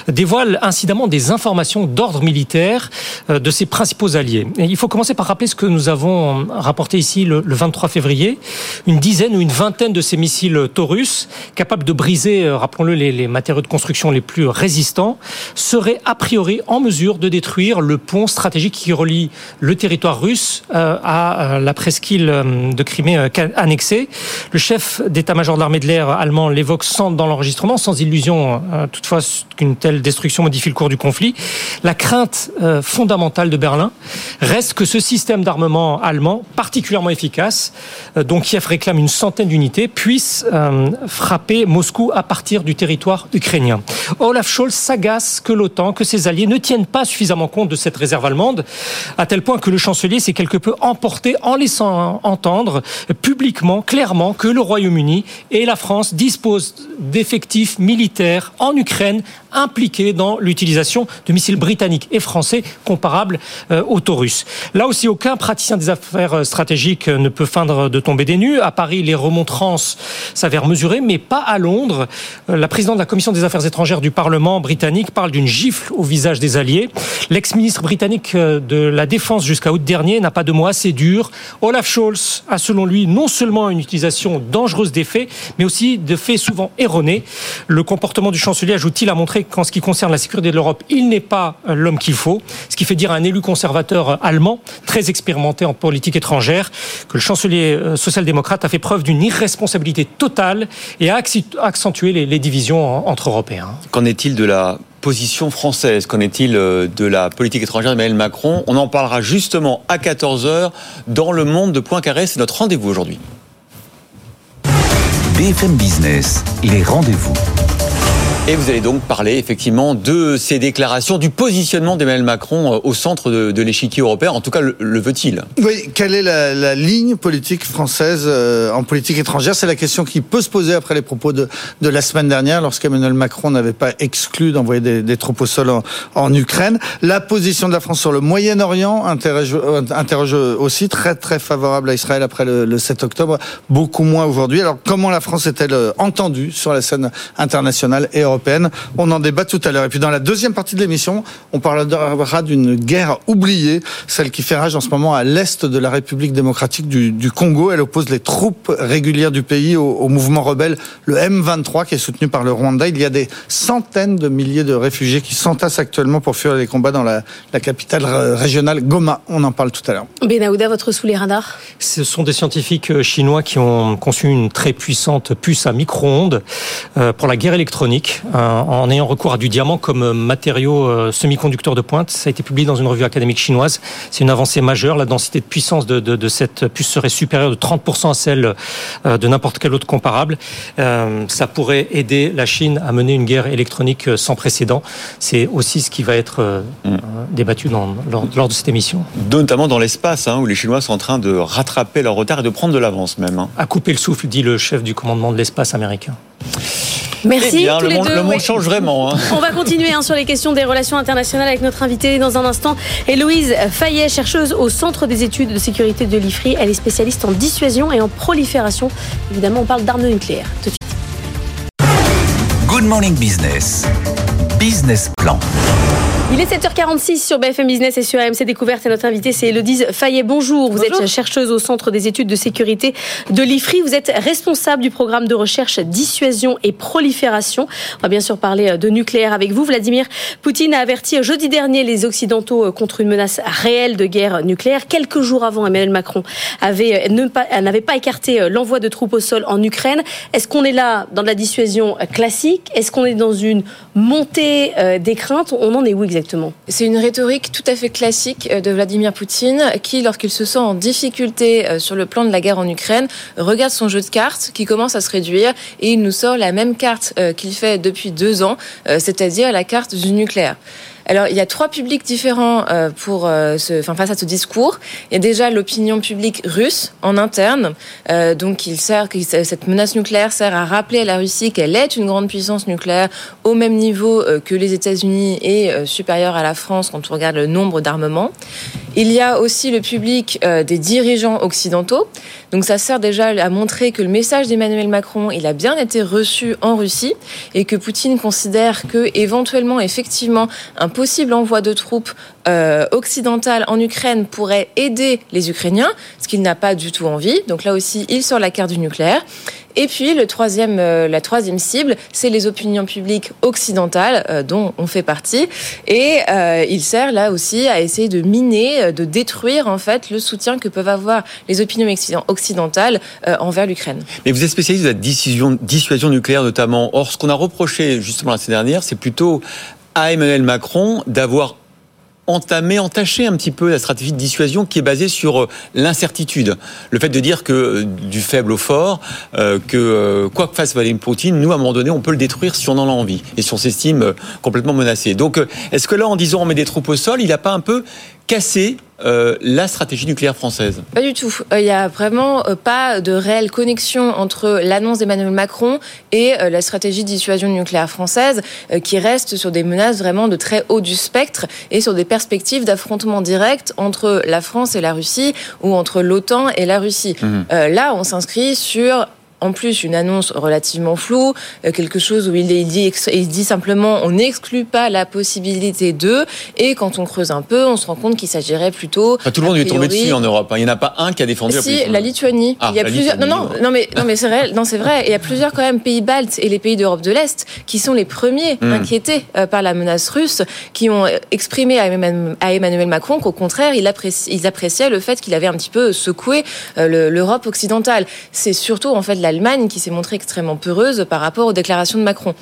dévoile incidemment des informations d'ordre militaire euh, de ses principaux alliés. Il faut commencer par rappeler ce que nous avons euh, rapporté ici le, le 23 février. Une dizaine ou une vingtaine de ces missiles Taurus, capables de briser, rappelons-le, les, matériaux de construction les plus résistants, seraient a priori en mesure de détruire le pont stratégique qui relie le territoire russe à la presqu'île de Crimée annexée. Le chef d'état-major de l'armée de l'air allemand l'évoque sans, dans l'enregistrement, sans illusion euh, toutefois qu'une telle destruction modifie le cours du conflit. La crainte euh, fondamentale de Berlin reste que ce système d'armement allemand, particulièrement efficace, euh, dont Kiev réclame une centaine d'unités, puisse euh, frapper Moscou à partir du territoire ukrainien. Olaf Scholz s'agace que l'OTAN, que ses alliés ne tiennent pas suffisamment compte de cette réserve allemande, à tel point que le chancelier s'est quelque peu emporté en laissant entendre publiquement, clairement, que le Royaume-Uni et la France disposent d'effectifs militaires en Ukraine impliqués dans l'utilisation de missiles britanniques et français comparables euh, aux Taurus. Là aussi, aucun praticien des affaires euh, stratégiques euh, ne peut feindre de tomber des nues. À Paris, les remontrances s'avèrent mesurées, mais pas à Londres. La présidente de la Commission des affaires étrangères du Parlement britannique parle d'une gifle au visage des alliés. L'ex-ministre britannique de la Défense jusqu'à août dernier n'a pas de mots assez durs. Olaf Scholz a selon lui non seulement une utilisation dangereuse des faits, mais aussi de faits souvent erronés. Le comportement du chancelier, ajoute-t-il, a montré qu'en ce qui concerne la sécurité de l'Europe, il n'est pas euh, l'homme qu'il faut. Ce qui fait dire à un élu conservateur euh, allemand, très expérimenté en politique étrangère, que le chancelier euh, social-démocrate a fait preuve d'une irresponsabilité totale et a accentué les, divisions en- entre Européens. Qu'en est-il de la position française? Qu'en est-il de la politique étrangère d'Emmanuel Macron? On en parlera justement à 14h dans le monde de Poincaré. C'est notre rendez-vous aujourd'hui. BFM Business, les rendez-vous. Et vous allez donc parler effectivement de ces déclarations, du positionnement d'Emmanuel Macron euh, au centre de, l'échiquier européen. En tout cas, le, veut-il? Quelle est la, ligne politique française euh, en politique étrangère? C'est la question qui peut se poser après les propos de, la semaine dernière, lorsqu'Emmanuel Macron n'avait pas exclu d'envoyer des, troupes au sol en, Ukraine. La position de la France sur le Moyen-Orient interroge, aussi très très favorable à Israël après le, le 7 octobre, beaucoup moins aujourd'hui. Alors comment la France est-elle euh, entendue sur la scène internationale et européenne On en débat tout à l'heure. Et puis dans la deuxième partie de l'émission, on parlera d'une guerre oubliée, celle qui fait rage en ce moment à l'est de la République démocratique du, du Congo. Elle oppose les troupes régulières du pays au, au mouvement rebelle, le M23, qui est soutenu par le Rwanda. Il y a des centaines de milliers de réfugiés qui s'entassent actuellement pour fuir les combats dans la, la capitale régionale Goma. On en parle tout à l'heure. Benahouda, votre sous les radars? Ce sont des scientifiques euh, chinois qui ont conçu une très puissante puce à micro-ondes euh, pour la guerre électronique en ayant recours à du diamant comme euh, matériau euh, semi-conducteur de pointe. Ça a été publié dans une revue académique chinoise. C'est une avancée majeure. La densité de puissance de, de, de cette puce serait supérieure de 30% à celle euh, de n'importe quel autre comparable. Euh, ça pourrait aider la Chine à mener une guerre électronique euh, sans précédent. C'est aussi ce qui va être euh, euh, débattu dans, lors, lors de cette émission. Notamment dans l'espace, hein, où les Chinois sont en train de rattraper leur retard et de prendre de l'avance même. hein. À couper le souffle, dit le chef du commandement de l'espace américain. Merci Eh bien, tous le les monde, deux. le monde ouais. change vraiment. hein. On va continuer hein, sur les questions des relations internationales avec notre invitée dans un instant. Héloïse Fayet, chercheuse au Centre des études de sécurité de l'IFRI. Elle est spécialiste en dissuasion et en prolifération. Évidemment, on parle d'armes nucléaires. Tout de suite. Good Morning Business. Business Plan. Il est 7h46 sur BFM Business et sur AMC Découverte et notre invitée c'est Elodise Fayet. Bonjour, vous êtes chercheuse au Centre des études de sécurité de l'IFRI. Vous êtes responsable du programme de recherche dissuasion et prolifération. On va bien sûr parler de nucléaire avec vous. Vladimir Poutine a averti jeudi dernier les Occidentaux contre une menace réelle de guerre nucléaire. Quelques jours avant, Emmanuel Macron avait pas- n'avait pas écarté l'envoi de troupes au sol en Ukraine. Est-ce qu'on est là dans de la dissuasion classique? Est-ce qu'on est dans une montée euh, des craintes? On en est où exactement? C'est une rhétorique tout à fait classique de Vladimir Poutine qui, lorsqu'il se sent en difficulté sur le plan de la guerre en Ukraine, regarde son jeu de cartes qui commence à se réduire et il nous sort la même carte qu'il fait depuis deux ans, c'est-à-dire la carte du nucléaire. Alors, il y a trois publics différents euh, pour euh, ce, enfin, face à ce discours. Il y a déjà l'opinion publique russe en interne. Euh, donc, il sert, cette menace nucléaire sert à rappeler à la Russie qu'elle est une grande puissance nucléaire au même niveau que les États-Unis et supérieure à la France quand on regarde le nombre d'armements. Il y a aussi le public des dirigeants occidentaux. Donc ça sert déjà à montrer que le message d'Emmanuel Macron, il a bien été reçu en Russie et que Poutine considère que éventuellement, effectivement, un possible envoi de troupes euh, occidentales en Ukraine pourrait aider les Ukrainiens, ce qu'il n'a pas du tout envie. Donc là aussi, il sort la carte du nucléaire. Et puis le troisième, euh, la troisième cible, c'est les opinions publiques occidentales euh, dont on fait partie. Et euh, il sert là aussi à essayer de miner, de détruire en fait le soutien que peuvent avoir les opinions occidentales envers l'Ukraine. Mais vous êtes spécialiste de la dissuasion, dissuasion nucléaire notamment. Or, ce qu'on a reproché justement la semaine dernière, c'est plutôt à Emmanuel Macron d'avoir entamer, entacher un petit peu la stratégie de dissuasion qui est basée sur euh, l'incertitude. Le fait de dire que euh, du faible au fort, euh, que quoi que fasse Vladimir Poutine, nous, à un moment donné, on peut le détruire si on en a envie et si on s'estime complètement menacé. Donc, est-ce que là, en disant on met des troupes au sol, il n'a pas un peu casser euh, la stratégie nucléaire française Pas du tout. Il n'y a vraiment euh, pas de réelle connexion entre l'annonce d'Emmanuel Macron et euh, la stratégie de dissuasion nucléaire française, qui reste sur des menaces vraiment de très haut du spectre et sur des perspectives d'affrontement direct entre la France et la Russie ou entre l'OTAN et la Russie. Mmh. là, on s'inscrit sur en plus une annonce relativement floue, euh, quelque chose où il dit, il dit simplement on n'exclut pas la possibilité de, et quand on creuse un peu, on se rend compte qu'il s'agirait plutôt. tout le monde est tombé dessus en Europe. Hein. Il n'y en a pas un qui a défendu si, la, Lituanie. Ah, il y a plusieurs. Non, non, non, mais non, mais c'est vrai. Non, c'est vrai. Il y a plusieurs quand même pays baltes et les pays d'Europe de l'Est qui sont les premiers hmm. inquiétés euh, par la menace russe, qui ont exprimé à Emmanuel Macron qu'au contraire, ils appréciaient le fait qu'il avait un petit peu secoué euh, l'Europe occidentale. C'est surtout en fait l'Allemagne qui s'est montrée extrêmement peureuse par rapport aux déclarations de Macron.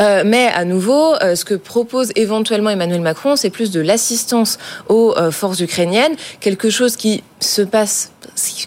Euh, mais à nouveau, euh, ce que propose éventuellement Emmanuel Macron, c'est plus de l'assistance aux euh, forces ukrainiennes, quelque chose qui se passe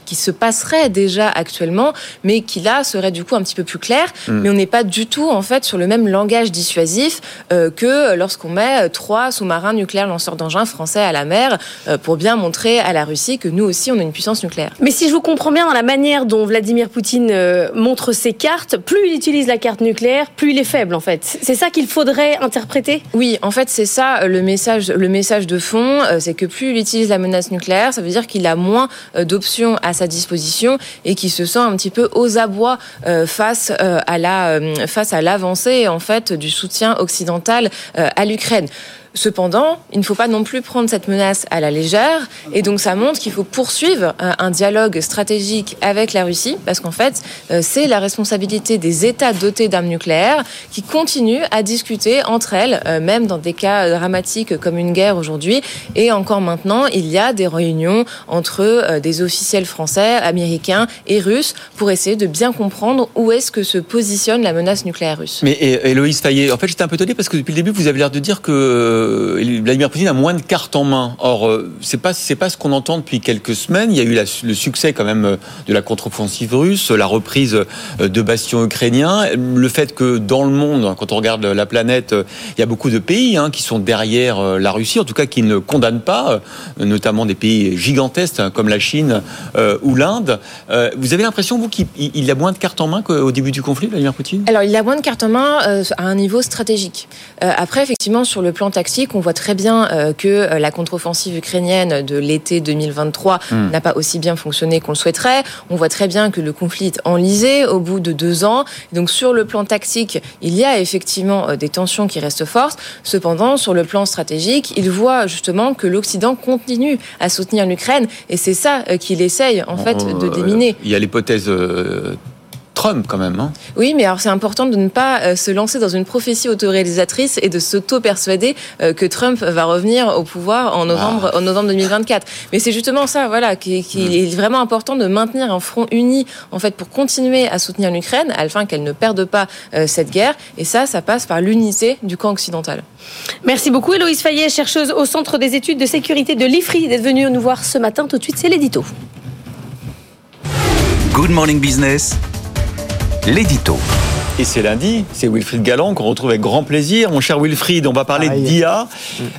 qui se passerait déjà actuellement, mais qui là serait du coup un petit peu plus clair. Hmm. Mais on n'est pas du tout en fait sur le même langage dissuasif euh, que lorsqu'on met trois sous-marins nucléaires lanceurs d'engins français à la mer euh, pour bien montrer à la Russie que nous aussi on a une puissance nucléaire. Mais si je vous comprends bien dans la manière dont Vladimir Poutine euh, montre ses cartes, plus il utilise la carte nucléaire, plus il est faible en fait. C'est ça qu'il faudrait interpréter? Oui, en fait c'est ça le message, le message de fond, c'est que plus il utilise la menace nucléaire, ça veut dire qu'il a moins d'options à sa disposition et qui se sent un petit peu aux abois euh, face euh, à la euh, face l'avancée en fait du soutien occidental à l'Ukraine. Cependant, il ne faut pas non plus prendre cette menace à la légère. Et donc, ça montre qu'il faut poursuivre euh, un dialogue stratégique avec la Russie, parce qu'en fait, euh, c'est la responsabilité des États dotés d'armes nucléaires qui continuent à discuter entre elles, euh, même dans des cas dramatiques comme une guerre aujourd'hui. Et encore maintenant, il y a des réunions entre des officiels français, américains et russes pour essayer de bien comprendre où est-ce que se positionne la menace nucléaire russe. Mais Héloïse Taillé, en fait, j'étais un peu étonné parce que depuis le début, vous avez l'air de dire que euh, Vladimir Poutine a moins de cartes en main. Or, euh, c'est pas c'est pas ce qu'on entend depuis quelques semaines. Il y a eu le succès quand même euh, de la contre-offensive russe, la reprise de bastions ukrainiens, le fait que dans le monde, quand on regarde la planète, il y a beaucoup de pays hein, qui sont derrière la Russie, en tout cas qui ne condamnent pas, notamment des pays gigantesques hein, comme la Chine ou l'Inde. vous avez l'impression vous qu'il a moins de cartes en main qu'au début du conflit, Vladimir Poutine? Alors, il a moins de cartes en main à un niveau stratégique. après, effectivement, sur le plan tactique on voit très bien euh, que euh, la contre-offensive ukrainienne de l'été 2023 hmm. n'a pas aussi bien fonctionné qu'on le souhaiterait. On voit très bien que le conflit est enlisé au bout de deux ans. Donc sur le plan tactique, il y a effectivement euh, des tensions qui restent fortes. Cependant, sur le plan stratégique, il voit justement que l'Occident continue à soutenir l'Ukraine et c'est ça qu'il essaye en fait de déminer. Il y a l'hypothèse Trump quand même. Hein. Oui, mais alors c'est important de ne pas euh, se lancer dans une prophétie autoréalisatrice et de s'auto-persuader euh, que Trump va revenir au pouvoir en novembre, Ah. en novembre 2024. Mais c'est justement ça, voilà, qu'il qu'il est vraiment important de maintenir un front uni, en fait, pour continuer à soutenir l'Ukraine, afin qu'elle ne perde pas euh, cette guerre. Et ça, ça passe par l'unité du camp occidental. Merci beaucoup Héloïse Fayet, chercheuse au Centre des études de sécurité de l'IFRI, d'être venue nous voir ce matin. Tout de suite, c'est l'édito. Good Morning Business, l'édito. Et c'est lundi, c'est Wilfried Galland qu'on retrouve avec grand plaisir. Mon cher Wilfried, on va parler Aïe. d'IA,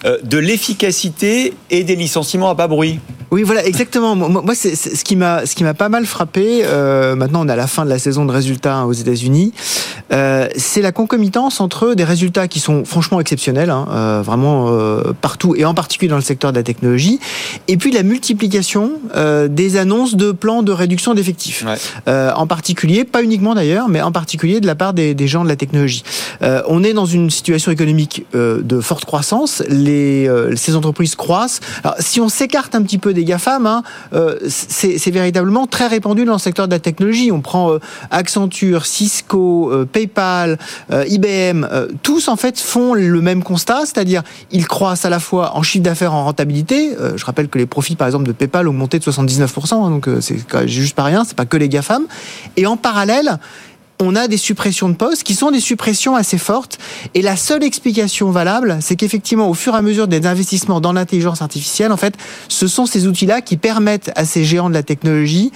euh, de l'efficacité et des licenciements à bas bruit. Oui, voilà, exactement. Moi, c'est ce qui m'a, ce qui m'a pas mal frappé. euh, maintenant, on est à la fin de la saison de résultats hein, aux États-Unis. Euh, c'est la concomitance entre des résultats qui sont franchement exceptionnels, hein, euh, vraiment partout et en particulier dans le secteur de la technologie, et puis la multiplication des annonces de plans de réduction d'effectifs. En particulier, pas uniquement d'ailleurs, mais en particulier de la part des, gens de la technologie. Euh, on est dans une situation économique euh, de forte croissance. Euh, ces entreprises croissent. Alors, si on s'écarte un petit peu des GAFAM, hein, c'est véritablement très répandu dans le secteur de la technologie. On prend Accenture, Cisco, PayPal, IBM, tous en fait font le même constat, c'est-à-dire ils croissent à la fois en chiffre d'affaires, en rentabilité. Je rappelle que les profits par exemple de PayPal ont monté de 79%, hein, donc c'est juste pas rien, c'est pas que les GAFAM. Et en parallèle, on a des suppressions de postes qui sont des suppressions assez fortes. Et la seule explication valable, c'est qu'effectivement, au fur et à mesure des investissements dans l'intelligence artificielle, en fait, ce sont ces outils-là qui permettent à ces géants de la technologie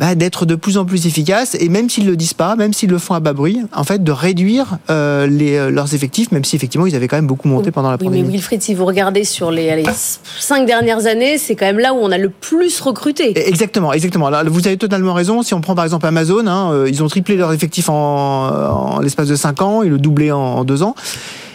bah, d'être de plus en plus efficaces et même s'ils le disent pas, même s'ils le font à bas bruit, en fait, de réduire euh, les, euh, leurs effectifs, même si effectivement ils avaient quand même beaucoup monté pendant la Oui, mais pandémie. Wilfried, si vous regardez sur les, allez, cinq dernières années, c'est quand même là où on a le plus recruté. Exactement, exactement. Alors, vous avez totalement raison. Si on prend par exemple Amazon, hein, euh, ils ont triplé leur effectif en, en l'espace de 5 ans, ils le doublé en, en 2 ans.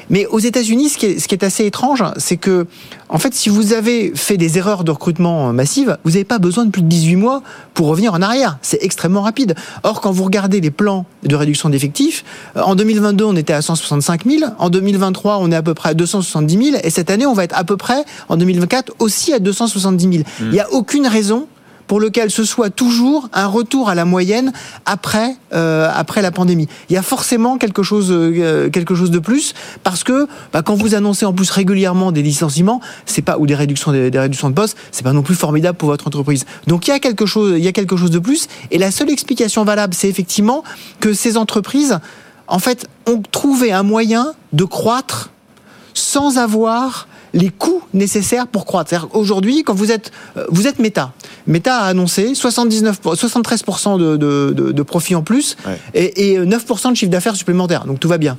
Mais aux États-Unis, ce qui est, ce qui est assez étrange, c'est que, en fait, si vous avez fait des erreurs de recrutement massives, vous n'avez pas besoin de plus de 18 mois pour revenir en arrière. C'est extrêmement rapide. Or, quand vous regardez les plans de réduction d'effectifs, euh, en 2022, on était à 165 000. En 2023, on est à peu près à 270 000. Et cette année, on va être à peu près, en 2024, aussi à 270 000. Il n'y a aucune raison pour lequel ce soit toujours un retour à la moyenne après euh, après la pandémie. Il y a forcément quelque chose euh, quelque chose de plus parce que bah, quand vous annoncez en plus régulièrement des licenciements, c'est pas ou des réductions des, réductions de postes, c'est pas non plus formidable pour votre entreprise. Donc il y a quelque chose il y a quelque chose de plus et la seule explication valable, c'est effectivement que ces entreprises en fait ont trouvé un moyen de croître sans avoir les coûts nécessaires pour croître. C'est-à-dire Aujourd'hui, quand vous êtes, euh, vous êtes Meta, Meta a annoncé 79, 73% de, de, de, de profit en plus et, et 9% de chiffre d'affaires supplémentaire. Donc tout va bien.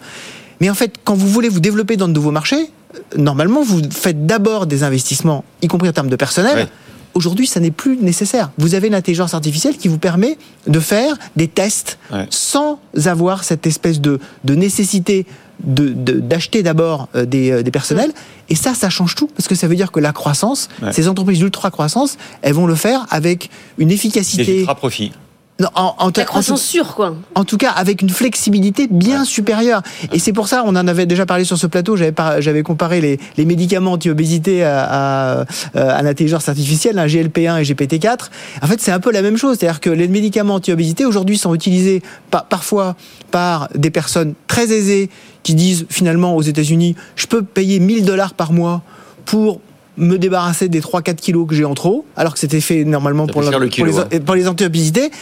Mais en fait, quand vous voulez vous développer dans de nouveaux marchés, euh, normalement, vous faites d'abord des investissements, y compris en termes de personnel. Aujourd'hui, ça n'est plus nécessaire. Vous avez l'intelligence artificielle qui vous permet de faire des tests sans avoir cette espèce de, de nécessité de- de- d'acheter d'abord euh, des, euh, des personnels. Et ça, ça change tout, parce que ça veut dire que la croissance, Ouais. ces entreprises d'ultra-croissance, elles vont le faire avec une Des efficacité... ultra profits. Non, en, en- La en croissance tout- sûre, quoi. en tout cas, avec une flexibilité bien supérieure. Et c'est pour ça, on en avait déjà parlé sur ce plateau, j'avais par- j'avais comparé les, les médicaments anti-obésité à, à, euh, à l'intelligence artificielle, un GLP-1 et GPT-4. En fait, c'est un peu la même chose. C'est-à-dire que les médicaments anti-obésité, aujourd'hui, sont utilisés par- parfois par des personnes très aisées qui disent, finalement, aux États-Unis, je peux payer 1000 dollars par mois pour me débarrasser des 3-4 kilos que j'ai en trop, alors que c'était fait normalement pour, fait cher la- le kilo, pour les, hein. pour les anti-obésité.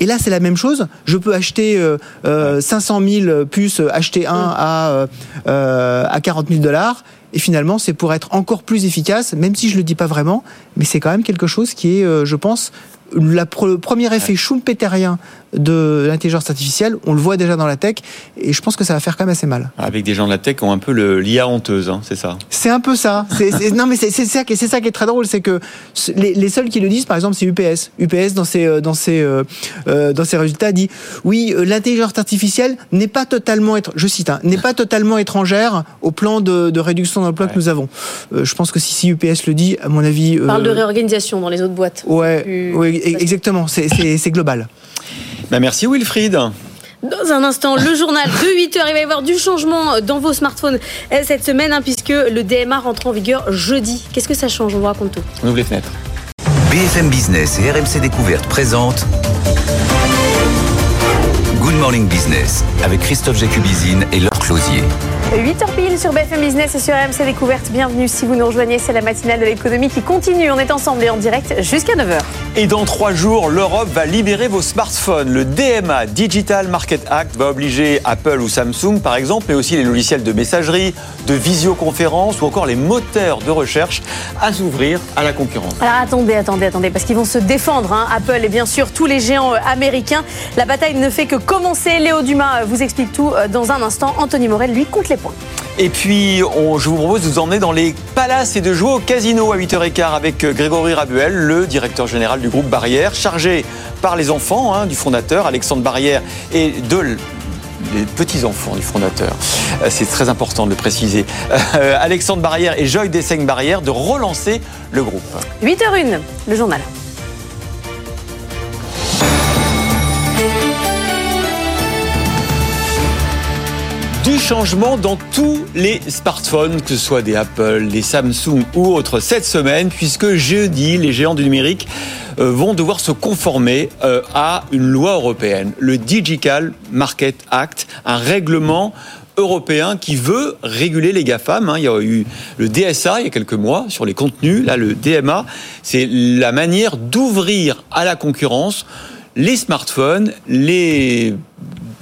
Et là, c'est la même chose. Je peux acheter euh, euh, 500 000 puces, euh, acheter un à, euh, euh, à 40 000 dollars. Et finalement, c'est pour être encore plus efficace, même si je le dis pas vraiment, mais c'est quand même quelque chose qui est, je pense, la le premier effet schumpeterien de l'intelligence artificielle. On le voit déjà dans la tech, et je pense que ça va faire quand même assez mal. Avec des gens de la tech qui ont un peu le- l'IA honteuse, hein, c'est ça. C'est un peu ça. Non, mais c'est ça, qui est- c'est ça qui est très drôle, c'est que les, les seuls qui le disent, par exemple, c'est UPS. UPS dans ses euh, dans ses euh, euh, dans ses résultats dit oui, l'intelligence artificielle n'est pas totalement, étr- je cite, hein, n'est pas totalement étrangère au plan de, de réduction d'emploi que nous avons. Euh, je pense que si, si UPS le dit, à mon avis, On parle de réorganisation dans les autres boîtes. ouais, Plus- ouais, exactement. C'est global. Bah, merci Wilfried. Dans un instant, le journal de 8 heures. Il va y avoir du changement dans vos smartphones euh, cette semaine, hein, puisque le DMA rentre en vigueur jeudi. Qu'est-ce que ça change? On vous raconte tout. On ouvre les fenêtres. BFM Business et RMC Découverte présentent Morning Business avec Christophe Jacubizine et Laure Closier. 8h pile sur BFM Business et sur RMC Découverte. Bienvenue si vous nous rejoignez, c'est la matinale de l'économie qui continue. On est ensemble et en direct jusqu'à 9h. Et dans trois jours, l'Europe va libérer vos smartphones. Le DMA, Digital Market Act, va obliger Apple ou Samsung, par exemple, mais aussi les logiciels de messagerie, de visioconférence ou encore les moteurs de recherche à s'ouvrir à la concurrence. Alors attendez, attendez, attendez, parce qu'ils vont se défendre, hein. Apple et bien sûr tous les géants euh, américains. La bataille ne fait que commencer. Léo Dumas euh, vous explique tout euh, dans un instant. Anthony Morel, lui, compte les points. Et puis, je vous propose de vous emmener dans les palaces et de jouer au casino à 8h15 avec Grégory Rabuel, le directeur général du groupe Barrière, chargé par les enfants hein, du fondateur, Alexandre Barrière, et de les petits-enfants du fondateur. Euh, C'est très important de le préciser. Euh, Alexandre Barrière et Joy Dessaigne Barrière de relancer le groupe. 8h01, le journal. Changement dans tous les smartphones, que ce soit des Apple, des Samsung ou autres, cette semaine, puisque jeudi, les géants du numérique euh, vont devoir se conformer euh, à une loi européenne, le Digital Market Act, un règlement européen qui veut réguler les GAFAM. hein. Il y a eu le DSA il y a quelques mois sur les contenus. Là, le DMA, c'est la manière d'ouvrir à la concurrence les smartphones, les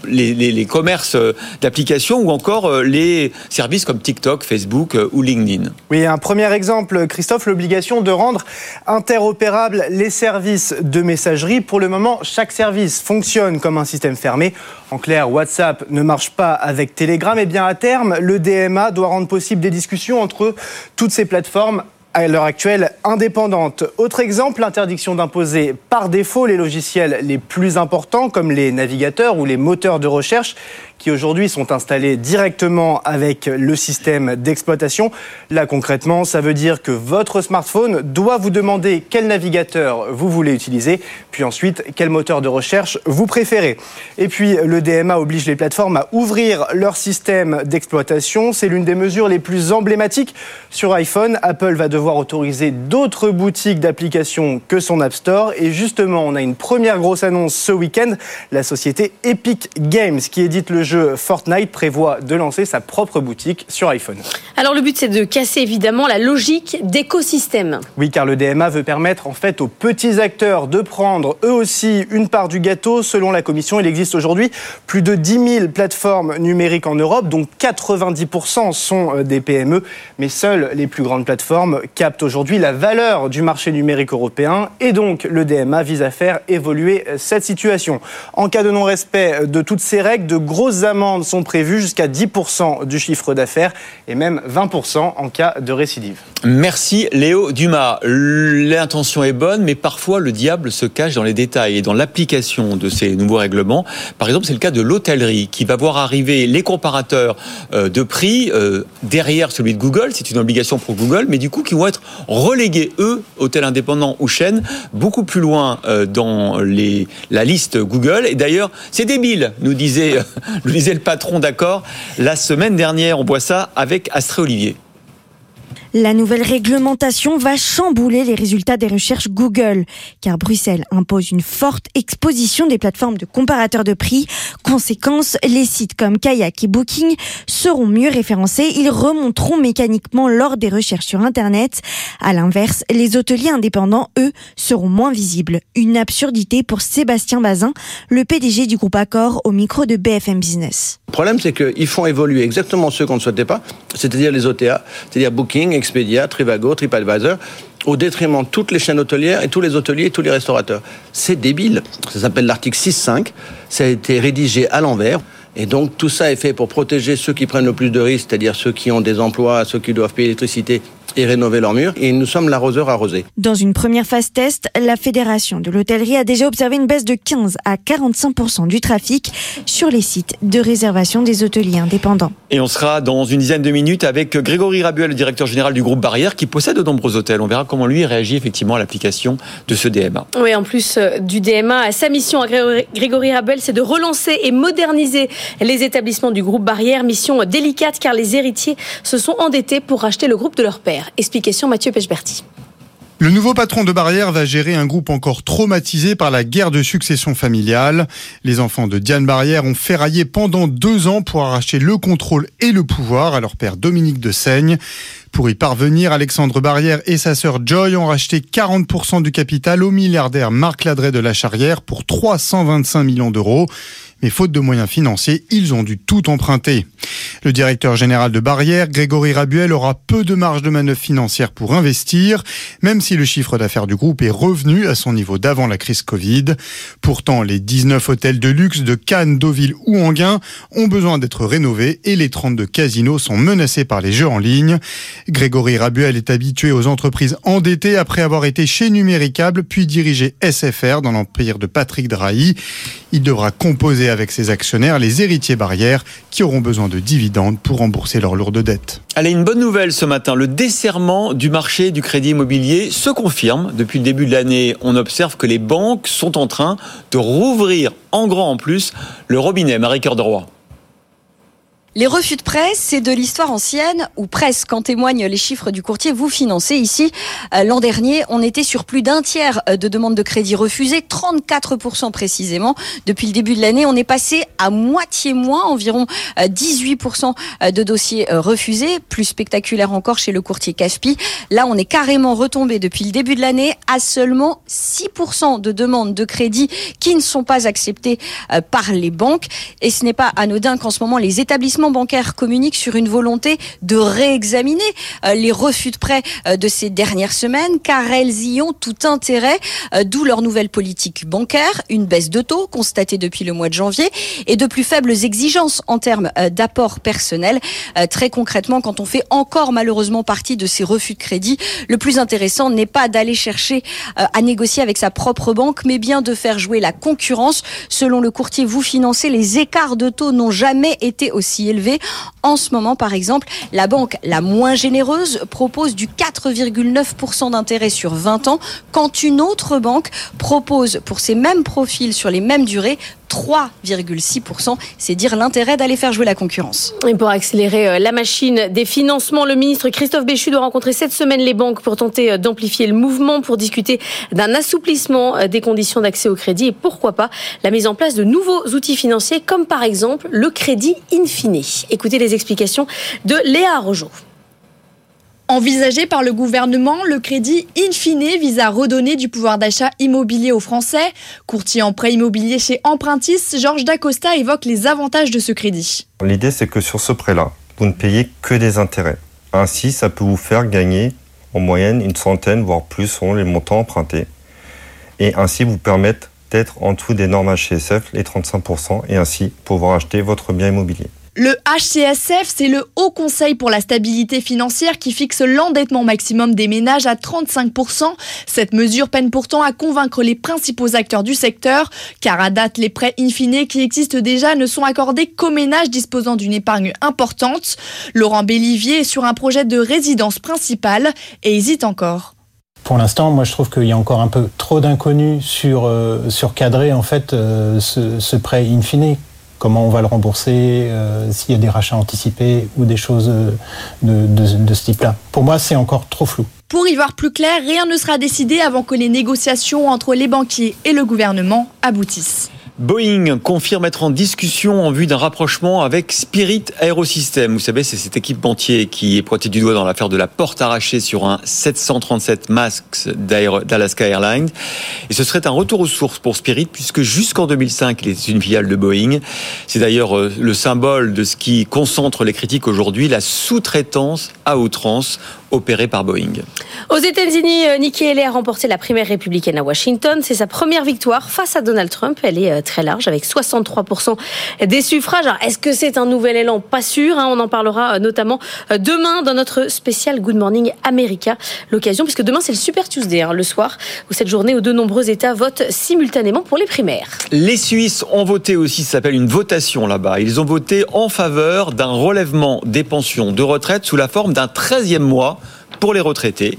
les, commerces euh, d'applications ou encore euh, les services comme TikTok, Facebook euh, ou LinkedIn. Oui, un premier exemple, Christophe, l'obligation de rendre interopérables les services de messagerie. Pour le moment, chaque service fonctionne comme un système fermé. En clair, WhatsApp ne marche pas avec Telegram. Et bien à terme, le DMA doit rendre possible des discussions entre toutes ces plateformes à l'heure actuelle indépendantes. Autre exemple, l'interdiction d'imposer par défaut les logiciels les plus importants comme les navigateurs ou les moteurs de recherche qui aujourd'hui sont installés directement avec le système d'exploitation. Là concrètement, ça veut dire que votre smartphone doit vous demander quel navigateur vous voulez utiliser, puis ensuite quel moteur de recherche vous préférez. Et puis le DMA oblige les plateformes à ouvrir leur système d'exploitation. C'est l'une des mesures les plus emblématiques sur iPhone. Apple va devoir autoriser d'autres boutiques d'applications que son App Store. Et justement, on a une première grosse annonce ce week-end. La société Epic Games, qui édite le jeu Fortnite, prévoit de lancer sa propre boutique sur iPhone. Alors le but c'est de casser évidemment la logique d'écosystème. Oui, car le DMA veut permettre en fait aux petits acteurs de prendre eux aussi une part du gâteau. Selon la Commission, il existe aujourd'hui plus de 10 000 plateformes numériques en Europe, dont 90% sont euh, des PME. Mais seules les plus grandes plateformes captent aujourd'hui la valeur du marché numérique européen. Et donc, le DMA vise à faire évoluer euh, cette situation. En cas de non-respect de toutes ces règles, de grosses amendes sont prévues jusqu'à 10% du chiffre d'affaires et même 20% en cas de récidive. Merci Léo Dumas. L'intention est bonne, mais parfois le diable se cache dans les détails et dans l'application de ces nouveaux règlements. Par exemple, c'est le cas de l'hôtellerie qui va voir arriver les comparateurs euh, de prix euh, derrière celui de Google. C'est une obligation pour Google, mais du coup qui vont être relégués, eux, hôtels indépendants ou chaînes, beaucoup plus loin euh, dans la liste Google. Et d'ailleurs, c'est débile, nous disait, nous disait le patron d'accord. La semaine dernière, on voit ça avec Astré Olivier. La nouvelle réglementation va chambouler les résultats des recherches Google, car Bruxelles impose une forte exposition des plateformes de comparateurs de prix. Conséquence, les sites comme Kayak et Booking seront mieux référencés, ils remonteront mécaniquement lors des recherches sur Internet. À l'inverse, les hôteliers indépendants, eux, seront moins visibles. Une absurdité pour Sébastien Bazin, le PDG du groupe Accor au micro de BFM Business. Le problème, c'est qu'ils font évoluer exactement ceux qu'on ne souhaitait pas, c'est-à-dire les OTA, c'est-à-dire Booking, Expedia, Trivago, TripAdvisor, au détriment de toutes les chaînes hôtelières et tous les hôteliers et tous les restaurateurs. C'est débile. Ça s'appelle l'article 6.5. Ça a été rédigé à l'envers. Et donc tout ça est fait pour protéger ceux qui prennent le plus de risques, c'est-à-dire ceux qui ont des emplois, ceux qui doivent payer l'électricité et rénover leurs murs. Et nous sommes l'arroseur arrosé. Dans une première phase test, la Fédération de l'hôtellerie a déjà observé une baisse de 15 à 45% du trafic sur les sites de réservation des hôteliers indépendants. Et on sera dans une dizaine de minutes avec Grégory Rabuel, le directeur général du groupe Barrière, qui possède de nombreux hôtels. On verra comment lui réagit effectivement à l'application de ce DMA. Oui, en plus euh, du DMA, sa mission à Grégory- Grégory Rabel, c'est de relancer et moderniser les établissements du groupe Barrière. Mission délicate car les héritiers se sont endettés pour racheter le groupe de leur père. Explication Mathieu Pechberti. Le nouveau patron de Barrière va gérer un groupe encore traumatisé par la guerre de succession familiale. Les enfants de Diane Barrière ont ferraillé pendant deux ans pour arracher le contrôle et le pouvoir à leur père Dominique de Seigne. Pour y parvenir, Alexandre Barrière et sa sœur Joy ont racheté 40% du capital au milliardaire Marc Ladret de la Charrière pour 325 millions d'euros. Mais faute de moyens financiers, ils ont dû tout emprunter. Le directeur général de Barrière, Grégory Rabuel, aura peu de marge de manœuvre financière pour investir, même si le chiffre d'affaires du groupe est revenu à son niveau d'avant la crise Covid. Pourtant, les 19 hôtels de luxe de Cannes, Deauville ou Anguin ont besoin d'être rénovés et les 32 casinos sont menacés par les jeux en ligne. Grégory Rabuel est habitué aux entreprises endettées après avoir été chez Numéricable puis dirigé SFR dans l'empire de Patrick Drahi. Il devra composer avec ses actionnaires les héritiers barrières qui auront besoin de dividendes pour rembourser leurs lourdes dettes. Allez, une bonne nouvelle ce matin. Le desserrement du marché du crédit immobilier se confirme. Depuis le début de l'année, on observe que les banques sont en train de rouvrir en grand en plus le robinet. Marie-Cœur Roy. Les refus de prêt, c'est de l'histoire ancienne, ou presque, en témoignent les chiffres du courtier Vous Financez. Ici, euh, l'an dernier, on était sur plus d'un tiers euh, de demandes de crédit refusées, 34% précisément. Depuis le début de l'année, on est passé à moitié moins, environ 18% euh, de dossiers refusés. Plus spectaculaire encore chez le courtier Caspi. Là, on est carrément retombé depuis le début de l'année à seulement 6% de demandes de crédit qui ne sont pas acceptées par les banques. Et ce n'est pas anodin qu'en ce moment, les établissements bancaire communique sur une volonté de réexaminer euh, les refus de prêt euh, de ces dernières semaines, car elles y ont tout intérêt, euh, d'où leur nouvelle politique bancaire, une baisse de taux constatée depuis le mois de janvier et de plus faibles exigences en termes d'apport personnel. Très concrètement, quand on fait encore malheureusement partie de ces refus de crédit, le plus intéressant n'est pas d'aller chercher à négocier avec sa propre banque, mais bien de faire jouer la concurrence. Selon le courtier Vous Financez, les écarts de taux n'ont jamais été aussi En ce moment, par exemple, la banque la moins généreuse propose du 4,9% d'intérêt sur 20 ans, quand une autre banque propose pour ces mêmes profils sur les mêmes durées 3,6%. C'est dire l'intérêt d'aller faire jouer la concurrence. Et pour accélérer euh, la machine des financements, le ministre Christophe Béchu doit rencontrer cette semaine les banques pour tenter euh, d'amplifier le mouvement, pour discuter d'un assouplissement euh, des conditions d'accès au crédit et pourquoi pas la mise en place de nouveaux outils financiers comme par exemple le crédit infini. Écoutez les explications de Léa Rojo. Envisagé par le gouvernement, le crédit in fine vise à redonner du pouvoir d'achat immobilier aux Français. Courtier en prêt immobilier chez Empruntis, Georges Dacosta évoque les avantages de ce crédit. L'idée, c'est que sur ce prêt-là, vous ne payez que des intérêts. Ainsi, ça peut vous faire gagner en moyenne une centaine, voire plus, selon les montants empruntés. Et ainsi vous permettre d'être en dessous des normes HCSF, les 35%, et ainsi pouvoir acheter votre bien immobilier. Le HCSF, c'est le Haut Conseil pour la stabilité financière qui fixe l'endettement maximum des ménages à 35%. Cette mesure peine pourtant à convaincre les principaux acteurs du secteur, car à date, les prêts in qui existent déjà ne sont accordés qu'aux ménages disposant d'une épargne importante. Laurent Bellivier est sur un projet de résidence principale et hésite encore. Pour l'instant, moi, je trouve qu'il y a encore un peu trop d'inconnus sur, euh, cadrer en fait euh, ce, ce prêt in fine comment on va le rembourser, euh, s'il y a des rachats anticipés ou des choses euh, de, de ce type-là. Pour moi, c'est encore trop flou. Pour y voir plus clair, rien ne sera décidé avant que les négociations entre les banquiers et le gouvernement aboutissent. Boeing confirme être en discussion en vue d'un rapprochement avec Spirit Aerosystems. Vous savez, c'est cet équipementier qui est pointé du doigt dans l'affaire de la porte arrachée sur un 737 MAX d'Alaska Airlines. Et ce serait un retour aux sources pour Spirit puisque jusqu'en 2005, il était une filiale de Boeing. C'est d'ailleurs euh, le symbole de ce qui concentre les critiques aujourd'hui, la sous-traitance à outrance opérée par Boeing. Aux États-Unis, euh, Nikki Haley a remporté la primaire républicaine à Washington. C'est sa première victoire face à Donald Trump. Elle est euh, très large, avec 63% des suffrages. Alors, est-ce que c'est un nouvel élan? Pas sûr. Hein. on en parlera euh, notamment demain dans notre spécial Good Morning America. L'occasion, puisque demain c'est le Super Tuesday, hein, le soir, où cette journée où de nombreux États votent simultanément pour les primaires. Les Suisses ont voté aussi, ça s'appelle une votation là-bas. Ils ont voté en faveur d'un relèvement des pensions de retraite sous la forme d'un 13e mois pour les retraités.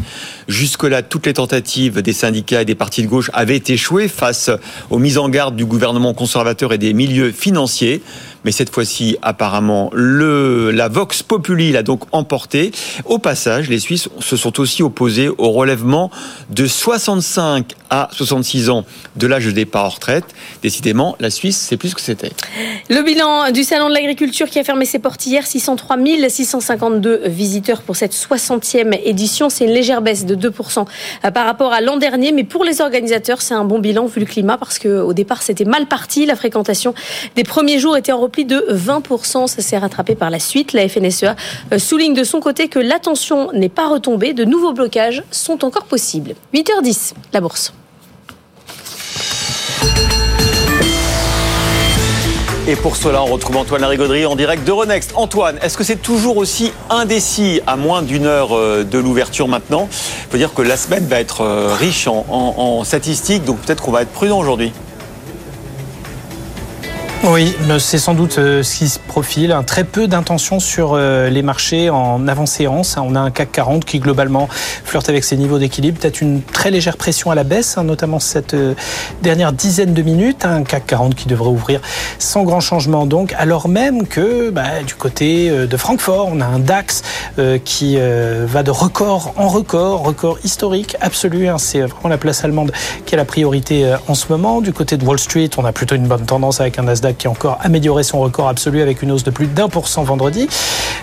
Jusque-là, toutes les tentatives des syndicats et des partis de gauche avaient échoué face aux mises en garde du gouvernement conservateur et des milieux financiers. Mais cette fois-ci, apparemment, le, la Vox Populi l'a donc emporté. Au passage, les Suisses se sont aussi opposés au relèvement de 65 à 66 ans de l'âge de départ en retraite. Décidément, la Suisse, c'est plus ce que c'était. Le bilan du Salon de l'agriculture qui a fermé ses portes hier, 603 652 visiteurs pour cette 60e édition. C'est une légère baisse de 2% par rapport à l'an dernier, mais pour les organisateurs, c'est un bon bilan vu le climat parce qu'au départ, c'était mal parti. La fréquentation des premiers jours était en repli de 20%. Ça s'est rattrapé par la suite. La FNSEA euh, souligne de son côté que l'attention n'est pas retombée. De nouveaux blocages sont encore possibles. 8h10, la bourse. Et pour cela, on retrouve Antoine Larigauderie en direct de Renext. Antoine, est-ce que c'est toujours aussi indécis à moins d'une heure euh, de l'ouverture maintenant? Il faut dire que la semaine va être euh, riche en statistiques, donc peut-être qu'on va être prudent aujourd'hui. Oui, mais c'est sans doute euh, ce qui se profile. Très peu d'intention sur euh, les marchés en avant-séance. On a un CAC 40 qui globalement flirte avec ses niveaux d'équilibre. Peut-être une très légère pression à la baisse, hein, notamment cette euh, dernière dizaine de minutes. Un CAC 40 qui devrait ouvrir sans grand changement donc, alors même que bah, du côté euh, de Francfort, on a un DAX euh, qui euh, va de record en record, record historique absolu. hein. C'est vraiment la place allemande qui a la priorité euh, en ce moment. Du côté de Wall Street, on a plutôt une bonne tendance avec un Nasdaq qui a encore amélioré son record absolu avec une hausse de plus d'un pour cent vendredi.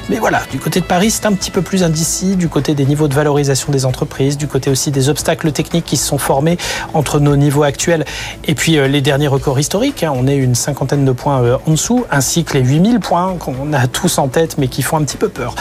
Mais voilà, du côté de Paris, c'est un petit peu plus indécis, du côté des niveaux de valorisation des entreprises, du côté aussi des obstacles techniques qui se sont formés entre nos niveaux actuels et puis euh, les derniers records historiques. hein. On est une cinquantaine de points euh, en dessous, ainsi que les 8000 points qu'on a tous en tête, mais qui font un petit peu peur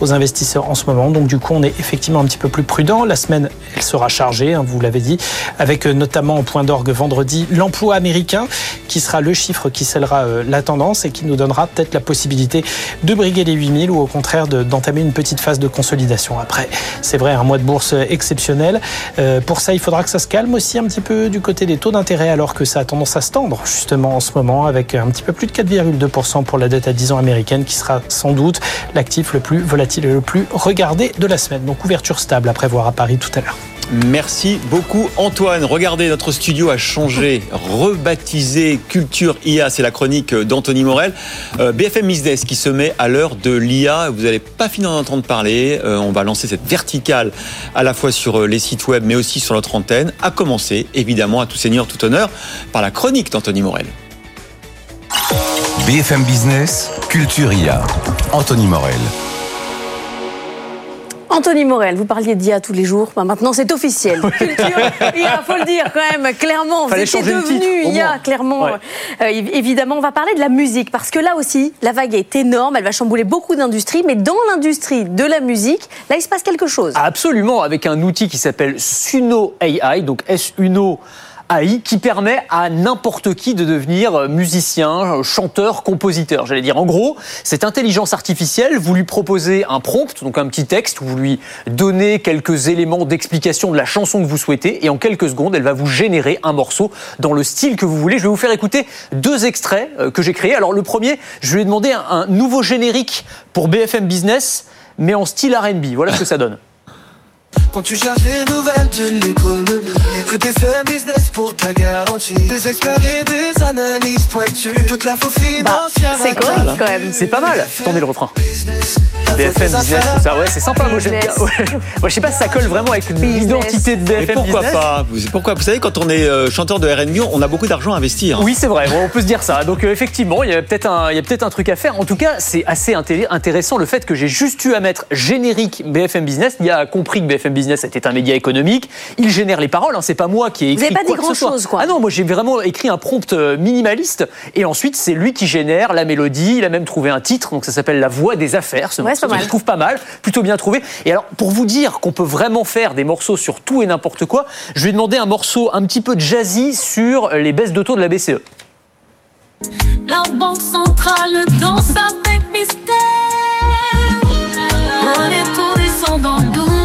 aux investisseurs en ce moment. Donc du coup, on est effectivement un petit peu plus prudent. La semaine, elle sera chargée, hein, vous l'avez dit, avec euh, notamment au point d'orgue vendredi l'emploi américain, qui sera le chiffre qui scellera euh, la tendance et qui nous donnera peut-être la possibilité de briguer les 8000 ou au contraire de- d'entamer une petite phase de consolidation. Après, c'est vrai, un mois de bourse exceptionnel. Euh, pour ça, il faudra que ça se calme aussi un petit peu du côté des taux d'intérêt, alors que ça a tendance à se tendre justement en ce moment, avec un petit peu plus de 4,2% pour la dette à 10 ans américaine, qui sera sans doute l'actif le plus volatile et le plus regardé de la semaine. Donc ouverture stable à prévoir à Paris tout à l'heure. Merci beaucoup Antoine. Regardez, notre studio a changé, rebaptisé Culture IA. C'est la chronique d'Anthony Morel. Euh, BFM Business qui se met à l'heure de l'IA. Vous n'allez pas finir d'en entendre parler. Euh, on va lancer cette verticale à la fois sur euh, les sites web mais aussi sur notre antenne. À commencer, évidemment, à tout seigneur, tout honneur, par la chronique d'Anthony Morel. BFM Business, Culture IA. Anthony Morel. Anthony Morel, vous parliez d'IA tous les jours. Bah, maintenant, c'est officiel. Culture, il faut le dire quand même, clairement. Vous Fallait étiez changer le devenu titre, IA, clairement. Ouais. Euh, évi- évidemment, on va parler de la musique, parce que là aussi, la vague est énorme, elle va chambouler beaucoup d'industries, mais dans l'industrie de la musique, là, il se passe quelque chose. Absolument, avec un outil qui s'appelle Suno AI, donc S-Uno AI, qui permet à n'importe qui de devenir musicien, chanteur, compositeur. J'allais dire, en gros, cette intelligence artificielle, vous lui proposez un prompt, donc un petit texte, vous lui donnez quelques éléments d'explication de la chanson que vous souhaitez, et en quelques secondes, elle va vous générer un morceau dans le style que vous voulez. Je vais vous faire écouter deux extraits euh, que j'ai créés. Alors le premier, je lui ai demandé un nouveau générique pour BFM Business, mais en style R&B. Voilà ce que ça donne. Quand tu cherches des nouvelles de l'économie Écoute BFM Business pour ta garantie Des experts et des analyses pointues Toute l'info financière c'est correct quand même. C'est pas mal. Attendez le refrain. BFM Business, tout ça, ouais, c'est sympa. Moi, j'aime bien. Ouais. Moi, je sais pas si ça colle vraiment avec l'identité de Mais BFM pourquoi Business. pas Vous- Pourquoi Vous savez, quand on est euh, chanteur de R&B, on a beaucoup d'argent à investir. Oui, c'est vrai, on peut se dire ça. Donc euh, effectivement, il y a peut-être un, il y a peut-être un truc à faire. En tout cas, c'est assez inté- intéressant le fait que j'ai juste eu à mettre générique BFM Business. Il a compris que BFM Business était un média économique. Il génère les paroles. Hein, c'est pas moi qui ai Vous écrit avez pas quoi dit grand-chose, quoi. Ah non, moi j'ai vraiment écrit un prompt euh, minimaliste et ensuite c'est lui qui génère la mélodie. Il a même trouvé un titre, donc ça s'appelle La Voix des affaires. Ce Ouais, morceau pas je trouve pas mal, plutôt bien trouvé. Et alors pour vous dire qu'on peut vraiment faire des morceaux sur tout et n'importe quoi, je lui ai demandé un morceau un petit peu jazzy sur les baisses de taux de la. BCE. La banque centrale danse avec mystère douce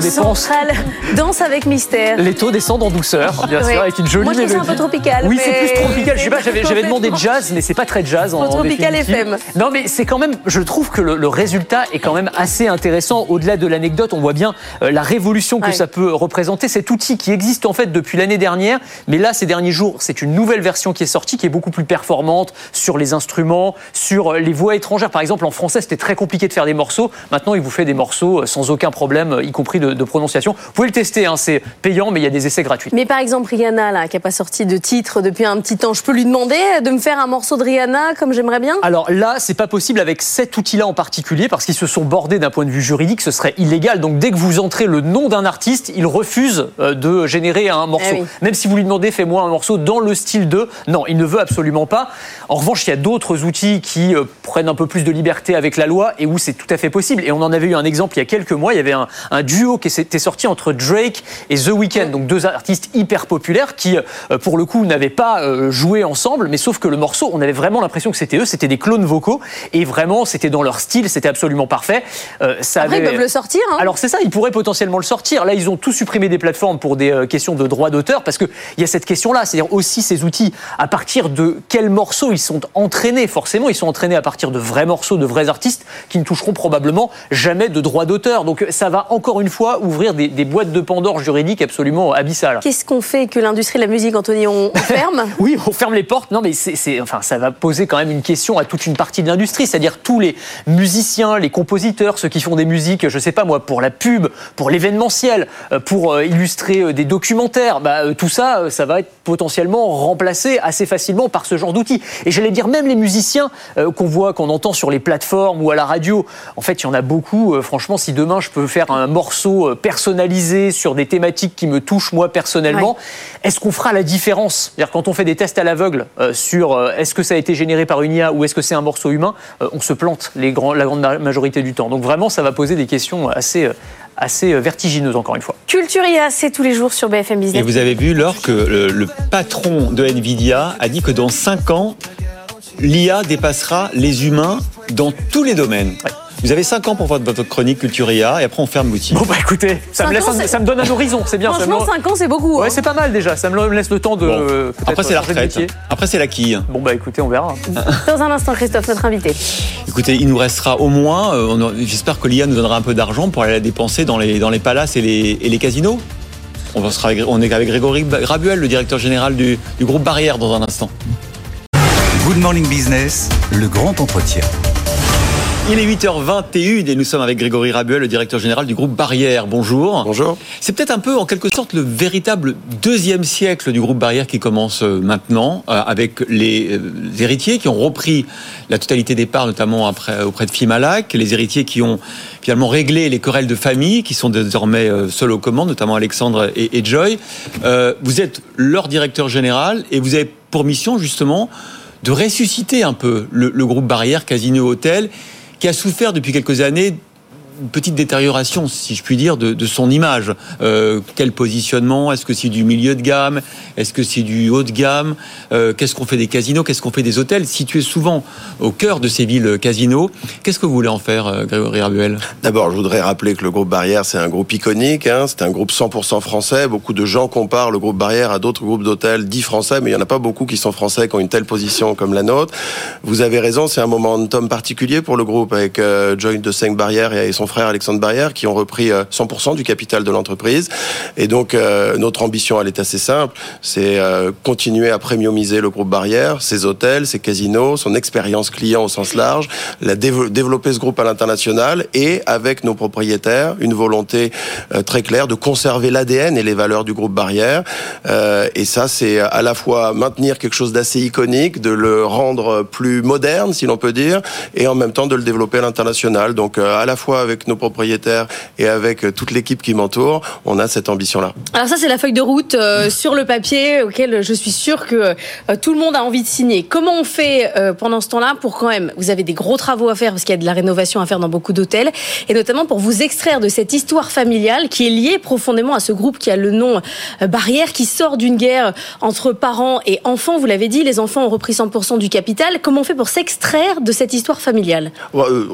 sur dépense. Central, danse avec mystère. Les taux descendent en douceur, bien Ouais. sûr, avec une jolie Moi, je ça un mélodie. peu tropical, Oui, mais c'est plus tropical. Je sais pas, j'avais, demandé jazz, mais c'est pas très jazz en, Trop en tropical. FM. Non, mais c'est quand même, je trouve que le, le résultat est quand même assez intéressant. Au-delà de l'anecdote, on voit bien euh, la révolution que Ouais. ça peut représenter. Cet outil qui existe en fait depuis l'année dernière, mais là, ces derniers jours, c'est une nouvelle version qui est sortie, qui est beaucoup plus performante sur les instruments, sur euh, les voix étrangères. Par exemple, en français, c'était très compliqué de faire des morceaux. Maintenant, il vous fait des morceaux euh, sans aucun problème, y compris de, de prononciation. Vous pouvez le tester, hein, c'est payant, mais il y a des essais gratuits. Mais par exemple, Rihanna, là, qui n'a pas sorti de titre depuis un petit temps, je peux lui demander de me faire un morceau de Rihanna comme j'aimerais bien? Alors là, c'est pas possible avec cet outil-là en particulier parce qu'ils se sont bordés d'un point de vue juridique, ce serait illégal. Donc dès que vous entrez le nom d'un artiste, il refuse euh, de générer un morceau. Eh oui. Même si vous lui demandez fais-moi un morceau dans le style de, non, il ne veut absolument pas. En revanche, il y a d'autres outils qui euh, prennent un peu plus de liberté avec la loi et où c'est tout à fait possible. Et on en avait eu un exemple il y a quelques mois. Il y avait un, un duo qui était sorti entre Drake et The Weeknd, donc deux artistes hyper populaires qui, euh, pour le coup, n'avaient pas euh, joué ensemble, mais sauf que le morceau, on avait vraiment l'impression que c'était eux, c'était des clones vocaux et vraiment c'était dans leur style, c'était absolument parfait. Euh, ça Après, ils peuvent le sortir. hein. alors c'est ça, ils pourraient potentiellement le sortir. Là, ils ont tout supprimé des plateformes pour des questions de droit d'auteur, parce qu'il y a cette question-là, c'est-à-dire aussi ces outils, à partir de quels morceaux ils sont entraînés. Forcément, ils sont entraînés à partir de vrais morceaux, de vrais artistes, qui ne toucheront probablement jamais de droit d'auteur. Donc ça va encore une fois ouvrir des, des boîtes de Pandore juridiques absolument abyssales. Qu'est-ce qu'on fait que l'industrie de la musique, Anthony, on, on (laughs) ferme? Oui, on ferme les portes. Non, mais c'est, enfin, ça va poser quand même une question à toute une partie de l'industrie, c'est-à-dire tous les musiciens, les compositeurs, ceux qui font des musiques, je sais pas moi, pour la pub, pour l'événementiel, euh, pour euh, illustrer euh, des documentaires. Bah, tout ça, ça va être potentiellement remplacé assez facilement par ce genre d'outils. Et j'allais dire même les musiciens euh, qu'on voit, qu'on entend sur les plateformes ou à la radio. En fait, il y en a beaucoup. Euh, franchement, si demain je peux faire un morceau euh, personnalisé sur des thématiques qui me touchent moi personnellement, est-ce qu'on fera la différence? C'est-à-dire quand on fait des tests à l'aveugle euh, sur euh, est-ce que ça a été généré par une IA ou est-ce que c'est un morceau humain, euh, on se plante les grands, la grande ma- majorité du temps. Donc vraiment, ça va poser des questions assez, euh, assez vertigineuses encore une fois. Culture IA, c'est tous les jours sur BFM Et Business. vous avez vu, Laure, que le, le patron de Nvidia a dit que dans 5 ans, l'IA dépassera les humains dans tous les domaines. Vous avez 5 ans pour faire votre chronique Culture IA et après on ferme l'outil. Bon bah écoutez, ça me, Cinq laisse ans, un- c'est- ça me donne un horizon, c'est bien. ça me- Franchement, 5 ans, c'est beaucoup. hein. Ouais, c'est pas mal déjà. Ça me laisse le temps de. Bon. euh, peut-être Après c'est la retraite. métier. Après c'est la quille. Bon bah écoutez, on verra. (laughs) Dans un instant, Christophe, notre invité. Écoutez, il nous restera au moins, euh, j'espère que l'IA nous donnera un peu d'argent pour aller la dépenser dans les, dans les palaces et les, et les casinos. On, va- sera avec- on est avec Grégory Rabuel, le directeur général du, du groupe Barrière, dans un instant. Good Morning Business, le grand entretien. Il est 8h21 et nous sommes avec Grégory Rabuel, le directeur général du groupe Barrière. Bonjour. Bonjour. C'est peut-être un peu, en quelque sorte, le véritable deuxième siècle du groupe Barrière qui commence euh, maintenant, euh, avec les euh, héritiers qui ont repris la totalité des parts, notamment après, auprès de Fimalac, les héritiers qui ont finalement réglé les querelles de famille, qui sont désormais euh, seuls aux commandes, notamment Alexandre et, et Joy. Vous êtes leur directeur général et vous avez pour mission, justement, de ressusciter un peu le, le groupe Barrière Casino Hôtel, qui a souffert depuis quelques années petite détérioration, si je puis dire, de, son image. Euh, quel positionnement? Est-ce que c'est du milieu de gamme? Est-ce que c'est du haut de gamme? Euh, Qu'est-ce qu'on fait des casinos? Qu'est-ce qu'on fait des hôtels? Situés souvent au cœur de ces villes casinos, qu'est-ce que vous voulez en faire, euh, Grégory Rabuel? D'abord, je voudrais rappeler que le groupe Barrière, c'est un groupe iconique. Hein, c'est un groupe 100% français. Beaucoup de gens comparent le groupe Barrière à d'autres groupes d'hôtels dits français, mais il n'y en a pas beaucoup qui sont français, qui ont une telle position comme la nôtre. Vous avez raison, c'est un momentum particulier pour le groupe, avec euh, de 5 Barrière et son frère Alexandre Barrière, qui ont repris euh, 100% du capital de l'entreprise. Et donc, euh, notre ambition, elle est assez simple. C'est euh, continuer à premiumiser le groupe Barrière, ses hôtels, ses casinos, son expérience client au sens large, la développer ce groupe à l'international et avec nos propriétaires, une volonté euh, très claire de conserver l'ADN et les valeurs du groupe Barrière. Euh, et ça, c'est à la fois maintenir quelque chose d'assez iconique, de le rendre plus moderne, si l'on peut dire, et en même temps de le développer à l'international. Donc, euh, à la fois avec nos propriétaires et avec euh, toute l'équipe qui m'entoure, on a cette ambition-là. Alors ça, c'est la feuille de route euh, sur le papier auquel je suis sûre que euh, tout le monde a envie de signer. Comment on fait euh, pendant ce temps-là pour quand même, vous avez des gros travaux à faire parce qu'il y a de la rénovation à faire dans beaucoup d'hôtels, et notamment pour vous extraire de cette histoire familiale qui est liée profondément à ce groupe qui a le nom Barrière, qui sort d'une guerre entre parents et enfants. Vous l'avez dit, les enfants ont repris 100% du capital. Comment on fait pour s'extraire de cette histoire familiale?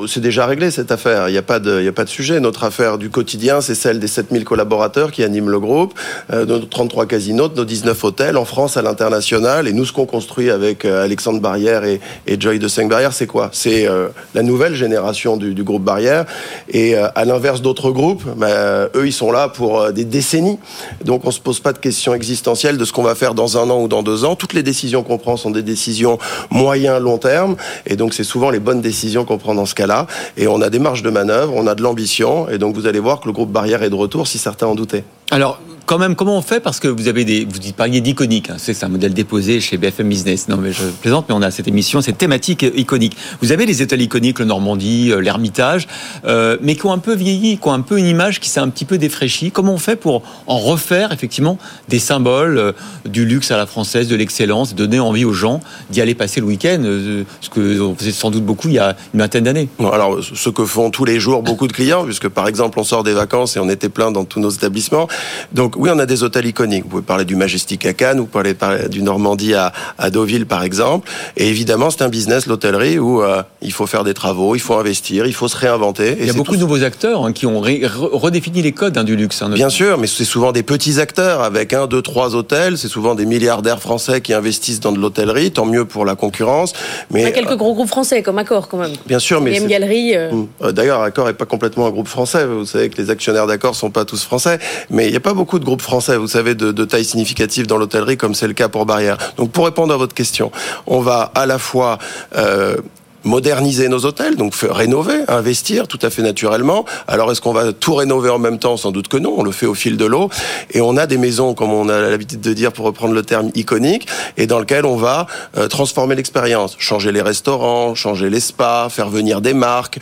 C'est déjà réglé cette affaire. Il n'y a pas de, de, il y a pas de sujet. Notre affaire du quotidien, c'est celle des 7000 collaborateurs qui animent le groupe, euh, de nos 33 casinos, de nos 19 hôtels en France, à l'international. Et nous, ce qu'on construit avec euh, Alexandre Barrière et, Joy de 5 Barrière, c'est quoi? C'est euh, la nouvelle génération du, groupe Barrière. Et euh, à l'inverse d'autres groupes, bah, euh, eux, ils sont là pour euh, des décennies. Donc, on se pose pas de questions existentielles de ce qu'on va faire dans un an ou dans deux ans. Toutes les décisions qu'on prend sont des décisions moyen, long terme. Et donc, c'est souvent les bonnes décisions qu'on prend dans ce cas-là. Et on a des marges de manœuvre, a de l'ambition. Et donc, vous allez voir que le groupe Barrière est de retour si certains en doutaient. Alors, quand même, comment on fait Parce que vous avez des, vous parliez d'iconique. hein. c'est un modèle déposé chez BFM Business. Non, mais je plaisante, mais on a cette émission, cette thématique iconique. Vous avez les hôtels iconiques, le Normandie, euh, l'Ermitage, euh, mais qui ont un peu vieilli, qui ont un peu une image qui s'est un petit peu défraîchie. Comment on fait pour en refaire effectivement des symboles euh, du luxe à la française, de l'excellence, donner envie aux gens d'y aller passer le week-end, euh, ce que on faisait sans doute beaucoup il y a une vingtaine d'années. Alors, ce que font tous les jours beaucoup de clients, puisque par exemple, on sort des vacances et on était plein dans tous nos établissements. Donc, oui, on a des hôtels iconiques. Vous pouvez parler du Majestic à Cannes, vous pouvez parler du Normandie à, à Deauville, par exemple. Et évidemment, c'est un business, l'hôtellerie, où euh, il faut faire des travaux, il faut investir, il faut se réinventer. Et Il y a beaucoup tout de nouveaux acteurs hein, qui ont ré- redéfini les codes hein, du luxe. hein, Bien sûr, mais c'est souvent des petits acteurs avec un, deux, trois hôtels. C'est souvent des milliardaires français qui investissent dans de l'hôtellerie. Tant mieux pour la concurrence. On a Mais quelques gros groupes français comme Accor quand même. bien sûr, mais Galerie. euh, Mm. Euh, D'ailleurs, Accor est pas complètement un groupe français. Vous savez que les actionnaires d'Accor sont pas tous français, mais il n'y a pas beaucoup de groupes français, vous savez, de, de taille significative dans l'hôtellerie, comme c'est le cas pour Barrière. Donc, pour répondre à votre question, on va à la fois euh, moderniser nos hôtels, donc rénover, investir tout à fait naturellement. Alors est-ce qu'on va tout rénover en même temps? Sans doute que non, on le fait au fil de l'eau. Et on a des maisons, comme on a l'habitude de dire pour reprendre le terme iconique, et dans lequel on va euh, transformer l'expérience, changer les restaurants, changer les spas, faire venir des marques,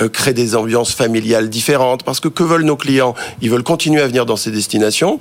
euh, créer des ambiances familiales différentes. Parce que que veulent nos clients? Ils veulent continuer à venir dans ces destinations.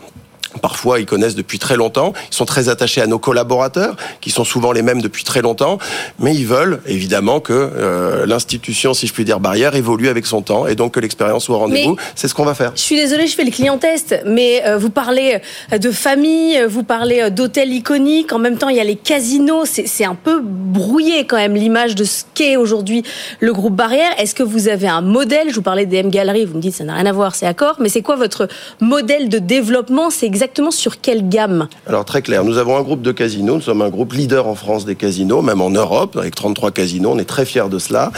Parfois, ils connaissent depuis très longtemps. Ils sont très attachés à nos collaborateurs, qui sont souvent les mêmes depuis très longtemps. Mais ils veulent, évidemment, que euh, l'institution, si je puis dire, barrière, évolue avec son temps et donc que l'expérience soit au rendez-vous. C'est ce qu'on va faire. Je suis désolée, je fais le client test, mais euh, vous parlez euh, de famille, vous parlez d'hôtels iconiques, en même temps il y a les casinos, c'est un peu brouillé quand même l'image de ce qu'est aujourd'hui le groupe Barrière. Est-ce que vous avez un modèle? Je vous parlais des M Gallery, vous me dites ça n'a rien à voir, c'est accord, mais c'est quoi votre modèle de développement? C'est exactement sur quelle gamme Alors très clair, nous avons un groupe de casinos, nous sommes un groupe leader en France des casinos, même en Europe, avec 33 casinos, on est très fiers de cela.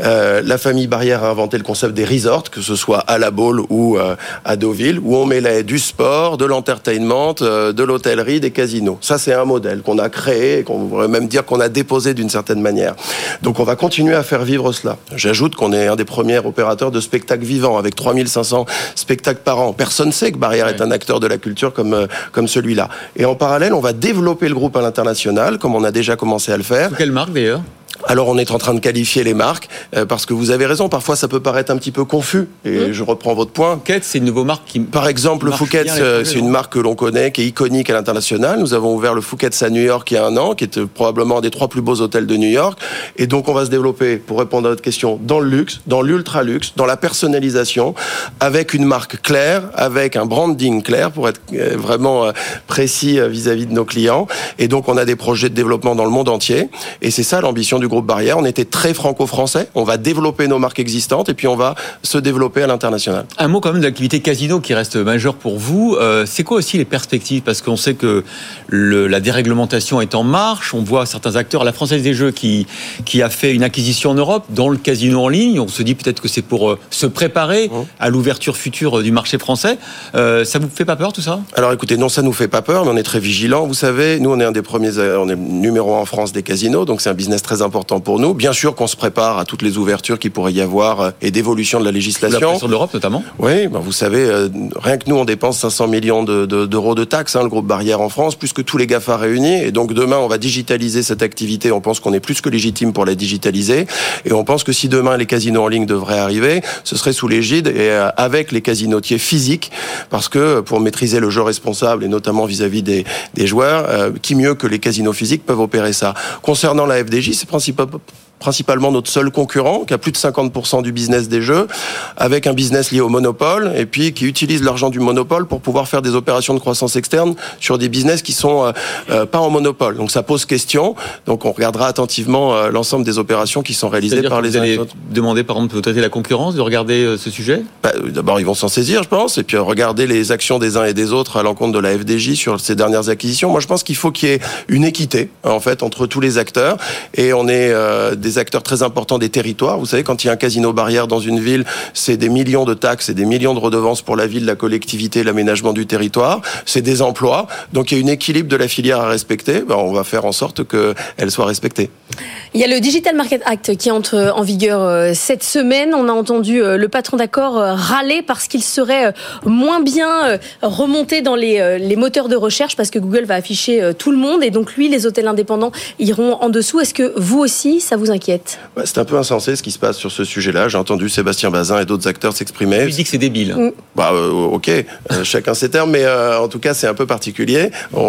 Euh, la famille Barrière a inventé le concept des resorts, que ce soit à La Baule ou euh, à Deauville, où on mêlait du sport, de l'entertainment, euh, de l'hôtellerie, des casinos. Ça c'est un modèle qu'on a créé, qu'on pourrait même dire qu'on a déposé d'une certaine manière. Donc on va continuer à faire vivre cela. J'ajoute qu'on est un des premiers opérateurs de spectacles vivants, avec 3500 spectacles par an. Personne ne sait que Barrière est un acteur de la culture comme, euh, comme celui-là. Et en parallèle, on va développer le groupe à l'international, comme on a déjà commencé à le faire. Quelle marque d'ailleurs? Alors on est en train de qualifier les marques euh, parce que vous avez raison. Parfois ça peut paraître un petit peu confus et je reprends votre point. Phuket, c'est une nouvelle marque qui. Par exemple, le bien à c'est une marque que l'on connaît, qui est iconique à l'international. Nous avons ouvert le Phuket à New York il y a un an, qui est euh, probablement un des trois plus beaux hôtels de New York. Et donc on va se développer, pour répondre à votre question, dans le luxe, dans l'ultra luxe, dans la personnalisation, avec une marque claire, avec un branding clair pour être euh, vraiment euh, précis euh, vis-à-vis de nos clients. Et donc on a des projets de développement dans le monde entier. Et c'est ça l'ambition du groupe Barrière. On était très franco-français. On va développer nos marques existantes et puis on va se développer à l'international. Un mot quand même de l'activité casino qui reste majeure pour vous. Euh, c'est quoi aussi les perspectives? Parce qu'on sait que le- la déréglementation est en marche. On voit certains acteurs, la Française des Jeux qui, qui a fait une acquisition en Europe dans le casino en ligne. On se dit peut-être que c'est pour euh, se préparer à l'ouverture future euh, du marché français. Euh, ça vous fait pas peur tout ça? Alors écoutez, non, ça nous fait pas peur, mais on est très vigilants. Vous savez, nous, on est un des premiers, on est numéro un en France des casinos, donc c'est un business très important pour nous. Bien sûr qu'on se prépare à toutes les ouvertures qu'il pourrait y avoir euh, et d'évolution de la La législation. pression de l'Europe notamment Oui, ben vous savez, euh, rien que nous, on dépense 500 millions de- de- d'euros de, taxes, hein, le groupe Barrière en France, plus que tous les GAFA réunis. Et donc demain, on va digitaliser cette activité. On pense qu'on est plus que légitime pour la digitaliser. Et on pense que si demain les casinos en ligne devraient arriver, ce serait sous l'égide et euh, avec les casinotiers physiques, parce que pour maîtriser le jeu responsable et notamment vis-à-vis des, des joueurs, euh, qui mieux que les casinos physiques peuvent opérer ça. Concernant la FDJ, c'est principal principalement notre seul concurrent, qui a plus de 50% du business des jeux, avec un business lié au monopole, et puis qui utilise l'argent du monopole pour pouvoir faire des opérations de croissance externe sur des business qui sont euh, euh, pas en monopole. Donc ça pose question. Donc on regardera attentivement euh, l'ensemble des opérations qui sont réalisées par les uns et autres. demander par exemple peut-être la concurrence de regarder euh, ce sujet? Bah, D'abord, ils vont s'en saisir, je pense, et puis regarder les actions des uns et des autres à l'encontre de la FDJ sur ces dernières acquisitions. Moi, je pense qu'il faut qu'il y ait une équité, en fait, entre tous les acteurs, et on est euh, des acteurs très importants des territoires. Vous savez, quand il y a un casino barrière dans une ville, c'est des millions de taxes et des millions de redevances pour la ville, la collectivité, l'aménagement du territoire. C'est des emplois. Donc, il y a une équilibre de la filière à respecter. Ben, on va faire en sorte qu'elle soit respectée. Il y a le Digital Market Act qui entre en vigueur euh, cette semaine. On a entendu euh, le patron d'accord euh, râler parce qu'il serait moins bien remonté dans les, les moteurs de recherche parce que Google va afficher tout le monde et donc lui, les hôtels indépendants iront en dessous. Est-ce que vous aussi, ça vous inquiète? Ouais, C'est un peu insensé ce qui se passe sur ce sujet-là. J'ai entendu Sébastien Bazin et d'autres acteurs s'exprimer. Tu dis que c'est débile. Mm. Bah, euh, ok, Euh, (laughs) chacun ses termes, mais euh, en tout cas, c'est un peu particulier. On,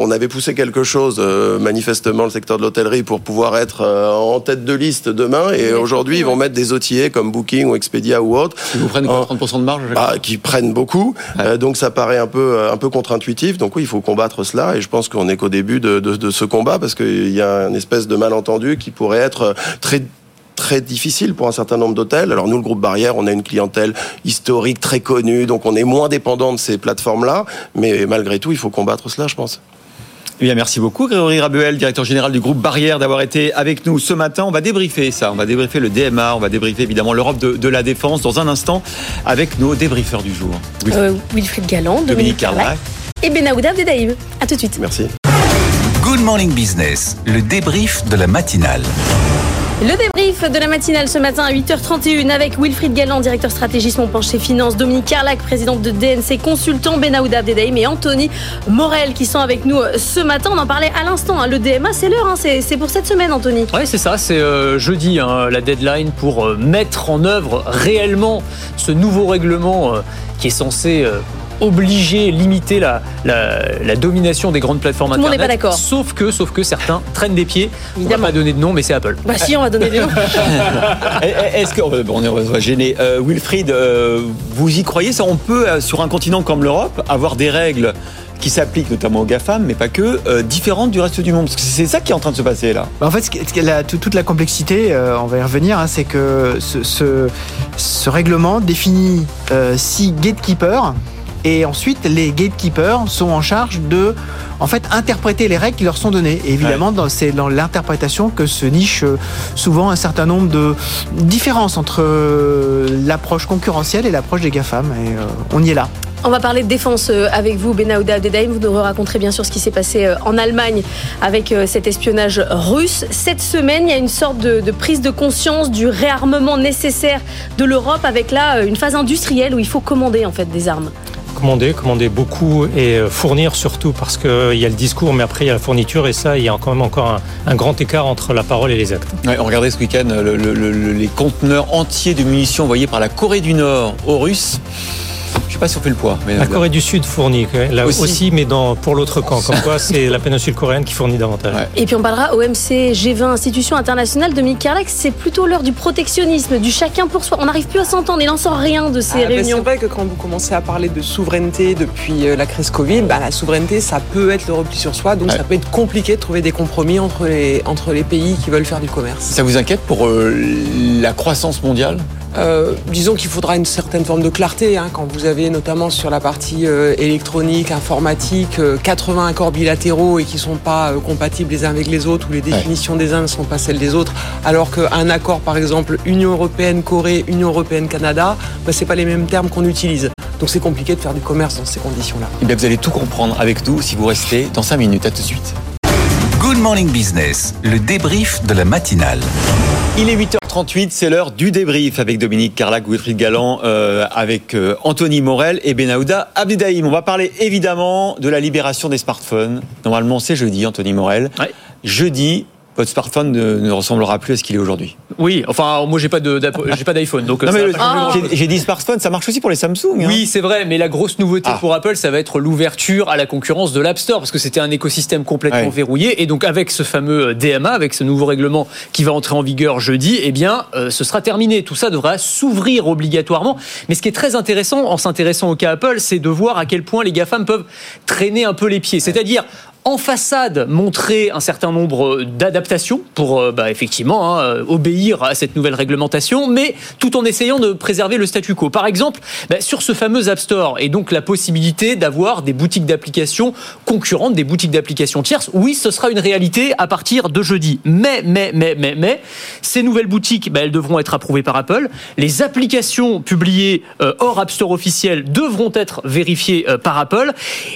on avait poussé quelque chose, euh, manifestement, le secteur de l'hôtellerie, pour pouvoir être euh, en tête de liste demain. Et aujourd'hui, ils vont mettre des outillés comme Booking ou Expedia ou autres. Qui vous prennent quoi, 30% de marge bah, Qui prennent beaucoup. Euh, donc, ça paraît un peu, un peu contre-intuitif. Donc, oui, il faut combattre cela. Et je pense qu'on n'est qu'au début de, de, de ce combat parce qu'il y a une espèce de malentendu qui pourrait être très très difficile pour un certain nombre d'hôtels. Alors nous, le groupe Barrière, on a une clientèle historique très connue, donc on est moins dépendant de ces plateformes-là, mais malgré tout, il faut combattre cela, je pense. Eh bien, merci beaucoup, Grégory Rabuel, directeur général du groupe Barrière, d'avoir été avec nous ce matin. On va débriefer ça. On va débriefer le DMA. On va débriefer évidemment l'Europe de, de la défense dans un instant avec nos débriefeurs du jour. Oui. Euh, Wilfried Galland, Dominique, Dominique Carlac Carlac. et Benaouda Abdedaïm. À tout de suite. Merci. Good Morning Business, le débrief de la matinale. Le débrief de la matinale ce matin à 8h31 avec Wilfried Galland, directeur stratégisme mon penché finance, Dominique Carlac, présidente de DNC Consultant, Benaouda Abdedaïm et Anthony Morel qui sont avec nous euh, ce matin. On en parlait à l'instant. hein. Le DMA, c'est l'heure. hein. C'est pour cette semaine, Anthony. Ouais, c'est ça, c'est euh, jeudi hein, la deadline pour euh, mettre en œuvre réellement ce nouveau règlement qui est censé obliger, limiter la, la, la domination des grandes plateformes Tout le monde internet. n'est pas d'accord. Sauf que, sauf que certains traînent des pieds. On va pas donner de nom, mais c'est Apple. Bah si, on va donner des noms. (laughs) Est-ce que bon, on est on va gêner Euh, Wilfried, euh, vous y croyez ça? On peut euh, sur un continent comme l'Europe avoir des règles qui s'appliquent notamment aux GAFAM, mais pas que, euh, différentes du reste du monde. Parce que c'est ça qui est en train de se passer là. Bah, en fait, la- toute la complexité, euh, on va y revenir, hein, c'est que ce, ce- ce règlement définit euh, six gatekeepers et ensuite les gatekeepers sont en charge de en fait interpréter les règles qui leur sont données. Et évidemment, c'est dans l'interprétation que se niche euh, souvent un certain nombre de différences entre euh, l'approche concurrentielle et l'approche des GAFAM. Et euh, on y est là. On va parler de défense euh, avec vous, Benaouda Abdedaïm. Vous nous raconterez bien sûr ce qui s'est passé euh, en Allemagne avec euh, cet espionnage russe. Cette semaine, il y a une sorte de, de prise de conscience du réarmement nécessaire de l'Europe avec là une phase industrielle où il faut commander en fait des armes. Commander, commander beaucoup et fournir surtout parce qu'il y a le discours, mais après il y a la fourniture et ça, il y a quand même encore un, un grand écart entre la parole et les actes. Ouais, on regardait ce week-end le- le- le- les conteneurs entiers de munitions envoyés par la Corée du Nord aux Russes. Je sais pas si on fait le poids. Mais La Corée du Sud fournit, là Aussi. aussi, mais dans, pour l'autre camp. Comme quoi, c'est la péninsule coréenne qui fournit davantage. Et puis on parlera OMC, G20, institution internationale. Dominique Carlac, c'est plutôt l'heure du protectionnisme, du chacun pour soi. On n'arrive plus à s'entendre, il n'en sort rien de ces Ah, bah, réunions. c'est vrai que quand vous commencez à parler de souveraineté depuis euh, la crise Covid, bah, la souveraineté, ça peut être le repli sur soi, donc Ouais. ça peut être compliqué de trouver des compromis entre les, entre les pays qui veulent faire du commerce. Ça vous inquiète pour euh, la croissance mondiale? Euh, disons qu'il faudra une certaine forme de clarté hein, quand vous avez notamment sur la partie euh, électronique, informatique, euh, 80 accords bilatéraux et qui sont pas euh, compatibles les uns avec les autres, où les définitions des uns ne sont pas celles des autres, alors qu'un accord par exemple Union européenne Corée, Union européenne Canada, bah, c'est pas les mêmes termes qu'on utilise. Donc c'est compliqué de faire du commerce dans ces conditions-là. Eh bien, vous allez tout comprendre avec nous si vous restez dans 5 minutes. À tout de suite. Good Morning Business, le débrief de la matinale. Il est 8h38, c'est l'heure du débrief avec Dominique Carlac, Wilfried Galland, euh, avec euh, Anthony Morel et Benahouda Abdedaïm. On va parler évidemment de la libération des smartphones. Normalement, c'est jeudi, Anthony Morel. Jeudi, votre smartphone ne, ne ressemblera plus à ce qu'il est aujourd'hui. Oui, enfin, moi j'ai pas d'iPhone, donc grand-chose. j'ai- dit smartphone, ça marche aussi pour les Samsung. hein. Oui, c'est vrai, mais la grosse nouveauté Ah. pour Apple, ça va être l'ouverture à la concurrence de l'App Store, parce que c'était un écosystème complètement Ouais. verrouillé. Et donc, avec ce fameux DMA, avec ce nouveau règlement qui va entrer en vigueur jeudi, eh bien, euh, ce sera terminé. Tout ça devra s'ouvrir obligatoirement. Mais ce qui est très intéressant en s'intéressant au cas Apple, c'est de voir à quel point les GAFAM peuvent traîner un peu les pieds. C'est-à-dire, en façade, montrer un certain nombre d'adaptations pour euh, bah, effectivement hein, euh, obéir à cette nouvelle réglementation, mais tout en essayant de préserver le statu quo. Par exemple, bah, sur ce fameux App Store, et donc la possibilité d'avoir des boutiques d'applications concurrentes, des boutiques d'applications tierces, oui, ce sera une réalité à partir de jeudi. Mais, mais, mais, mais, mais, ces nouvelles boutiques, bah, elles devront être approuvées par Apple. Les applications publiées euh, hors App Store officiel devront être vérifiées euh, par Apple.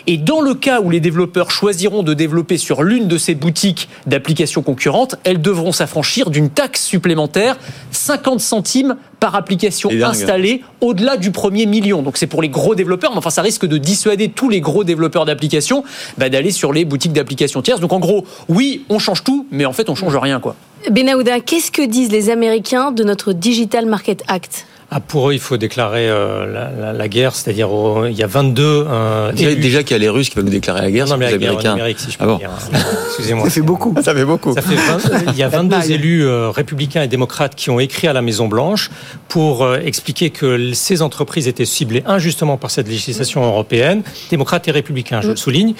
Et dans le cas où les développeurs choisiront de développer sur l'une de ces boutiques d'applications concurrentes, elles devront s'affranchir d'une taxe supplémentaire, 50 centimes par application installée au-delà du premier million. Donc c'est pour les gros développeurs, mais enfin ça risque de dissuader tous les gros développeurs d'applications bah, d'aller sur les boutiques d'applications tierces. Donc en gros, oui, on change tout, mais en fait on change rien quoi. Benaouda, qu'est-ce que disent les Américains de notre Digital Market Act? Ah, pour eux, il faut déclarer euh, la, la- la guerre, c'est-à-dire euh, il y a 22 euh, Déjà, élus. déjà qu'il y a les Russes qui veulent nous déclarer la guerre, Non, mais les la guerre Américains. numérique, si je peux Ah bon. dire. Excusez-moi. Ça fait beaucoup. Ça fait beaucoup. Ça fait 20 il y a (laughs) 22 élus euh, républicains et démocrates qui ont écrit à la Maison Blanche pour euh, expliquer que ces entreprises étaient ciblées injustement par cette législation européenne, démocrates et républicains, je le souligne,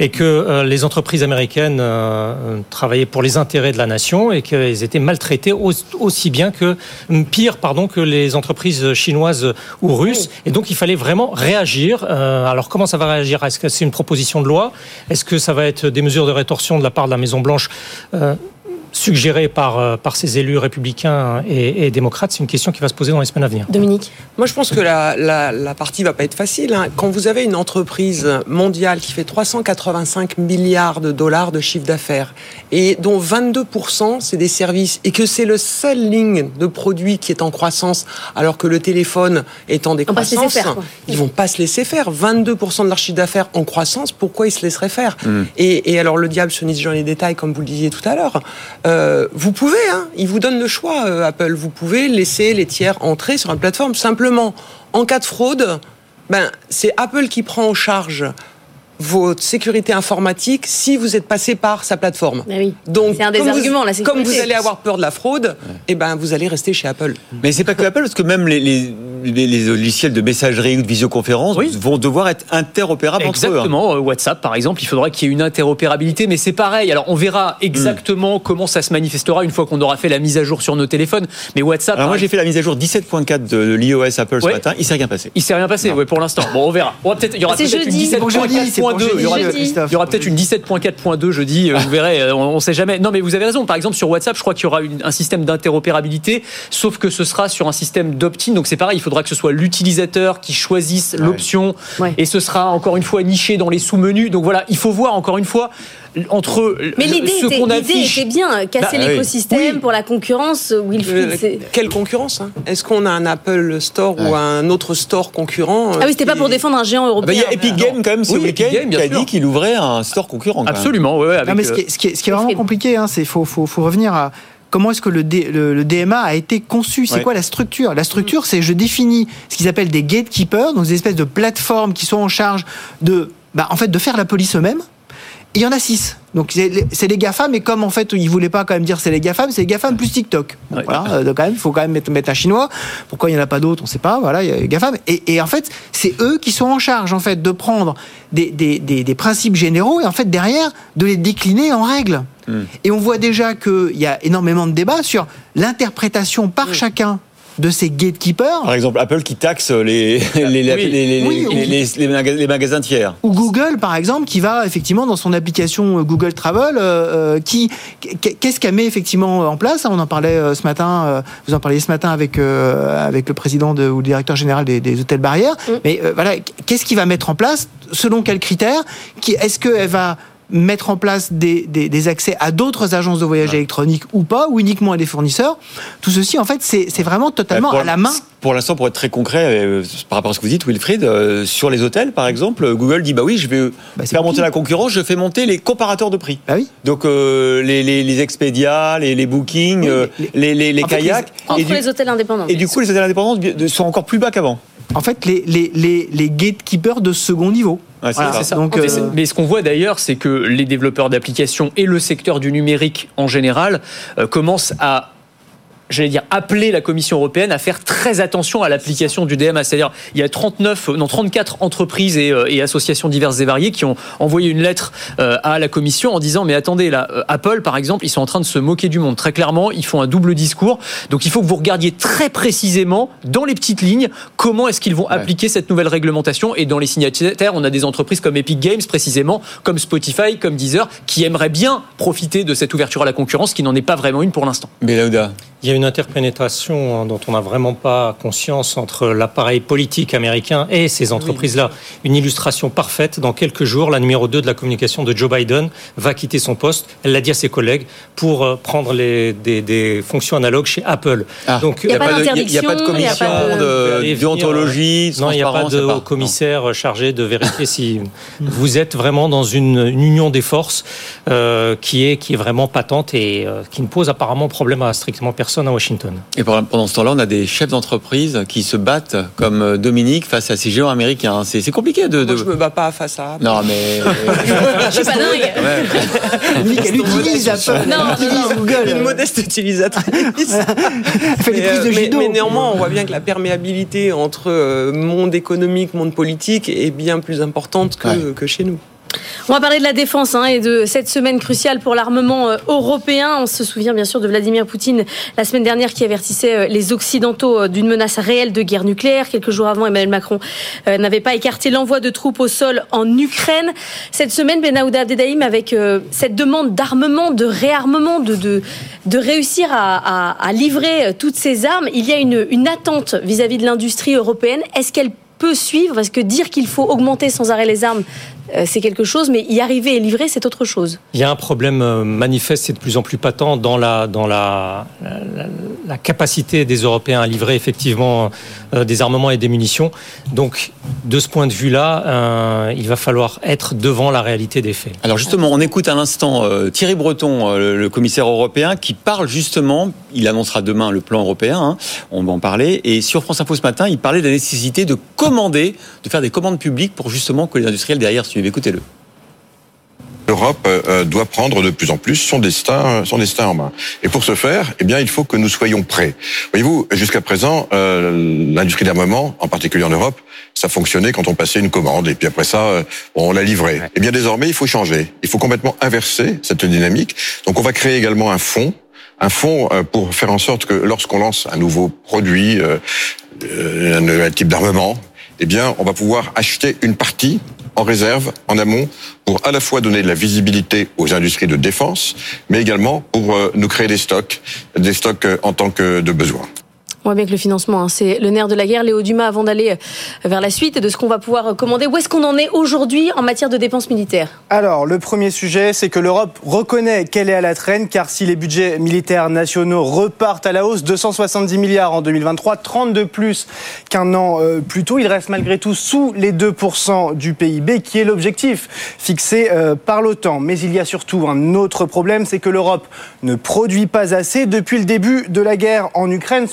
et que euh, les entreprises américaines euh, euh, travaillaient pour les intérêts de la nation et qu'elles étaient maltraitées au- aussi bien que pire, pardon, que les entreprises chinoises ou russes. Et donc il fallait vraiment réagir. Euh, alors comment ça va réagir? Est-ce que c'est une proposition de loi? Est-ce que ça va être des mesures de rétorsion de la part de la Maison Suggérées par, euh, par ces élus républicains et, et démocrates C'est une question qui va se poser dans les semaines à venir. Dominique Moi, je pense que la, la, la partie va pas être facile. hein. Quand vous avez une entreprise mondiale qui fait 385 milliards de dollars de chiffre d'affaires et dont 22% c'est des services et que c'est le seul ligne de produits qui est en croissance alors que le téléphone est en décroissance, faire, ils vont pas se laisser faire. 22% de leur chiffre d'affaires en croissance, pourquoi ils se laisseraient faire? Et, et alors le diable se niche dans les détails, comme vous le disiez tout à l'heure. Euh, vous pouvez, hein, ils vous donnent le choix, euh, Apple. Vous pouvez laisser les tiers entrer sur une plateforme. Simplement, en cas de fraude, ben, c'est Apple qui prend en charge votre sécurité informatique si vous êtes passé par sa plateforme. Donc, C'est un des comme vous- arguments, la Comme vous sécurité. allez avoir peur de la fraude, eh ben, vous allez rester chez Apple. Mais c'est pas que Apple, parce que même les, les, les- les logiciels de messagerie ou de visioconférence vont devoir être interopérables entre eux. hein. Exactement. Euh, WhatsApp, par exemple, il faudra qu'il y ait une interopérabilité, mais c'est pareil. Alors, on verra exactement comment ça se manifestera une fois qu'on aura fait la mise à jour sur nos téléphones. Mais WhatsApp. Alors moi j'ai fait la mise à jour 17.4 de l'iOS Apple ce matin, il s'est rien passé. Il s'est rien passé, ouais, pour l'instant. Bon, on verra. On va peut-être, il y aura C'est peut-être une jeudi. C'est pour jeudi, c'est pour 17.4.2. jeudi. Il y aura, peut-être une 17.4.2 jeudi. euh, Vous verrez, euh, on, on sait jamais. Non, mais vous avez raison. Par exemple, sur WhatsApp, je crois qu'il y aura une- un système d'interopérabilité, sauf que ce sera sur un système d'opt-in. Donc c'est pareil, il faudra que ce soit l'utilisateur qui choisisse l'option, et ce sera encore une fois niché dans les sous-menus. Donc voilà, il faut voir encore une fois entre Mais l'idée ce était, qu'on l'idée affiche. était bien, casser Bah, oui. l'écosystème pour la concurrence. Wilfried, Euh, quelle concurrence hein? Est-ce qu'on a un Apple Store ou un autre store concurrent euh, Ah oui, c'était pas qui- pour défendre un géant Ah bah, européen. il y a Epic Games quand même ce Oui, week-end Epic Games, qui a sûr. dit qu'il ouvrait un store concurrent. Absolument, ouais, ouais, avec, Non, mais ce qui euh, est, ce qui est- ce qui est vraiment compliqué, hein, c'est faut, faut, faut revenir à comment est-ce que le, D- le, le DMA a été conçu. C'est Ouais. quoi la structure? La structure, c'est je définis ce qu'ils appellent des gatekeepers, donc des espèces de plateformes qui sont en charge de, bah, en fait, de faire la police eux-mêmes. Il y en a six. Donc c'est les- GAFAM, mais comme en fait ils voulaient pas quand même dire c'est les GAFAM, c'est les GAFAM plus TikTok. Bon, Voilà, euh, donc quand même, il faut quand même mettre, mettre un chinois. Pourquoi il y en a pas d'autres, on sait pas. Voilà, il y a les GAFAM. Et, et en fait, c'est eux qui sont en charge en fait de prendre des, des, des, des principes généraux et en fait derrière de les décliner en règles. Et on voit déjà qu'il y a énormément de débats sur l'interprétation par chacun de ces gatekeepers. Par exemple, Apple qui taxe les, magasins tiers. Ou Google, par exemple, qui va effectivement dans son application euh, Google Travel, euh, euh, qui qu'est-ce qu'elle met effectivement en place? On en parlait ce matin, vous en parliez ce matin avec euh, avec le président de, ou le directeur général des, des hôtels barrières. Mais euh, voilà, qu'est-ce qu'il va mettre en place Selon quels critères? Est-ce qu'elle va mettre en place des, des, des accès à d'autres agences de voyage électroniques ou pas, ou uniquement à des fournisseurs. Tout ceci, en fait, c'est vraiment totalement à la main. Pour l'instant, pour être très concret, euh, par rapport à ce que vous dites, Wilfried, euh, sur les hôtels, par exemple, Google dit bah oui, je vais faire monter la concurrence, je fais monter les comparateurs de prix. Donc euh, les, les, les Expedia, les, les Booking, euh, les, les, les En fait, kayaks, Contre et du, les hôtels indépendants. et du coup les hôtels indépendants sont encore plus bas qu'avant. En fait, les, les, les, les gatekeepers de second niveau. Voilà. Ça. Donc, euh, Mais ce qu'on voit d'ailleurs, c'est que les développeurs d'applications et le secteur du numérique en général euh, commencent à j'allais dire, appeler la Commission européenne à faire très attention à l'application du DMA. C'est-à-dire, il y a 39, euh, non, 34 entreprises et, euh, et associations diverses et variées qui ont envoyé une lettre euh, à la Commission en disant, mais attendez, là, euh, Apple, par exemple, ils sont en train de se moquer du monde. Très clairement, ils font un double discours. Donc, il faut que vous regardiez très précisément, dans les petites lignes, comment est-ce qu'ils vont appliquer cette nouvelle réglementation. Et dans les signataires, on a des entreprises comme Epic Games, précisément, comme Spotify, comme Deezer, qui aimeraient bien profiter de cette ouverture à la concurrence, qui n'en est pas vraiment une pour l'instant. Belauda. Il y a une interpénétration hein, dont on n'a vraiment pas conscience entre l'appareil politique américain et ces entreprises-là. Une illustration parfaite. Dans quelques jours, la numéro 2 de la communication de Joe Biden va quitter son poste. Elle l'a dit à ses collègues pour euh, prendre les, des, des fonctions analogues chez Apple. Donc, Il y a pas de- il y a- pas de commission de- de- déontologie, Non, il n'y a pas de haut commissaire chargé de vérifier si (laughs) vous êtes vraiment dans une, une union des forces euh, qui, est, qui est vraiment patente et euh, qui ne pose apparemment problème à strictement personne à Washington. Et pendant ce temps-là, on a des chefs d'entreprise qui se battent comme euh, Dominique face à ces géants américains. C'est c'est compliqué de. de... Moi, je me bats pas face à. Non, mais. (laughs) Je suis pas dingue. Dominique, elle utilise Apple, Non, elle utilise Google. Une modeste utilisatrice. fait des mais, prises de euh, mais- judo. mais néanmoins, on voit bien que la perméabilité entre euh, monde économique, monde politique est bien plus importante que, que chez nous. On va parler de la défense hein, et de cette semaine cruciale pour l'armement euh, européen. On se souvient bien sûr de Vladimir Poutine la semaine dernière qui avertissait euh, les Occidentaux euh, d'une menace réelle de guerre nucléaire. Quelques jours avant, Emmanuel Macron n'avait pas écarté l'envoi de troupes au sol en Ukraine. Cette semaine, Benaouda Abdedaïm, avec cette demande d'armement, de réarmement, de, réussir à, livrer toutes ces armes, il y a une, attente vis-à-vis de l'industrie européenne. Est-ce qu'elle peut suivre? Parce que dire qu'il faut augmenter sans arrêt les armes, c'est quelque chose, mais y arriver et livrer, c'est autre chose. Il y a un problème euh, manifeste et de plus en plus patent dans la, dans la, la, la capacité des Européens à livrer effectivement euh, des armements et des munitions. Donc, de ce point de vue-là, euh, il va falloir être devant la réalité des faits. Alors justement, on écoute à l'instant euh, Thierry Breton, euh, le- le commissaire européen, qui parle justement, il annoncera demain le plan européen, hein, on va en parler, et sur France Info ce matin, il parlait de la nécessité de commander, de faire des commandes publiques pour justement que les industriels derrière suivent. Écoutez-le. L'Europe euh, doit prendre de plus en plus son destin, son destin en main. Et pour ce faire, eh bien, il faut que nous soyons prêts. Voyez-vous, jusqu'à présent, euh, l'industrie d'armement, en particulier en Europe, ça fonctionnait quand on passait une commande et puis après ça, euh, on la livrait. Eh bien, désormais, il faut changer. Il faut complètement inverser cette dynamique. Donc, on va créer également un fonds, un fonds euh, pour faire en sorte que lorsqu'on lance un nouveau produit, euh, euh, un, un type d'armement, eh bien, on va pouvoir acheter une partie en réserve, en amont, pour à la fois donner de la visibilité aux industries de défense, mais également pour euh, nous créer des stocks, des stocks euh, en tant que de besoin. On voit bien que le financement, hein, c'est le nerf de la guerre. Léo Dumas, avant d'aller euh, vers la suite et de ce qu'on va pouvoir euh, commander, où est-ce qu'on en est aujourd'hui en matière de dépenses militaires? Alors, le premier sujet, c'est que l'Europe reconnaît qu'elle est à la traîne, car si les budgets militaires nationaux repartent à la hausse, 270 milliards en 2023, 30 de plus qu'un an euh, plus tôt, il reste malgré tout sous les 2% du PIB, qui est l'objectif fixé par l'OTAN. Mais il y a surtout un autre problème, c'est que l'Europe ne produit pas assez. Depuis le début de la guerre en Ukraine,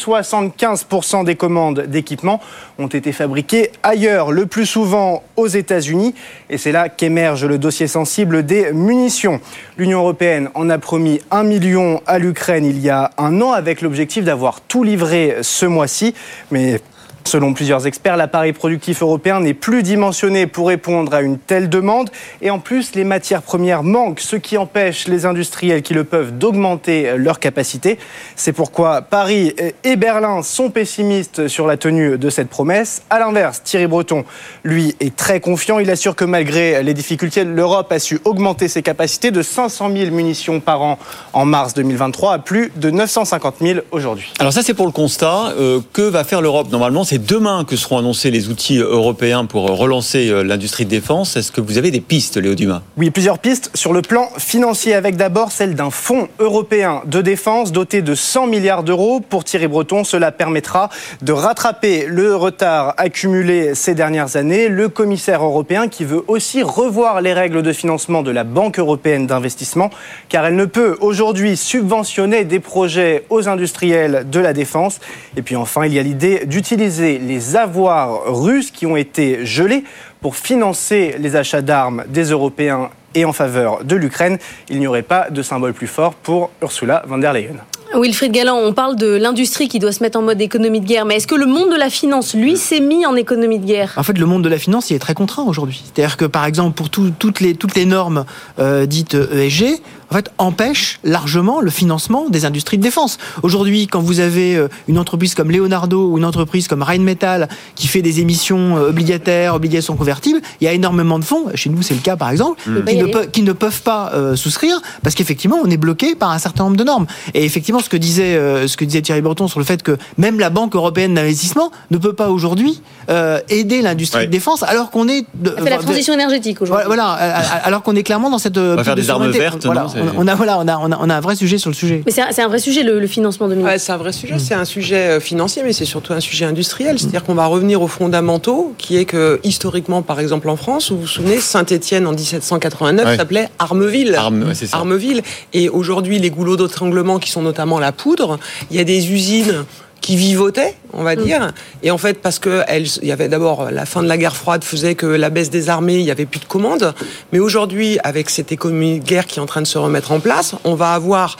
75% des commandes d'équipements ont été fabriquées ailleurs, le plus souvent aux États-Unis. Et c'est là qu'émerge le dossier sensible des munitions. L'Union européenne en a promis un million à l'Ukraine il y a un an, avec l'objectif d'avoir tout livré ce mois-ci. Mais Selon plusieurs experts, l'appareil productif européen n'est plus dimensionné pour répondre à une telle demande. Et en plus, les matières premières manquent, ce qui empêche les industriels qui le peuvent d'augmenter leur capacité. C'est pourquoi Paris et Berlin sont pessimistes sur la tenue de cette promesse. À l'inverse, Thierry Breton, lui, est très confiant. Il assure que malgré les difficultés, l'Europe a su augmenter ses capacités de 500 000 munitions par an en mars 2023 à plus de 950 000 aujourd'hui. Alors ça, c'est pour le constat. Euh, que va faire l'Europe? Normalement, c'est demain que seront annoncés les outils européens pour relancer euh, l'industrie de défense. Est-ce que vous avez des pistes, Léo Dumas? Oui, plusieurs pistes sur le plan financier, avec d'abord celle d'un fonds européen de défense doté de 100 milliards d'euros. Pour Thierry Breton, cela permettra de rattraper le retard accumulé ces dernières années. Le commissaire européen qui veut aussi revoir les règles de financement de la Banque européenne d'investissement, car elle ne peut aujourd'hui subventionner des projets aux industriels de la défense. Et puis enfin, il y a l'idée d'utiliser les avoirs russes qui ont été gelés pour financer les achats d'armes des Européens et en faveur de l'Ukraine. Il n'y aurait pas de symbole plus fort pour Ursula von der Leyen. Wilfried Galland, on parle de l'industrie qui doit se mettre en mode économie de guerre, mais est-ce que le monde de la finance, lui, s'est mis en économie de guerre? En fait, le monde de la finance, il est très contraint aujourd'hui. C'est-à-dire que, par exemple, pour tout- toutes, les, toutes les normes euh, dites ESG, en fait, empêchent largement le financement des industries de défense. Aujourd'hui, quand vous avez euh, une entreprise comme Leonardo ou une entreprise comme Rheinmetall qui fait des émissions euh, obligataires, obligations convertibles, il y a énormément de fonds, chez nous c'est le cas par exemple, Mm. qui, ne peuvent, qui ne peuvent pas euh, souscrire parce qu'effectivement on est bloqué par un certain nombre de normes. Et effectivement, ce que disait, euh, ce que disait Thierry Breton sur le fait que même la Banque européenne d'investissement ne peut pas aujourd'hui euh, aider l'industrie de défense alors qu'on est... de- Ça fait la de- transition énergétique aujourd'hui. voilà, voilà, alors qu'on est clairement dans cette. On va faire des armes vertes, Voilà, non C'est- on, a- on a, voilà, on a, on a, on a un vrai sujet sur le sujet. Mais c'est un, vrai sujet, le, le financement de Ouais, c'est un vrai sujet. C'est un sujet euh, financier, mais c'est surtout un sujet industriel. C'est-à-dire qu'on va revenir aux fondamentaux, qui est que historiquement, par exemple en France, vous vous souvenez, Saint-Étienne en 1789 Ouais. s'appelait Armeville. Arme, ouais, c'est ça. Armeville. Et aujourd'hui, les goulots d'étranglement, qui sont notamment la poudre, il y a des usines qui vivotaient, on va dire. Et en fait, parce que il y avait d'abord la fin de la guerre froide faisait que la baisse des armées, il y avait plus de commandes. Mais aujourd'hui, avec cette économie de guerre qui est en train de se remettre en place, on va avoir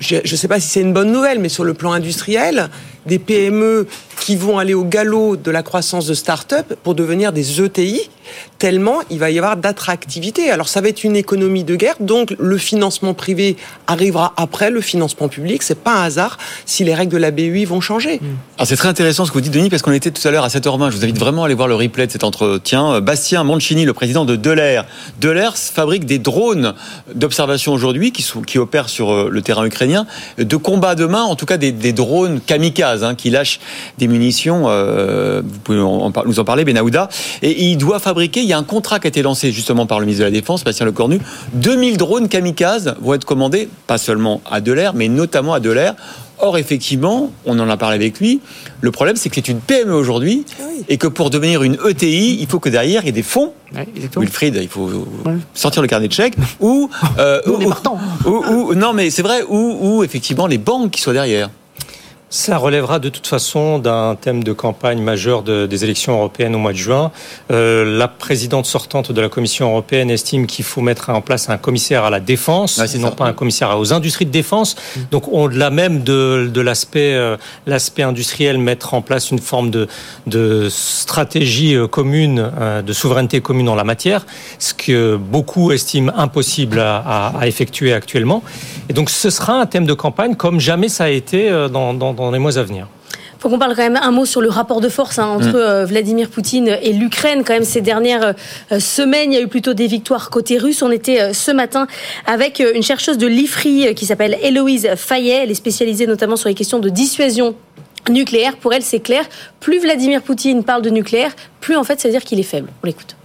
je ne sais pas si c'est une bonne nouvelle, mais sur le plan industriel, des PME qui vont aller au galop de la croissance de start-up pour devenir des ETI, tellement il va y avoir d'attractivité. Alors ça va être une économie de guerre, donc le financement privé arrivera après le financement public. C'est pas un hasard si les règles de la BUI vont changer. Alors c'est très intéressant ce que vous dites Denis parce qu'on était tout à l'heure à 7h20. Je vous invite vraiment à aller voir le replay de cet entretien. Euh, Bastien Mancini, le président de Delair. Delair fabrique des drones d'observation aujourd'hui qui, sont- qui opèrent sur euh, le terrain ukrainien, de combat demain, en tout cas des, des drones kamikazes hein, qui lâchent des munitions. euh, vous pouvez en- en par- nous en parler, Benahouda. Et il doit fabriquer. Il y a un contrat qui a été lancé justement par le ministre de la Défense, Bastien Lecornu. 2000 drones kamikazes vont être commandés, pas seulement à Delair, mais notamment à Delair. Or, effectivement, on en a parlé avec lui, le problème c'est que c'est une PME aujourd'hui et que pour devenir une ETI, il faut que derrière il y ait des fonds. Wilfried, il faut sortir le carnet de chèques ou, euh, (laughs) ou, ou- ou- non mais c'est vrai ou, ou effectivement les banques qui soient derrière. Ça relèvera de toute façon d'un thème de campagne majeur de- des élections européennes au mois de juin. Euh, la présidente sortante de la Commission européenne estime qu'il faut mettre en place un commissaire à la défense, Ouais, c'est et non ça. pas un commissaire aux industries de défense. Donc au-delà même de, de l'aspect euh, l'aspect industriel, mettre en place une forme de, de stratégie euh, commune, euh, de souveraineté commune en la matière, ce que beaucoup estiment impossible à, à- à effectuer actuellement. Et donc ce sera un thème de campagne comme jamais ça a été dans, dans- dans les mois à venir. faut qu'on parle quand même un mot sur le rapport de force hein, entre Mm. euh, Vladimir Poutine et l'Ukraine. Quand même, ces dernières euh, semaines, il y a eu plutôt des victoires côté russe. On était euh, ce matin avec une chercheuse de l'IFRI qui s'appelle Héloïse Fayet. Elle est spécialisée notamment sur les questions de dissuasion nucléaire. Pour elle, c'est clair. Plus Vladimir Poutine parle de nucléaire, plus en fait, ça veut dire qu'il est faible. On l'écoute.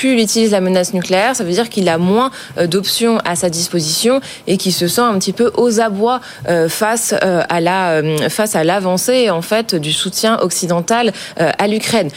Plus il utilise la menace nucléaire, ça veut dire qu'il a moins euh, d'options à sa disposition et qu'il se sent un petit peu aux abois euh, face euh, à la face à l'avancée en fait du soutien occidental à l'Ukraine.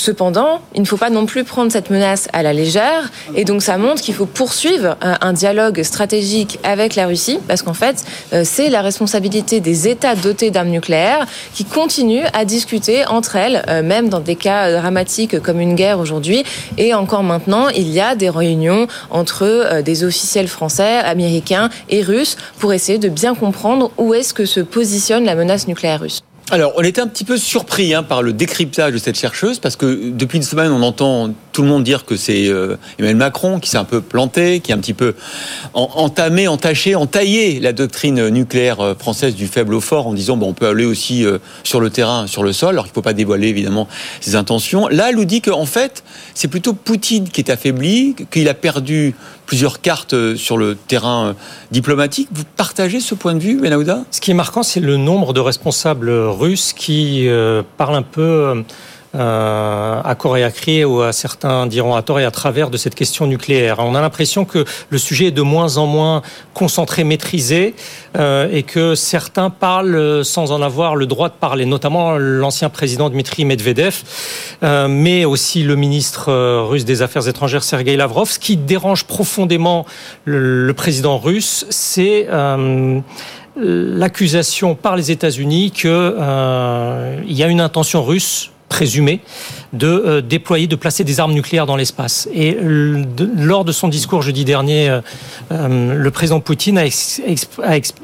Cependant, il ne faut pas non plus prendre cette menace à la légère et donc ça montre qu'il faut poursuivre euh, un dialogue stratégique avec la Russie parce qu'en fait, euh, c'est la responsabilité des États dotés d'armes nucléaires qui continuent à discuter entre elles, euh, même dans des cas dramatiques comme une guerre aujourd'hui. Et encore maintenant, il y a des réunions entre des officiels français, américains et russes pour essayer de bien comprendre où est-ce que se positionne la menace nucléaire russe. Alors, on était un petit peu surpris hein, par le décryptage de cette chercheuse, parce que depuis une semaine, on entend tout le monde dire que c'est euh, Emmanuel Macron qui s'est un peu planté, qui a un petit peu en- entamé, entaché, entaillé la doctrine nucléaire euh, française du faible au fort en disant bon, on peut aller aussi euh, sur le terrain, sur le sol, alors qu'il ne faut pas dévoiler évidemment ses intentions. Là, elle nous dit qu'en fait, c'est plutôt Poutine qui est affaibli, qu'il a perdu plusieurs cartes euh, sur le terrain euh, diplomatique. Vous partagez ce point de vue, Benahouda? Ce qui est marquant, c'est le nombre de responsables russes qui euh, parlent un peu euh, à corps et à cri, ou à certains diront à tort et à travers de cette question nucléaire. On a l'impression que le sujet est de moins en moins concentré, maîtrisé, euh, et que certains parlent sans en avoir le droit de parler, notamment l'ancien président Dmitri Medvedev, euh, mais aussi le ministre euh, russe des Affaires étrangères Sergei Lavrov. Ce qui dérange profondément le, le président russe, c'est euh, l'accusation par les États-Unis qu'il euh, y a une intention russe présumée de euh, déployer, de placer des armes nucléaires dans l'espace. Et lors de son discours jeudi dernier, euh, euh, le président Poutine a,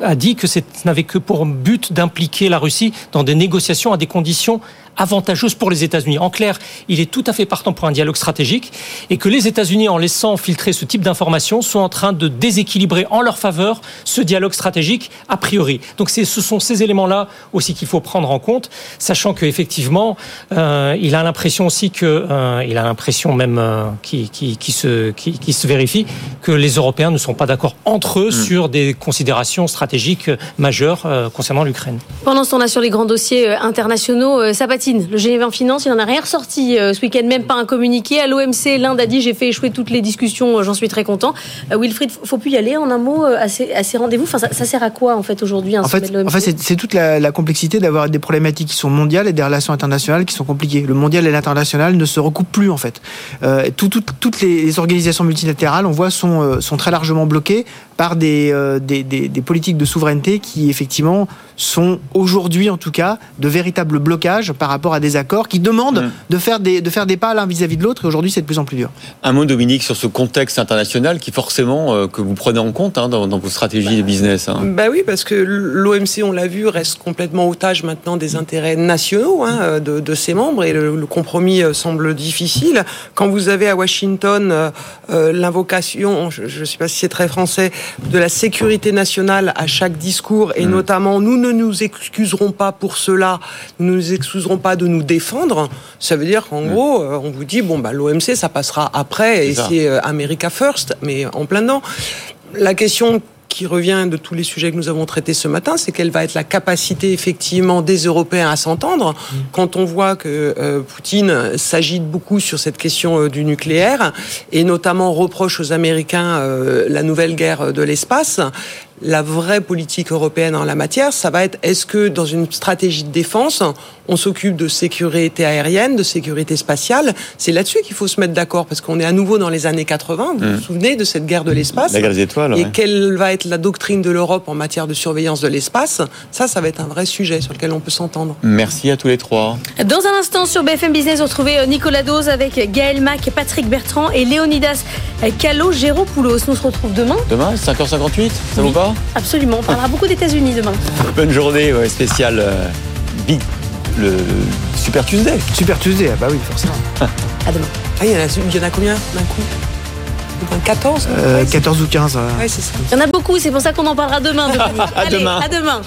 a dit que ce n'avait que pour but d'impliquer la Russie dans des négociations à des conditions avantageuses pour les États-Unis. En clair, il est tout à fait partant pour un dialogue stratégique et que les États-Unis, en laissant filtrer ce type d'informations, sont en train de déséquilibrer en leur faveur ce dialogue stratégique a priori. Donc ce sont ces éléments-là aussi qu'il faut prendre en compte, sachant qu'effectivement, euh, il a l'impression aussi que, euh, il a l'impression même euh, qui, qui, qui se, qui, qui se vérifie, que les Européens ne sont pas d'accord entre eux sur des considérations stratégiques majeures euh, concernant l'Ukraine. Pendant ce temps-là, sur les grands dossiers internationaux, euh, Le G20 Finance, il n'en a rien ressorti euh, ce week-end, même pas un communiqué. À l'OMC, l'Inde a dit j'ai fait échouer toutes les discussions, euh, j'en suis très content. Euh, Wilfried, faut plus y aller en un mot euh, à ces, rendez-vous? Enfin, ça, ça sert à quoi en fait aujourd'hui un En sommet fait, de l'OMC en fait c'est- toute la, la complexité d'avoir des problématiques qui sont mondiales et des relations internationales qui sont compliquées. Le mondial et l'international ne se recoupent plus en fait. Tout- tout- toutes les, organisations multilatérales, on voit, sont, sont très largement bloquées par des, des, des- des politiques de souveraineté qui effectivement sont aujourd'hui en tout cas de véritables blocages par rapport à des accords qui demandent de, faire des, de faire des pas l'un vis-à-vis de l'autre et aujourd'hui c'est de plus en plus dur. Un mot, Dominique, sur ce contexte international qui forcément euh, que vous prenez en compte hein, dans, dans vos stratégies de business. hein. Bah oui, parce que l'OMC, on l'a vu, reste complètement otage maintenant des intérêts nationaux hein, de, de ses membres et le, le compromis euh, semble difficile. Quand vous avez à Washington euh, l'invocation, je ne sais pas si c'est très français, de la sécurité nationale à chaque discours et notamment nous ne nous excuserons pas pour cela, nous ne nous excuserons pas de nous défendre, ça veut dire qu'en gros, euh, on vous dit bon bah l'OMC ça passera après et C'est euh, America First, mais en plein dedans. La question qui revient de tous les sujets que nous avons traités ce matin, c'est quelle va être la capacité effectivement des Européens à s'entendre quand on voit que euh, Poutine s'agite beaucoup sur cette question euh, du nucléaire et notamment reproche aux Américains euh, la nouvelle guerre de l'espace. La vraie politique européenne en la matière, ça va être est-ce que dans une stratégie de défense, on s'occupe de sécurité aérienne, de sécurité spatiale? C'est là-dessus qu'il faut se mettre d'accord parce qu'on est à nouveau dans les années 80. Vous vous Mm. souvenez de cette guerre de l'espace? La guerre des étoiles, Et ouais. quelle va être la doctrine de l'Europe en matière de surveillance de l'espace? Ça, ça va être un vrai sujet sur lequel on peut s'entendre. Merci à tous les trois. Dans un instant sur BFM Business, retrouvez euh, Nicolas Dose avec Gaël Mac, Patrick Bertrand et Léonidas Calogéropoulos. Nous se retrouve demain. Demain, 5h58, ça vous va? Absolument. On parlera beaucoup d'États-Unis demain. Bonne journée, ouais, spéciale euh, Big, le Super Tuesday. Super Tuesday, ah bah oui, forcément. À demain. Ah, il y en a, il y en a combien d'un coup? Enfin, 14 Euh, 14 ou 15. euh. Ouais, c'est ça. Il y en a beaucoup, c'est pour ça qu'on en parlera demain. (laughs) Dominique. À Allez, demain. À demain.